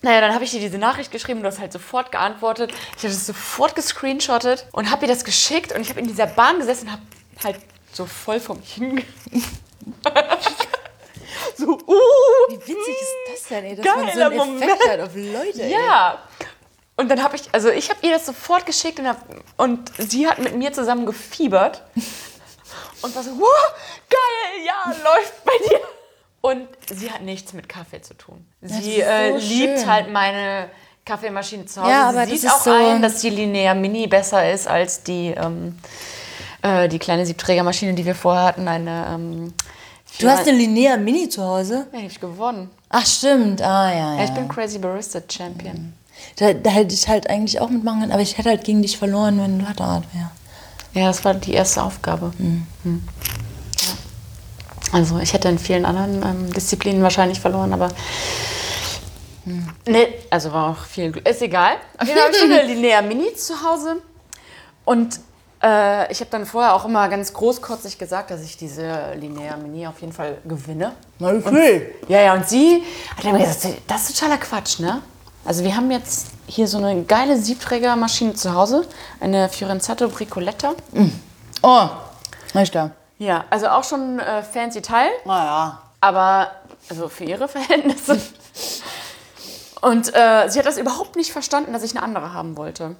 naja, dann habe ich dir diese Nachricht geschrieben, du hast halt sofort geantwortet. Ich habe das sofort gescreenshottet und habe dir das geschickt und ich habe in dieser Bahn gesessen und habe halt so voll vor mich hinge... so, uh, Wie witzig ist das denn, ey, dass man so einen Moment. Effekt hat auf Leute, ey. Ja. Und dann habe ich, also ich habe ihr das sofort geschickt und, hab, und sie hat mit mir zusammen gefiebert. Und war so, wow, geil, ja, läuft bei dir. Und sie hat nichts mit Kaffee zu tun. Sie ist so äh, liebt schön. halt meine Kaffeemaschine zu Hause. Ja, sie aber sieht das ist auch so- ein, dass die Linear Mini besser ist als die, ähm, äh, die kleine Siebträgermaschine, die wir vorher hatten. Eine, ähm, Du hast eine Linear Mini zu Hause? Ja, die hab ich gewonnen. Ach, stimmt. Ah, ja, Ja, ja. ich bin Crazy Barista Champion. Da, da hätte ich halt eigentlich auch mitmachen können, aber ich hätte halt gegen dich verloren, wenn du Latteart wär. Ja, das war die erste Aufgabe. Hm. Ja. Also ich hätte in vielen anderen ähm, Disziplinen wahrscheinlich verloren, aber nee, also war auch viel Glück. Ist egal. Auf jeden Fall habe ich eine Linear Mini zu Hause und äh, ich habe dann vorher auch immer ganz großkotzig gesagt, dass ich diese Linear Mini auf jeden Fall gewinne. Na, okay. Ja, ja, und sie hat immer gesagt, das ist totaler Quatsch, ne? Also wir haben jetzt hier so eine geile Siebträgermaschine zu Hause, eine Fiorenzato Bricoletta. Oh, ist da. Ja, also auch schon äh, fancy Teil, Naja. aber also für ihre Verhältnisse. Und äh, sie hat das überhaupt nicht verstanden, dass ich eine andere haben wollte.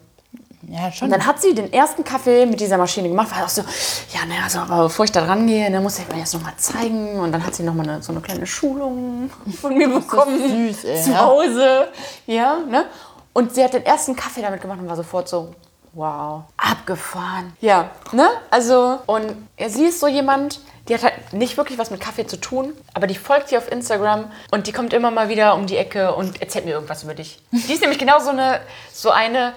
Ja, schon. Und dann hat sie den ersten Kaffee mit dieser Maschine gemacht, war auch so, ja, naja, also, aber bevor ich da dran gehe, dann muss ich mir das nochmal zeigen. Und dann hat sie nochmal eine, so eine kleine Schulung von mir bekommen. süß, ey, zu. Hause. Ja, ne? Und sie hat den ersten Kaffee damit gemacht und war sofort so, wow, abgefahren. Ja, ne? Also, und ja, sie ist so jemand, die hat halt nicht wirklich was mit Kaffee zu tun, aber die folgt dir auf Instagram und die kommt immer mal wieder um die Ecke und erzählt mir irgendwas über dich. Die ist nämlich genau so eine, so eine,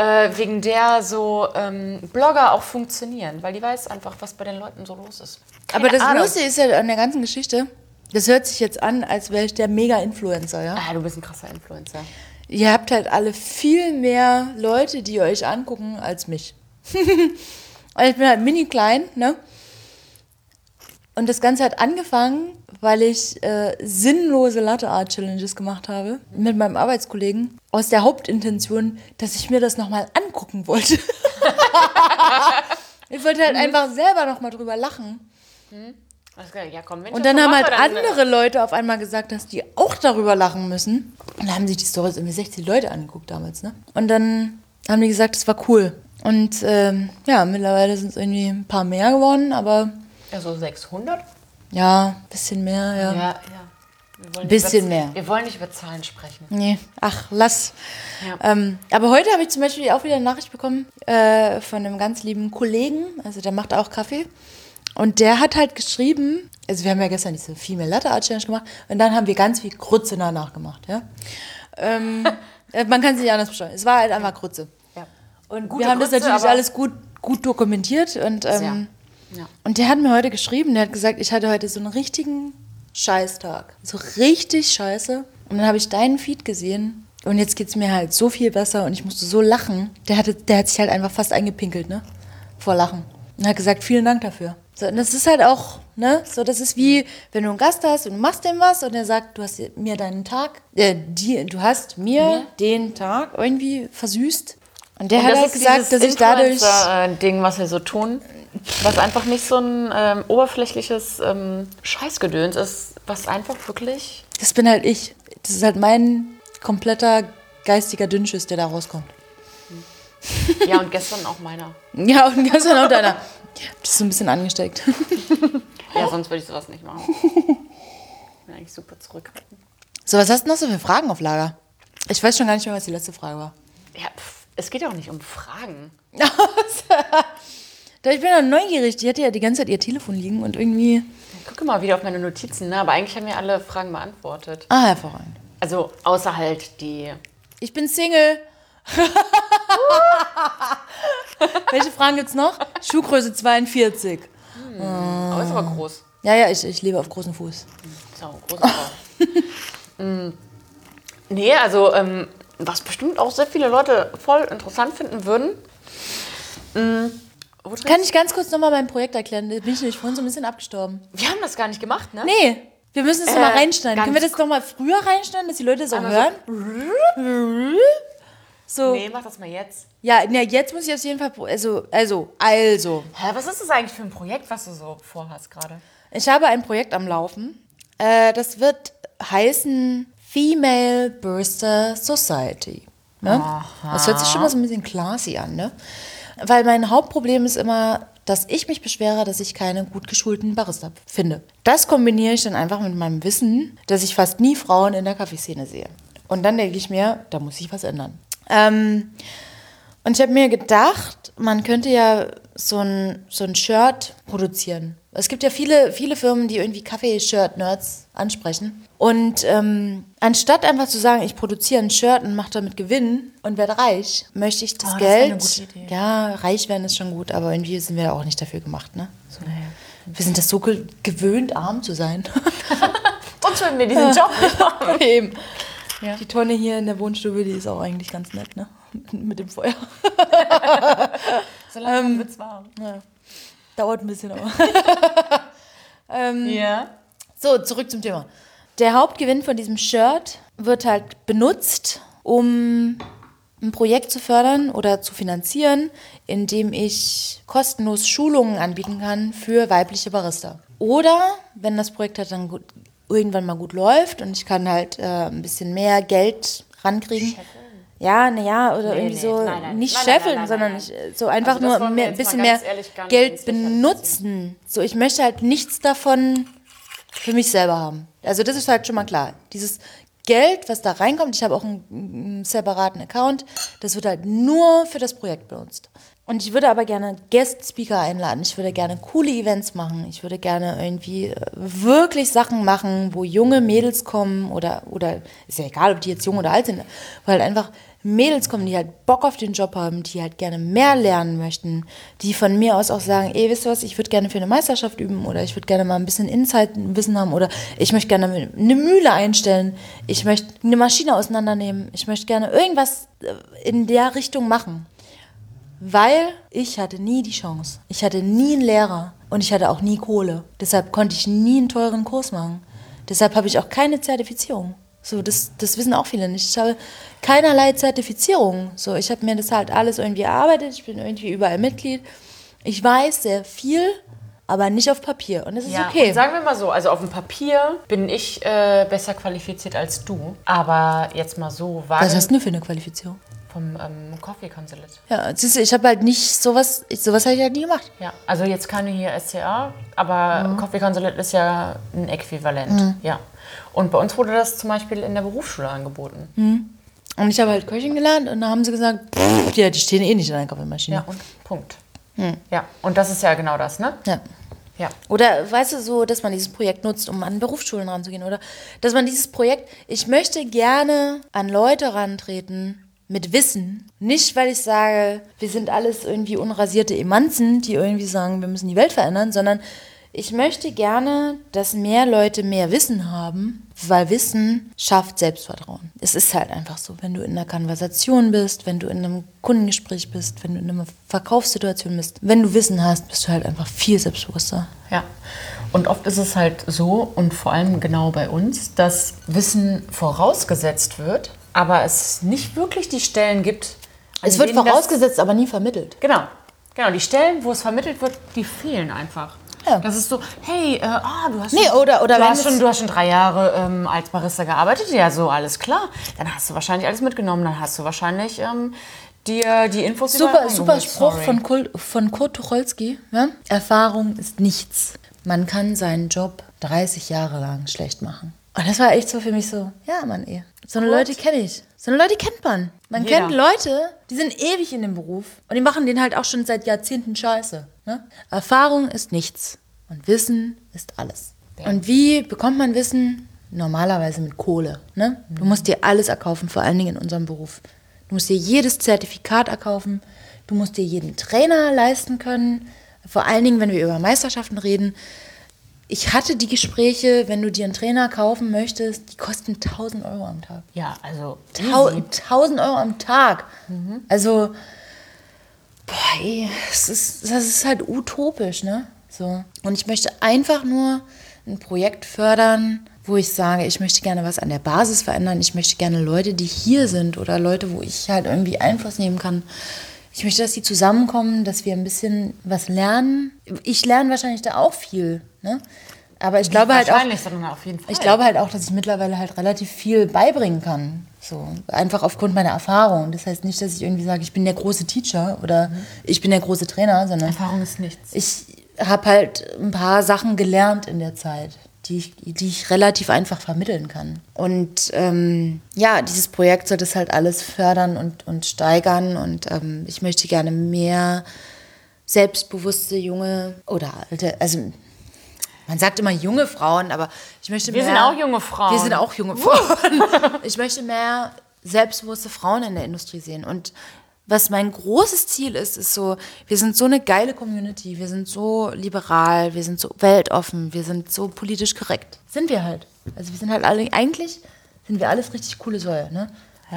äh, wegen der so ähm, Blogger auch funktionieren, weil die weiß einfach, was bei den Leuten so los ist. Keine aber das Ahnung. Lustige ist ja an der ganzen Geschichte, das hört sich jetzt an, als wäre ich der Mega-Influencer, ja? Ah, du bist ein krasser Influencer. Ihr habt halt alle viel mehr Leute, die euch angucken, als mich. Und ich bin halt mini klein, ne? Und das Ganze hat angefangen, weil ich äh, sinnlose Latte Art Challenges gemacht habe mit meinem Arbeitskollegen aus der Hauptintention, dass ich mir das nochmal angucken wollte. ich wollte halt einfach selber nochmal drüber lachen. Geil. Ja, komm, Und dann haben halt dann- andere Leute auf einmal gesagt, dass die auch darüber lachen müssen. Und dann haben sich die Stories irgendwie 60 Leute angeguckt damals, ne? Und dann haben die gesagt, das war cool. Und ähm, ja, mittlerweile sind es irgendwie ein paar mehr geworden, aber Ja, so 600? Ja, ein bisschen mehr, ja. Ja, ja. Wir wollen nicht Bisschen über, mehr. Wir wollen nicht über Zahlen sprechen. Nee, ach, lass. Ja. Ähm, aber heute habe ich zum Beispiel auch wieder eine Nachricht bekommen äh, von einem ganz lieben Kollegen, also der macht auch Kaffee. Und der hat halt geschrieben, also wir haben ja gestern diese Female Latte Art Challenge gemacht und dann haben wir ganz viel Grütze danach gemacht, ja. Ähm, äh, man kann es nicht anders beschreiben. Es war halt einfach Grütze. Ja. Und wir haben das Grütze, natürlich aber- alles gut, gut dokumentiert und, ähm, Ja. und der hat mir heute geschrieben, der hat gesagt, ich hatte heute so einen richtigen Scheißtag. So richtig scheiße. Und dann habe ich deinen Feed gesehen und jetzt geht es mir halt so viel besser und ich musste so lachen. Der, hatte, der hat sich halt einfach fast eingepinkelt, ne? Vor Lachen. Und hat gesagt, vielen Dank dafür. So, und das ist halt auch, ne? So, das ist wie, wenn du einen Gast hast und du machst dem was und er sagt, du hast mir deinen Tag, äh, die, du hast mir Mir? den Tag irgendwie versüßt. Und der Und hat das halt ist gesagt, dass ich dadurch. Influencer-Ding, was wir so tun, was einfach nicht so ein ähm, oberflächliches ähm, Scheißgedöns ist, was einfach wirklich. Das bin halt ich. Das ist halt mein kompletter geistiger Dünnschiss, der da rauskommt. Ja, und gestern auch meiner. Ja, und ganz genau deiner. Das ist so ein bisschen angesteckt. Ja, sonst würde ich sowas nicht machen. Bin eigentlich super zurückhaltend. So, was hast du noch so für Fragen auf Lager? Ich weiß schon gar nicht mehr, was die letzte Frage war. Ja, pff, es geht ja auch nicht um Fragen. Da, Ich bin ja neugierig. Die hatte ja die ganze Zeit ihr Telefon liegen und irgendwie. Ich gucke mal wieder auf meine Notizen, ne? aber eigentlich haben wir alle Fragen beantwortet. Ah, hervorragend. Also außer halt die. Ich bin Single. Welche Fragen gibt's noch? Schuhgröße 42. Aber ist aber groß. Ja, ja, ich, ich lebe auf großem Fuß. So, große Frau. Mm. nee, also ähm, was bestimmt auch sehr viele Leute voll interessant finden würden. Mm, wo drin- Kann ich ganz kurz nochmal mein Projekt erklären? Da bin ich nämlich vorhin so ein bisschen abgestorben. Wir haben das gar nicht gemacht, ne? Nee, wir müssen es Äh, nochmal reinschneiden. Können wir das nochmal früher reinschneiden, dass die Leute auch Einmal hören? So. Nee, mach das mal jetzt. Ja, na, jetzt muss ich auf jeden Fall. Also, also, also. Hä, was ist das eigentlich für ein Projekt, was du so vorhast gerade? Ich habe ein Projekt am Laufen. Äh, das wird heißen Female Burster Society. Ne? Das hört sich schon mal so ein bisschen classy an, ne? Weil mein Hauptproblem ist immer, dass ich mich beschwere, dass ich keine gut geschulten Barista finde. Das kombiniere ich dann einfach mit meinem Wissen, dass ich fast nie Frauen in der Kaffeeszene sehe. Und dann denke ich mir, da muss ich was ändern. Ähm, und ich habe mir gedacht, man könnte ja so ein, so ein Shirt produzieren. Es gibt ja viele, viele Firmen, die irgendwie Kaffee-Shirt-Nerds ansprechen. Und ähm, anstatt einfach zu sagen, ich produziere ein Shirt und mache damit Gewinn und werde reich, möchte ich das Oh, das wäre eine Geld. gute Idee. Ja, reich werden ist schon gut, aber irgendwie sind wir ja auch nicht dafür gemacht. Ne? So. Wir sind das so ge gewöhnt, arm zu sein. Sonst würden wir diesen Job nicht machen. Eben. Die Tonne hier in der Wohnstube, die ist auch eigentlich ganz nett, ne? Mit dem Feuer. Solange wird's warm. Dauert ein bisschen, aber. Ja. So, zurück zum Thema. Der Hauptgewinn von diesem Shirt wird halt benutzt, um ein Projekt zu fördern oder zu finanzieren, indem ich kostenlos Schulungen anbieten kann für weibliche Barista. Oder wenn das Projekt halt dann gut, irgendwann mal gut läuft und ich kann halt äh, ein bisschen mehr Geld rankriegen. Ja, naja, oder Nee, irgendwie nee, so, nein, nein. nicht Nein, scheffeln, sondern ich, äh, so einfach Also nur ein bisschen mehr ehrlich Geld benutzen. So, ich möchte halt nichts davon für mich selber haben. Also das ist halt schon mal klar. Dieses Geld, was da reinkommt, ich habe auch einen, einen separaten Account, das wird halt nur für das Projekt benutzt. Und ich würde aber gerne Guest-Speaker einladen. Ich würde gerne coole Events machen. Ich würde gerne irgendwie äh, wirklich Sachen machen, wo junge Mädels kommen oder, oder ist ja egal, ob die jetzt jung oder alt sind, wo halt einfach Mädels kommen, die halt Bock auf den Job haben, die halt gerne mehr lernen möchten, die von mir aus auch sagen, ey, wisst ihr was, ich würde gerne für eine Meisterschaft üben oder ich würde gerne mal ein bisschen Insight-Wissen haben oder ich möchte gerne eine Mühle einstellen, ich möchte eine Maschine auseinandernehmen, ich möchte gerne irgendwas äh, in der Richtung machen. Weil ich hatte nie die Chance. Ich hatte nie einen Lehrer und ich hatte auch nie Kohle. Deshalb konnte ich nie einen teuren Kurs machen. Deshalb habe ich auch keine Zertifizierung. So, das, das wissen auch viele nicht. Ich habe keinerlei Zertifizierung. So, ich habe mir das halt alles irgendwie erarbeitet. Ich bin irgendwie überall Mitglied. Ich weiß sehr viel, aber nicht auf Papier. Und das ist Ja, okay. und sagen wir mal so, also auf dem Papier bin ich äh, besser qualifiziert als du. Aber jetzt mal so, war Was hast du denn für eine Qualifizierung? vom ähm, Coffee Consulate. Ja, siehst du, ich habe halt nicht sowas, ich, sowas habe ich halt nie gemacht. Ja, also jetzt keine hier SCA, aber Coffee Consulate ist ja ein Äquivalent. Ja. Und bei uns wurde das zum Beispiel in der Berufsschule angeboten. Und ich habe halt Köchin gelernt und da haben sie gesagt, pff, ja, die stehen eh nicht in der Kaffeemaschine. Ja, und Punkt. Ja, und das ist ja genau das, ne? ja. Ja. Oder weißt du, so, dass man dieses Projekt nutzt, um an Berufsschulen ranzugehen. Oder dass man dieses Projekt, ich möchte gerne an Leute rantreten mit Wissen. Nicht, weil ich sage, wir sind alles irgendwie unrasierte Emanzen, die irgendwie sagen, wir müssen die Welt verändern, sondern Ich möchte gerne, dass mehr Leute mehr Wissen haben, weil Wissen schafft Selbstvertrauen. Es ist halt einfach so, wenn du in einer Konversation bist, wenn du in einem Kundengespräch bist, wenn du in einer Verkaufssituation bist, wenn du Wissen hast, bist du halt einfach viel selbstbewusster. Ja. Und oft ist es halt so, und vor allem genau bei uns, dass Wissen vorausgesetzt wird, aber es nicht wirklich die Stellen gibt. Es wird vorausgesetzt, aber nie vermittelt. Genau. Genau, die Stellen, wo es vermittelt wird, die fehlen einfach. Ja. Das ist so, hey, äh, ah, du hast Nee, schon, oder- oder du, hast schon, du hast schon drei Jahre ähm, als Barista gearbeitet, ja, so, alles klar. Dann hast du wahrscheinlich alles mitgenommen, dann hast du wahrscheinlich ähm, dir die Infos Super, super Spruch sorry. von, Kurt, von Kurt Tucholsky. Ja? Erfahrung ist nichts. Man kann seinen Job 30 Jahre lang schlecht machen. Und das war echt so für mich so, ja, Mann, eh. So eine Leute kenne ich. So eine Leute kennt man. Man Jeder. kennt Leute, die sind ewig in dem Beruf und die machen den halt auch schon seit Jahrzehnten scheiße. Ne? Erfahrung ist nichts und Wissen ist alles. Und wie bekommt man Wissen? Normalerweise mit Kohle. Ne? Du musst dir alles erkaufen, vor allen Dingen in unserem Beruf. Du musst dir jedes Zertifikat erkaufen. Du musst dir jeden Trainer leisten können. Vor allen Dingen, wenn wir über Meisterschaften reden. Ich hatte die Gespräche, wenn du dir einen Trainer kaufen möchtest, die kosten 1000 Euro am Tag. Ja, also. Tau easy. 1000 Euro am Tag. Also, boah, ey, es ist, das ist halt utopisch, ne? So. Und ich möchte einfach nur ein Projekt fördern, wo ich sage, ich möchte gerne was an der Basis verändern. Ich möchte gerne Leute, die hier sind oder Leute, wo ich halt irgendwie Einfluss nehmen kann. Ich möchte, dass die zusammenkommen, dass wir ein bisschen was lernen. Ich lerne wahrscheinlich da auch viel, ne? Aber ich glaube halt auch, Wahrscheinlich, sondern auf jeden Fall. ich glaube halt auch, dass ich mittlerweile halt relativ viel beibringen kann. So, einfach aufgrund meiner Erfahrung. Das heißt nicht, dass ich irgendwie sage, ich bin der große Teacher oder ich bin der große Trainer, sondern Erfahrung ist nichts. ich habe halt ein paar Sachen gelernt in der Zeit, die ich, die ich relativ einfach vermitteln kann. Und ähm, ja, dieses Projekt soll das halt alles fördern und, und steigern. Und ähm, ich möchte gerne mehr selbstbewusste junge oder alte, also man sagt immer junge Frauen, aber ich möchte Wir mehr. sind auch junge Frauen. Wir sind auch junge Frauen. ich möchte mehr selbstbewusste Frauen in der Industrie sehen. Und was mein großes Ziel ist, ist so, wir sind so eine geile Community, wir sind so liberal, wir sind so weltoffen, wir sind so politisch korrekt. Sind wir halt. Also wir sind halt alle, eigentlich sind wir alles richtig coole Säue, ne?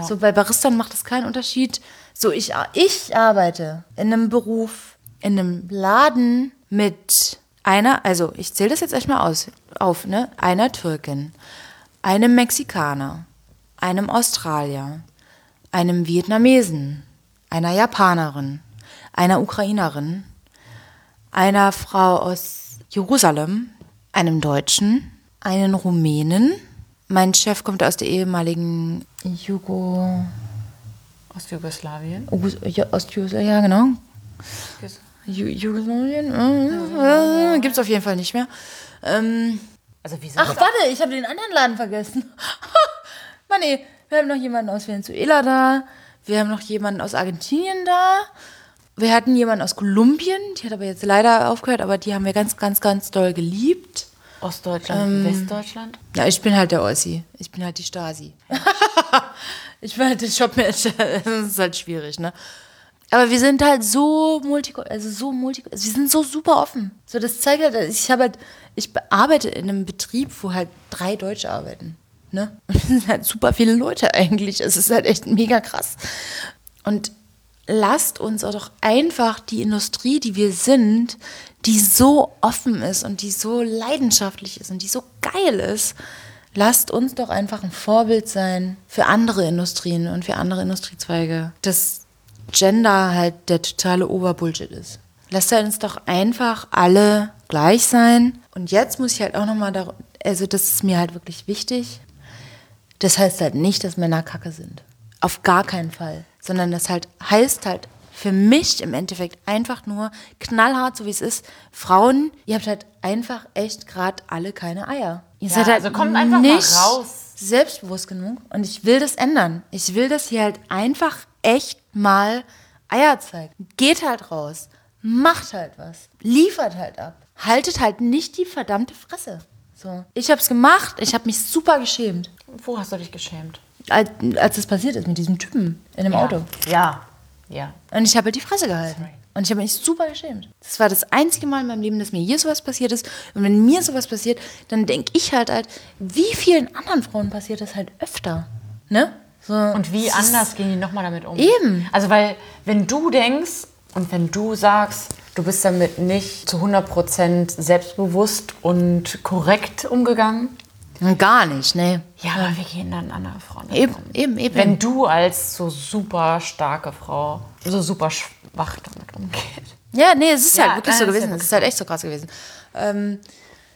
So bei Baristern macht das keinen Unterschied. So, ich, ich arbeite in einem Beruf, in einem Laden mit einer, also ich zähle das jetzt echt mal aus, auf, ne? Einer Türkin, einem Mexikaner, einem Australier, einem Vietnamesen, einer Japanerin, einer Ukrainerin, einer Frau aus Jerusalem, einem Deutschen, einen Rumänen. Mein Chef kommt aus der ehemaligen Jugo... Aus Jugoslawien. August- ja, aus Jugoslawien, ja genau. Ju- Jugoslawien? Äh, Gibt's auf jeden Fall nicht mehr. Ähm, Also ach, warte, ich habe den anderen Laden vergessen. Mann, ey, wir haben noch jemanden aus Venezuela da. Wir haben noch jemanden aus Argentinien da. Wir hatten jemanden aus Kolumbien, die hat aber jetzt leider aufgehört, aber die haben wir ganz, ganz, ganz doll geliebt. Ostdeutschland, Westdeutschland? Ja, ich bin halt der Ossi. Ich bin halt die Stasi. ich bin halt der Shopmanager. Das ist halt schwierig, ne? Aber wir sind halt so multi, also so multi, also wir sind so super offen. So, das zeigt halt, ich habe halt, ich arbeite in einem Betrieb, wo halt drei Deutsche arbeiten, ne? Und wir sind halt super viele Leute eigentlich. Es ist halt echt mega krass. Und lasst uns auch doch einfach die Industrie, die wir sind, die so offen ist und die so leidenschaftlich ist und die so geil ist, lasst uns doch einfach ein Vorbild sein für andere Industrien und für andere Industriezweige. Dass Gender halt der totale Oberbullshit ist. Lasst uns doch einfach alle gleich sein. Und jetzt muss ich halt auch nochmal, also das ist mir halt wirklich wichtig, das heißt halt nicht, dass Männer kacke sind. Auf gar keinen Fall. Sondern das halt heißt halt für mich im Endeffekt einfach nur knallhart, so wie es ist. Frauen, ihr habt halt einfach echt gerade alle keine Eier. Ihr seid halt also kommt einfach mal nicht raus. selbstbewusst genug. Und ich will das ändern. Ich will, dass ihr halt einfach echt mal Eier zeigt. Geht halt raus. Macht halt was. Liefert halt ab. Haltet halt nicht die verdammte Fresse. So. Ich hab's gemacht. Ich habe mich super geschämt Wo hast du dich geschämt? als, als das passiert ist mit diesem Typen in dem Auto. Ja, ja. Und ich habe halt die Fresse gehalten. Und ich habe mich super geschämt. Das war das einzige Mal in meinem Leben, dass mir hier sowas passiert ist. Und wenn mir sowas passiert, dann denke ich halt halt, wie vielen anderen Frauen passiert das halt öfter. Ne? So, Und wie anders gehen die nochmal damit um? Eben. Also, weil, wenn du denkst und wenn du sagst, du bist damit nicht zu 100% selbstbewusst und korrekt umgegangen, Gar nicht, ne? ja, aber wie gehen dann andere Frauen Eben, um? eben, eben. Wenn du als so super starke Frau so super schwach damit umgehst. Ja, nee, es ist Ja, halt wirklich so ist gewesen. Es ist halt echt so krass gewesen. Ähm,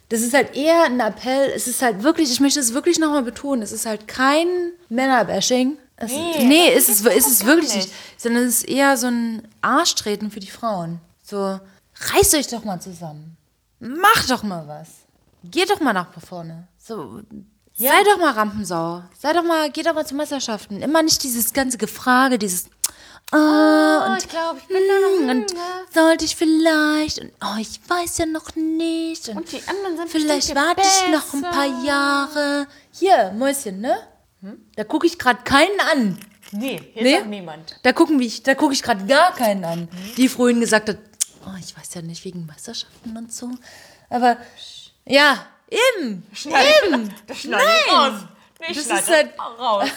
das ist halt eher ein Appell. Es ist halt wirklich, ich möchte es wirklich nochmal betonen, es ist halt kein Männerbashing. Es, nee, nee ist es, ist es wirklich nicht. Sondern es ist eher so ein Arschtreten für die Frauen. So, reißt euch doch mal zusammen. Macht doch mal was. Geht doch mal nach vorne. So, sei doch mal Rampensau. Sei doch mal, geht doch mal zu Meisterschaften. Immer nicht dieses ganze Gefrage, dieses Ah, und ich glaube, ich bin hm, und sollte ich vielleicht und oh, ich weiß ja noch nicht und, Und die anderen sind vielleicht warte ich noch ein paar. Jahre. Hier, Mäuschen, ne? Da gucke ich gerade keinen an. Nee, hier Nee? ist auch niemand. Da gucken wir, da gucke ich gerade gar keinen an, die vorhin gesagt hat, oh, ich weiß ja nicht wegen Meisterschaften und so, aber ja, eben, eben. Das schneide ich raus. Ich Das ist halt- raus.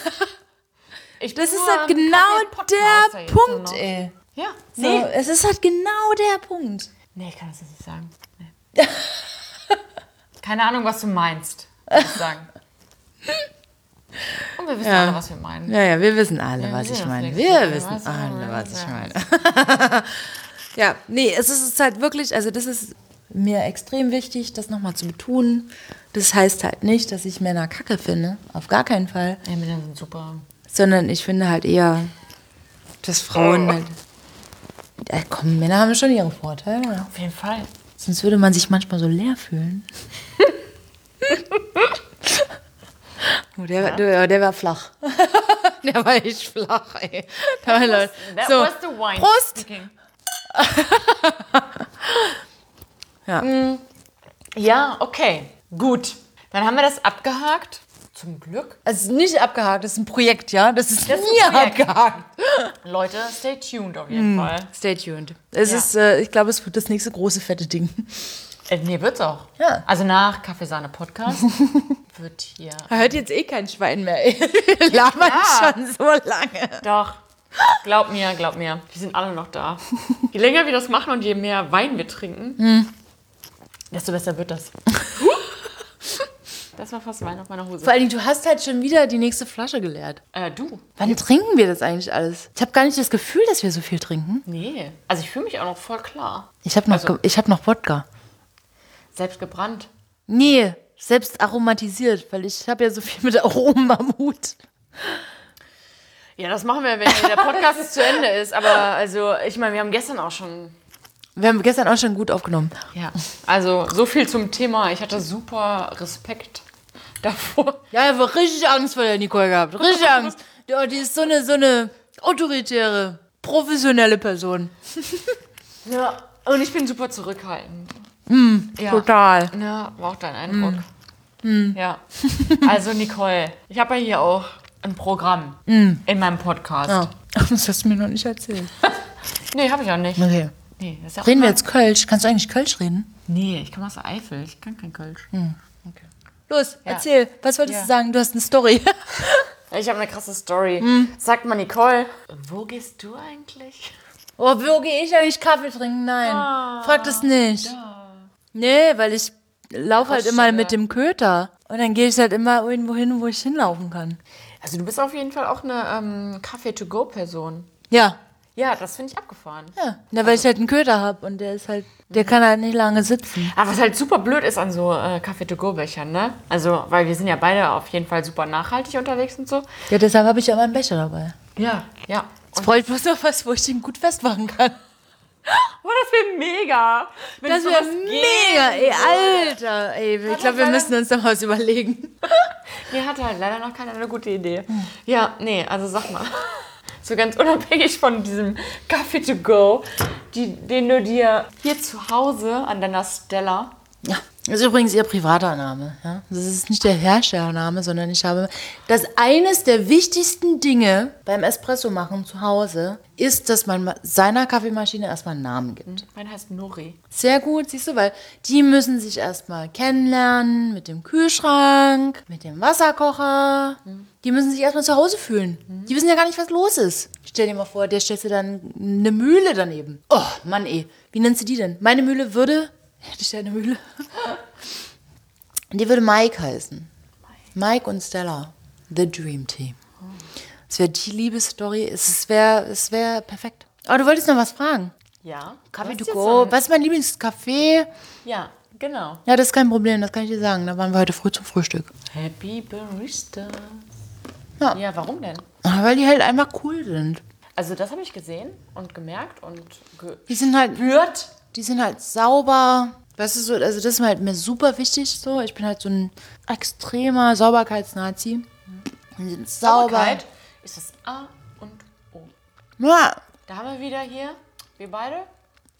Ich Das ist halt genau der Punkt, ey. Ja, So, nee. es ist halt genau der Punkt. Nee, ich kann das jetzt nicht sagen. Nee. Keine Ahnung, was du meinst, muss ich sagen. Und wir wissen Ja. alle, was wir meinen. Ja, ja, wir wissen alle, Ja, was ich meine. Wir wissen alle, was ich meine. ja, nee, es ist halt wirklich, also das ist mir extrem wichtig, das nochmal zu betonen. Das heißt halt nicht, dass ich Männer kacke finde, auf gar keinen Fall, Ja, Männer sind super. sondern ich finde halt eher, dass Frauen halt. Ja, komm, Männer haben schon ihre Vorteile. Auf jeden Fall. Sonst würde man sich manchmal so leer fühlen. oh, der, der, der war flach. der war echt flach, ey. War Leute. That So, was the wine. Prost! Ja. Ja, okay. Gut. Dann haben wir das abgehakt. Zum Glück. Es ist nicht abgehakt, das ist ein Projekt, ja? Das ist Das nie abgehakt. Leute, stay tuned auf jeden Fall. Stay tuned. Es Ja. ist, äh, ich glaube, es wird das nächste große fette Ding. Äh, nee, wird's auch. Ja. Also nach Kaffeesahne Podcast wird hier. Da hört jetzt eh kein Schwein mehr. ey. Wir labern klar. schon so lange. Doch. Glaub mir, glaub mir. Wir sind alle noch da. Je länger wir das machen und je mehr Wein wir trinken, desto besser wird das. Das war fast Wein auf meiner Hose. Vor allen Dingen, du hast halt schon wieder die nächste Flasche geleert. Äh, du? Wann trinken wir das eigentlich alles? Ich habe gar nicht das Gefühl, dass wir so viel trinken. Nee. Also ich fühle mich auch noch voll klar. Ich habe noch, Also- ich hab noch Wodka. Selbst gebrannt. Nee, selbst aromatisiert, weil ich habe ja so viel mit Aromen am Hut. Ja, das machen wir, wenn der Podcast zu Ende ist. Aber also, ich meine, wir haben gestern auch schon. Wir haben gestern auch schon gut aufgenommen. Ja. Also, so viel zum Thema. Ich hatte super Respekt davor. Ja, ich habe richtig Angst vor der Nicole gehabt. Richtig Angst. Die, die ist so eine, so eine autoritäre, professionelle Person. Ja. Und ich bin super zurückhaltend. ja. Total. Ja, war auch dein Eindruck. Ja. Also, Nicole, ich habe ja hier auch ein Programm in meinem Podcast. Ja. Ach, das hast du mir noch nicht erzählt. Nee, habe ich auch nicht. Okay. Nee, das ist ja auch Reden wir jetzt Kölsch? Kannst du eigentlich Kölsch reden? Nee, ich komme aus der Eifel. Ich kann kein Kölsch. Los, erzähl. Was wolltest Ja. du sagen? Du hast eine Story. Ich habe eine krasse Story. Sagt mal, Nicole, wo gehst du eigentlich? Oh, wo gehe ich eigentlich Kaffee trinken? Nein. Frag das nicht. Nee, weil ich laufe halt immer mit dem Köter. Und dann gehe ich halt immer irgendwo hin, wo ich hinlaufen kann. Also du bist auf jeden Fall auch eine ähm, Kaffee-to-go-Person. Ja. Ja, das finde ich abgefahren. Ja. Na, weil ich halt einen Köter habe und der ist halt, der kann halt nicht lange sitzen. Aber was halt super blöd ist an so äh, Kaffee-to-go-Bechern, ne? Also, weil wir sind ja beide auf jeden Fall super nachhaltig unterwegs und so. Ja, deshalb habe ich ja immer einen Becher dabei. Ja, ja. Jetzt brauche ich bloß noch was, wo ich den gut festmachen kann. Oh, das wäre mega. Wenn Das wäre mega, ey, Alter. Ey, ich glaube, wir leider- müssen uns noch was überlegen. Mir hatte halt leider noch keiner eine gute Idee. Ja, nee, also sag mal. So ganz unabhängig von diesem Kaffee to go, die, den du dir hier zu Hause an deiner Stella Ja. Das ist übrigens ihr privater Name. Ja? Das ist nicht der Herrschername, sondern ich habe. Das eines der wichtigsten Dinge beim Espresso machen zu Hause ist, dass man seiner Kaffeemaschine erstmal einen Namen gibt. Mein heißt Nuri. Sehr gut, siehst du, weil die müssen sich erstmal kennenlernen mit dem Kühlschrank, mit dem Wasserkocher. Die müssen sich erstmal zu Hause fühlen. Die wissen ja gar nicht, was los ist. Stell dir mal vor, der stellst du dann eine Mühle daneben. Oh, Mann, ey. Wie nennst du die denn? Meine Mühle würde. Hätte ich da eine Mühle? Die würde Mike heißen. Mike und Stella. The Dream Team. Das wäre die Liebesstory. Es wäre es wär perfekt. Aber du wolltest noch was fragen. Ja. Kaffee to go. Was ist mein Lieblingscafé? Ja, genau. Ja, das ist kein Problem, das kann ich dir sagen. Da waren wir heute früh zum Frühstück. Happy Barista. Ja. Ja, warum denn? Ah, Weil die halt einfach cool sind. Also das habe ich gesehen und gemerkt und Die sind halt, gehört. Die sind halt sauber. Weißt du so, also das ist mir halt mir super wichtig so. Ich bin halt so ein extremer Sauberkeitsnazi. Die sind sauber. Sauberkeit ist das A und O. Ja. Da haben wir wieder hier, wir beide.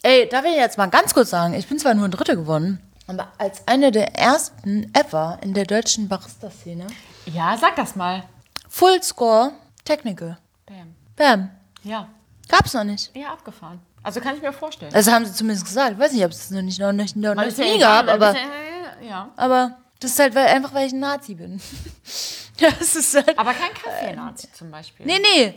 Ey, darf ich jetzt mal ganz kurz sagen, ich bin zwar nur ein Dritte gewonnen, aber als eine der ersten ever in der deutschen Barista-Szene, Ja, sag das mal. Full Score Technical. Bam. Bam. Ja, Gab's noch nicht. ja, abgefahren. Also kann ich mir vorstellen. Also haben sie zumindest gesagt. Ich weiß nicht, ob es noch nicht noch nicht, noch ist ja nie gab, aber, ja, aber das ist halt weil, einfach, weil ich ein Nazi bin. ja, es ist halt. Aber kein Kaffee-Nazi zum Beispiel. Nee, nee.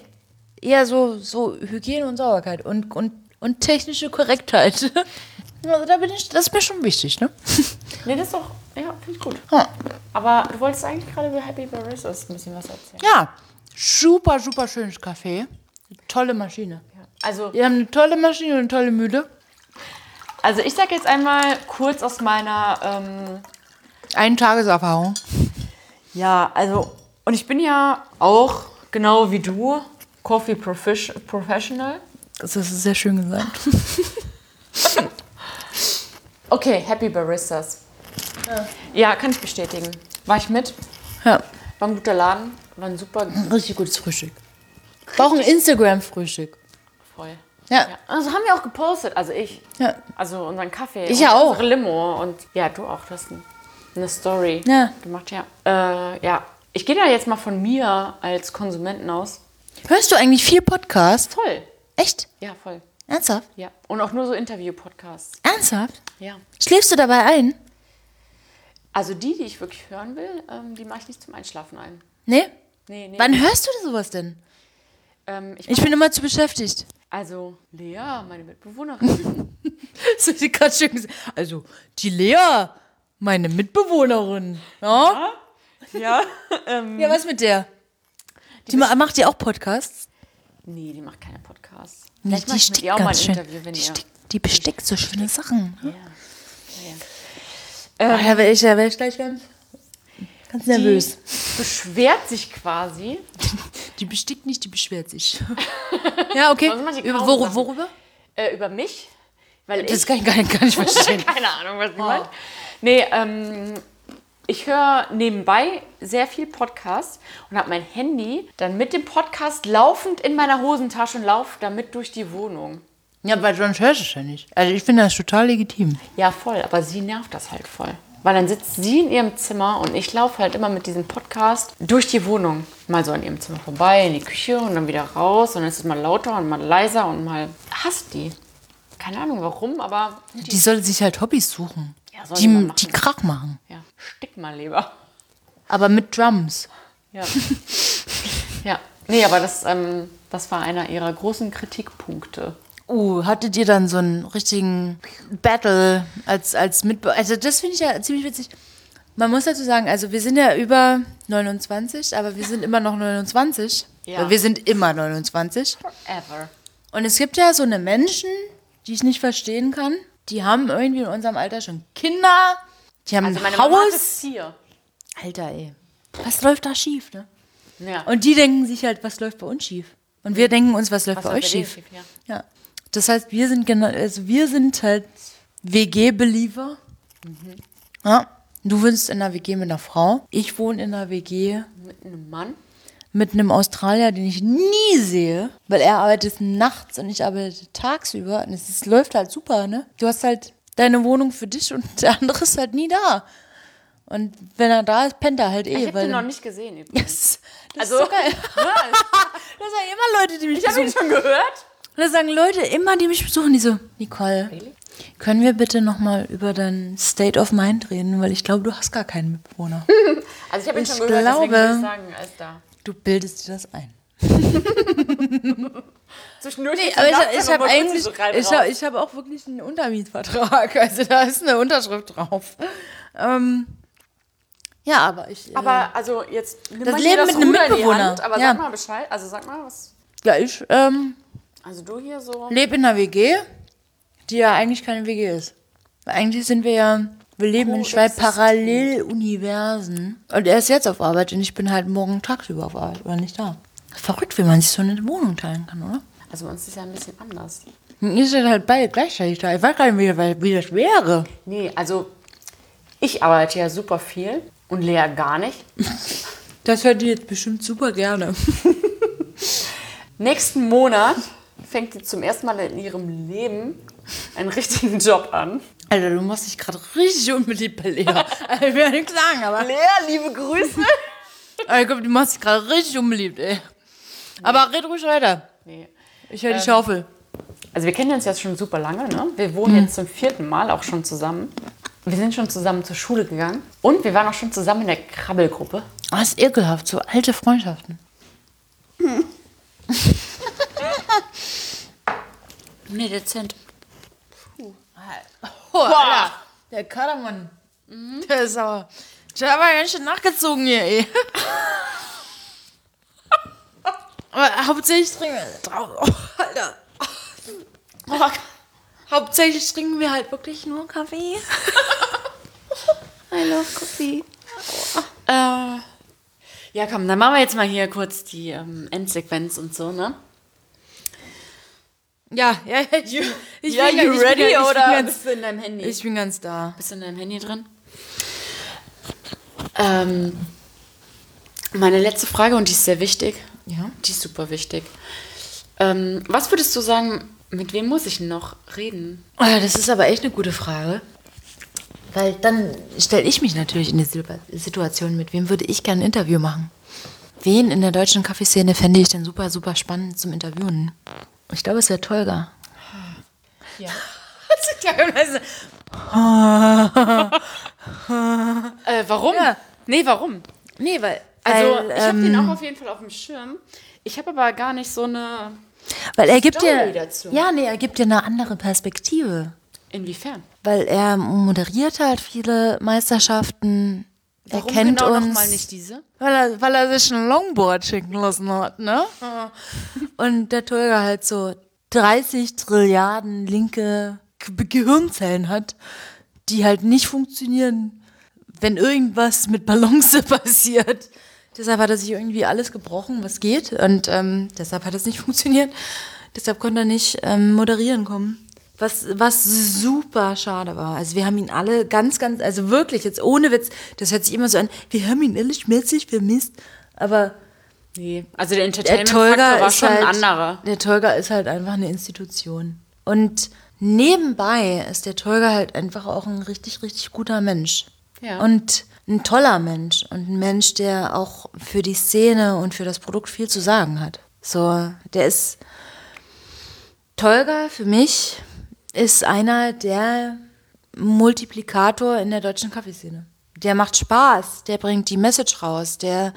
Eher so, so Hygiene und Sauberkeit und, und, und technische Korrektheit. also da bin ich, das ist mir schon wichtig, ne? Nee, das ist doch, ja, finde ich gut. Ja. Aber du wolltest eigentlich gerade über Happy Baristas ein bisschen was erzählen. Ja, super, super schönes Café. Tolle Maschine. Also, Die haben eine tolle Maschine und eine tolle Mühle. also ich sag jetzt einmal kurz aus meiner, ähm, Eine Tageserfahrung. ja, also, und ich bin ja auch, genau wie du, Coffee Profish- Professional. Das ist sehr schön gesagt. Okay, Happy Baristas. Ja. kann ich bestätigen. War ich mit, Ja, war ein guter Laden, war ein super richtig gutes Frühstück. War auch ein Instagram-Frühstück. Voll. Ja. Ja, also haben wir auch gepostet, also ich. Ja. Also unseren Kaffee. Ich und auch. Unsere Limo und ja, du auch. Du hast ein- eine Story Ja. gemacht, ja. Äh, ja, ich gehe da jetzt mal von mir als Konsumenten aus. Hörst du eigentlich viel Podcast? Voll. Echt? Ja, voll. Ernsthaft? Ja. Und auch nur so Interview-Podcasts. Ernsthaft? Ja. Schläfst du dabei ein? Also die, die ich wirklich hören will, ähm, die mache ich nicht zum Einschlafen ein. Nee? Nee, nee. Wann hörst du sowas denn? Ähm, ich Ich bin immer zu beschäftigt. Also Lea, meine Mitbewohnerin. Das hat sie gerade schön gesagt. Also, die Lea, meine Mitbewohnerin. Ja? ja. Ähm, Ja, was mit der? Die, ma- macht die auch Podcasts? nee, die macht keine Podcasts. Nee, ich mit ihr auch mal ein Interview, wenn die, ihr... stick, die bestickt so schöne Sachen. Ja. Ah, da wäre ich, da wär ich gleich ganz, ganz nervös. Die beschwert sich quasi. Die bestickt nicht, die beschwert sich. ja, okay. Über, wor worüber? Äh, über mich. Weil Das ich kann ich gar nicht, gar nicht verstehen. keine Ahnung, was die meint. Nee, ähm, ich höre nebenbei sehr viel Podcast und habe mein Handy dann mit dem Podcast laufend in meiner Hosentasche und laufe damit durch die Wohnung. ja, weil sonst hörst du es ja nicht. Also ich finde das total legitim. Ja, voll, aber sie nervt das halt voll. Weil dann sitzt sie in ihrem Zimmer und ich laufe halt immer mit diesem Podcast durch die Wohnung. Mal so an ihrem Zimmer vorbei, in die Küche und dann wieder raus. Und dann ist es mal lauter und mal leiser und mal hasst die. Keine Ahnung warum, aber Die soll sich halt Hobbys suchen. Ja, soll die, machen. die Krach machen. ja, stick mal lieber. Aber mit Drums. Ja. ja. Nee, aber das, ähm, das war einer ihrer großen Kritikpunkte. Uh, hattet ihr dann so einen richtigen Battle als, als Mitbe... Also das finde ich ja ziemlich witzig. Man muss dazu sagen, also wir sind ja über 29, aber wir sind immer noch 29. Ja. Wir sind immer 29. Ever. Und es gibt ja so eine Menschen, die ich nicht verstehen kann. Die haben irgendwie in unserem Alter schon Kinder. Die haben Also meine ein Haus. Alter, ey. Was läuft da schief, ne? Ja. Und die denken sich halt, was läuft bei uns schief? Und wir denken uns, was läuft Was bei euch schief? schief, ja. Ja. Das heißt, wir sind genau, also wir sind halt WG-Believer. Mhm. Ja. Du wohnst in einer WG mit einer Frau. Ich wohne in einer WG Mit einem Mann. mit einem Australier, den ich nie sehe, weil er arbeitet nachts und ich arbeite tagsüber. Und es ist, läuft halt super, ne? Du hast halt deine Wohnung für dich und der andere ist halt nie da. Und wenn er da ist, pennt er halt eh. Ich habe den noch nicht gesehen. übrigens. Yes. Das Also, ist so geil. Das sagen immer Leute, die mich ich habe ihn schon gehört. Und da sagen Leute immer, die mich besuchen, die so, Nicole, können wir bitte nochmal über dein State of Mind reden? Weil ich glaube, du hast gar keinen Mitbewohner. Also ich habe ihn schon gehört, deswegen glaube- würde ich sagen, ist da. Du bildest dir das ein. Zwischendurch Aber ich, ich habe eigentlich, ich habe ich hab auch wirklich einen Untermietvertrag. Also da ist eine Unterschrift drauf. Ähm, ja, aber ich. äh, Aber also jetzt nimm Das Leben hier mit einem Mitbewohner. Hand, aber Ja. sag mal Bescheid. Also sag mal was. ja, ich ähm, Also du hier so. lebe in einer WG, die ja eigentlich keine WG ist. Weil eigentlich sind wir ja, wir leben in zwei. Paralleluniversen. Und er ist jetzt auf Arbeit und ich bin halt morgen tagsüber auf Arbeit oder nicht da. Verrückt, wie man sich so eine Wohnung teilen kann, oder? Also bei uns ist ja ein bisschen anders. Ihr seid halt beide gleichzeitig da. Ich weiß gar nicht, wie, wie das wäre. Nee, also ich arbeite ja super viel und Lea gar nicht. Das hört ihr jetzt bestimmt super gerne. Nächsten Monat fängt sie zum ersten Mal in ihrem Leben einen richtigen Job an. Alter, du machst dich gerade richtig unbeliebt bei Lea. Ich will ja nichts sagen, aber. Lea, liebe Grüße. aber ich glaub, du machst dich gerade richtig unbeliebt, ey. Aber red ruhig weiter. Nee. Ich höre die Schaufel. Also wir kennen uns jetzt schon super lange, ne? Wir wohnen jetzt zum vierten Mal auch schon zusammen. Wir sind schon zusammen zur Schule gegangen und wir waren auch schon zusammen in der Krabbelgruppe. Das ist ekelhaft, so alte Freundschaften. nee, dezent. Oh, Alter. Der Kadermann. Der ist aber. Der hat aber ganz schön nachgezogen hier, ey. aber hauptsächlich trinken wir. Oh, Alter. Oh, hauptsächlich trinken wir halt wirklich nur Kaffee. I love Coffee. Äh, ja, komm, dann machen wir jetzt mal hier kurz die ähm, Endsequenz und so, ne? Ja, ja, ja. Ich, ich Ja, bin, you ich ready bin, ich oder Bin ganz, bist du in deinem Handy? ich bin ganz da. Bist du in deinem Handy drin? Ähm, meine letzte Frage, und die ist sehr wichtig. Ja. Die ist super wichtig. Ähm, was würdest du sagen, mit wem muss ich noch reden? Oh, das ist aber echt eine gute Frage. Weil dann stelle ich mich natürlich in die Situ- Situation, mit wem würde ich gerne ein Interview machen? Wen in der deutschen Kaffeeszene fände ich denn super, super spannend zum Interviewen? Ich glaube, es wäre Tolga. Ja. Das ist ja Äh, warum? Ja. Nee, warum? Nee, weil. Also, weil, ich habe ähm, den auch auf jeden Fall auf dem Schirm. Ich habe aber gar nicht so eine. Weil er gibt Story dir. dazu. Ja, nee, er gibt dir eine andere Perspektive. Inwiefern? Weil er moderiert halt viele Meisterschaften. Warum er kennt genau uns. noch mal nicht diese? Weil er, weil er sich ein Longboard schicken lassen hat, ne? Und der Tolga halt so 30 Trilliarden linke Ge- Gehirnzellen hat, die halt nicht funktionieren, wenn irgendwas mit Balance passiert. Deshalb hat er sich irgendwie alles gebrochen, was geht. Und ähm, deshalb hat es nicht funktioniert. Deshalb konnte er nicht ähm, moderieren kommen. Was, was super schade war. Also wir haben ihn alle ganz, ganz, also wirklich jetzt ohne Witz, das hört sich immer so an, wir haben ihn ehrlich mäßig vermisst. Aber Nee, also der Entertainment-Faktor war schon halt, ein anderer. Der Tolga ist halt einfach eine Institution. Und nebenbei ist der Tolga halt einfach auch ein richtig, richtig guter Mensch. Ja. Und ein toller Mensch und ein Mensch, der auch für die Szene und für das Produkt viel zu sagen hat. So, der ist Tolga für mich ist einer der Multiplikator in der deutschen Kaffeeszene. Der macht Spaß, der bringt die Message raus, der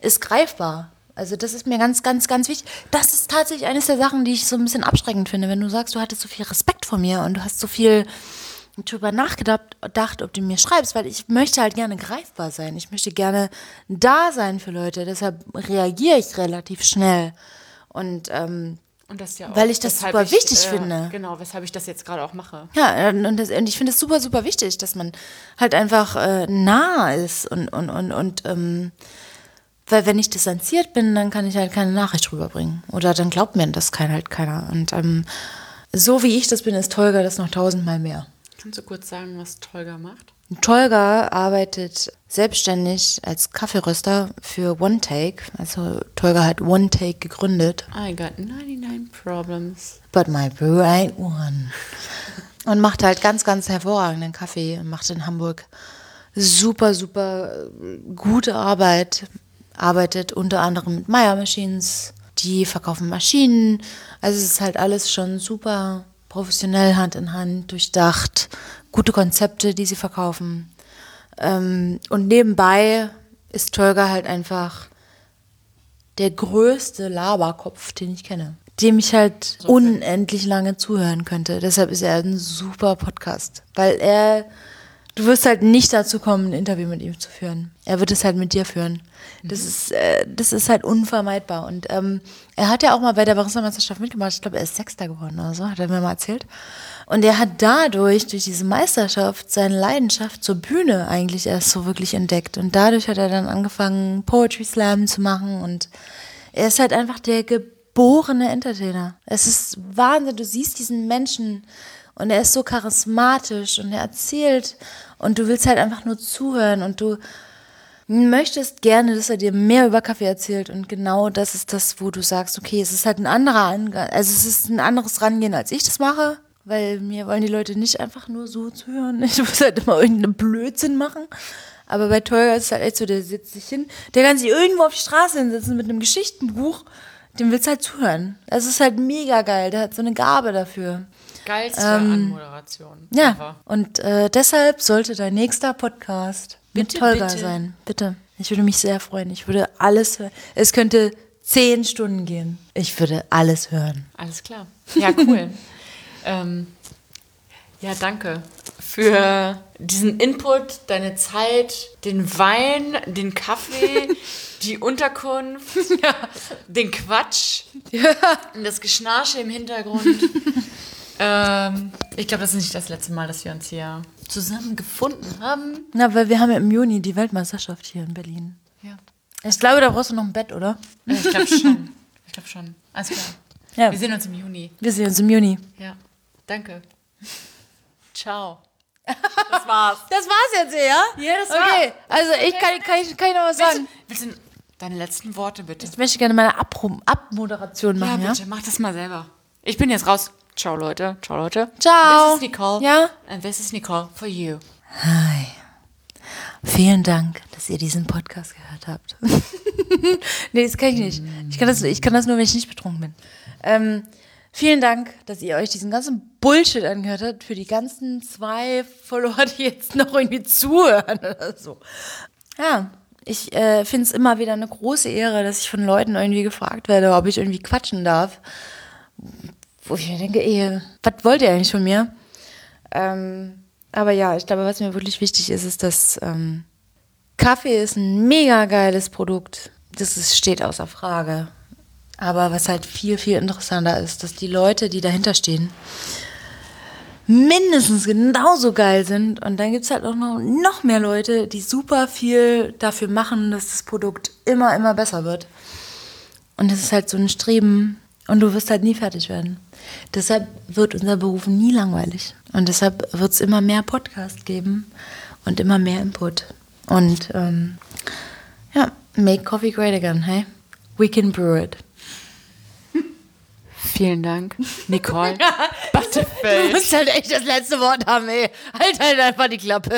ist greifbar. Also das ist mir ganz, ganz, ganz wichtig. Das ist tatsächlich eines der Sachen, die ich so ein bisschen abschreckend finde, wenn du sagst, du hattest so viel Respekt vor mir und du hast so viel drüber nachgedacht, gedacht, ob du mir schreibst, weil ich möchte halt gerne greifbar sein. Ich möchte gerne da sein für Leute. Deshalb reagiere ich relativ schnell. Und ähm, Und das ja auch, Weil ich das super wichtig finde. Genau, weshalb ich das jetzt gerade auch mache. ja, und, das, und ich finde es super, super wichtig, dass man halt einfach äh, nah ist und, und, und, und ähm, weil wenn ich distanziert bin, dann kann ich halt keine Nachricht rüberbringen. Oder dann glaubt mir das kein, halt keiner. Und ähm, so wie ich das bin, ist Tolga das noch tausendmal mehr. Kannst du kurz sagen, was Tolga macht? Tolga arbeitet selbstständig als Kaffeeröster für One Take. Also Tolga hat One Take gegründet. I got 99 problems. But my brew ain't one. und macht halt ganz, ganz hervorragenden Kaffee. Macht in Hamburg super, super gute Arbeit. Arbeitet unter anderem mit Meyer Machines. Die verkaufen Maschinen. Also es ist halt alles schon super professionell, Hand in Hand, durchdacht. Gute Konzepte, die sie verkaufen. Ähm, und nebenbei ist Tolga halt einfach der größte Laberkopf, den ich kenne. Dem ich halt unendlich lange zuhören könnte. Deshalb ist er ein super Podcast. Weil er, du wirst halt nicht dazu kommen, ein Interview mit ihm zu führen. Er wird es halt mit dir führen. Das ist, äh, das ist halt unvermeidbar. Und ähm, er hat ja auch mal bei der Barista-Meisterschaft mitgemacht. Ich glaube, er ist Sechster geworden oder so, hat er mir mal erzählt. Und er hat dadurch, durch diese Meisterschaft, seine Leidenschaft zur Bühne eigentlich erst so wirklich entdeckt. Und dadurch hat er dann angefangen, Poetry Slam zu machen. Und er ist halt einfach der geborene Entertainer. Es ist Wahnsinn. Du siehst diesen Menschen und er ist so charismatisch und er erzählt und du willst halt einfach nur zuhören und du möchtest gerne, dass er dir mehr über Kaffee erzählt und genau das ist das, wo du sagst, okay, es ist halt ein anderer Angang, also es ist ein anderes Rangehen, als ich das mache, weil mir wollen die Leute nicht einfach nur so zuhören. Ich muss halt immer irgendeinen Blödsinn machen. Aber bei Teuer ist es halt echt so, der sitzt sich hin, der kann sich irgendwo auf die Straße hinsetzen mit einem Geschichtenbuch, dem willst du halt zuhören. Das ist halt mega geil, der hat so eine Gabe dafür. Geilste Anmoderation. Ja, und äh, deshalb sollte dein nächster Podcast mit Bitte, Tolga bitte. sein. Bitte. Ich würde mich sehr freuen. Ich würde alles hören. Es könnte zehn Stunden gehen. Ich würde alles hören. Alles klar. Ja, cool. ähm, ja, danke für diesen Input, deine Zeit, den Wein, den Kaffee, die Unterkunft, den Quatsch, und das Geschnarche im Hintergrund. ähm, ich glaube, das ist nicht das letzte Mal, dass wir uns hier zusammen gefunden haben. Na, weil wir haben ja im Juni die Weltmeisterschaft hier in Berlin. Ja. Ich glaube, da brauchst du noch ein Bett, oder? Ja, Ich glaube schon. Ich glaube schon. Alles klar. Ja. Wir sehen uns im Juni. Wir sehen uns im Juni. Ja. Danke. Ciao. Das war's. Das war's jetzt, ja? Ja, das Okay, also ich kann, kann, ich, kann ich noch was Willst sagen. du, willst du deine letzten Worte bitte? Ich möchte gerne meine Abmoderation machen, ja? bitte, mach das mal selber. Ich bin jetzt raus. Ciao, Leute. Ciao, Leute. Ciao. This is Nicole. Ja? And this is Nicole for you. Hi. Vielen Dank, dass ihr diesen Podcast gehört habt. nee, das kann ich nicht. Ich kann das, ich kann das nur, wenn ich nicht betrunken bin. Ähm, vielen Dank, dass ihr euch diesen ganzen Bullshit angehört habt. Für die ganzen zwei Follower, die jetzt noch irgendwie zuhören oder so. Ja, ich äh, finde es immer wieder eine große Ehre, dass ich von Leuten irgendwie gefragt werde, ob ich irgendwie quatschen darf. Wo ich mir denke, ey, was wollt ihr eigentlich von mir? Ähm, aber ja, ich glaube, was mir wirklich wichtig ist, ist, dass ähm, Kaffee ist ein mega geiles Produkt. Das ist, steht außer Frage. Aber was halt viel, viel interessanter ist, dass die Leute, die dahinter stehen, mindestens genauso geil sind. Und dann gibt es halt auch noch, noch mehr Leute, die super viel dafür machen, dass das Produkt immer, immer besser wird. Und das ist halt so ein Streben und du wirst halt nie fertig werden. Deshalb wird unser Beruf nie langweilig. Und deshalb wird es immer mehr Podcast geben und immer mehr Input. Und ähm, ja, make coffee great again, hey? We can brew it. Vielen Dank, Nicole. Du musst halt echt das letzte Wort haben, ey. Halt halt einfach die Klappe.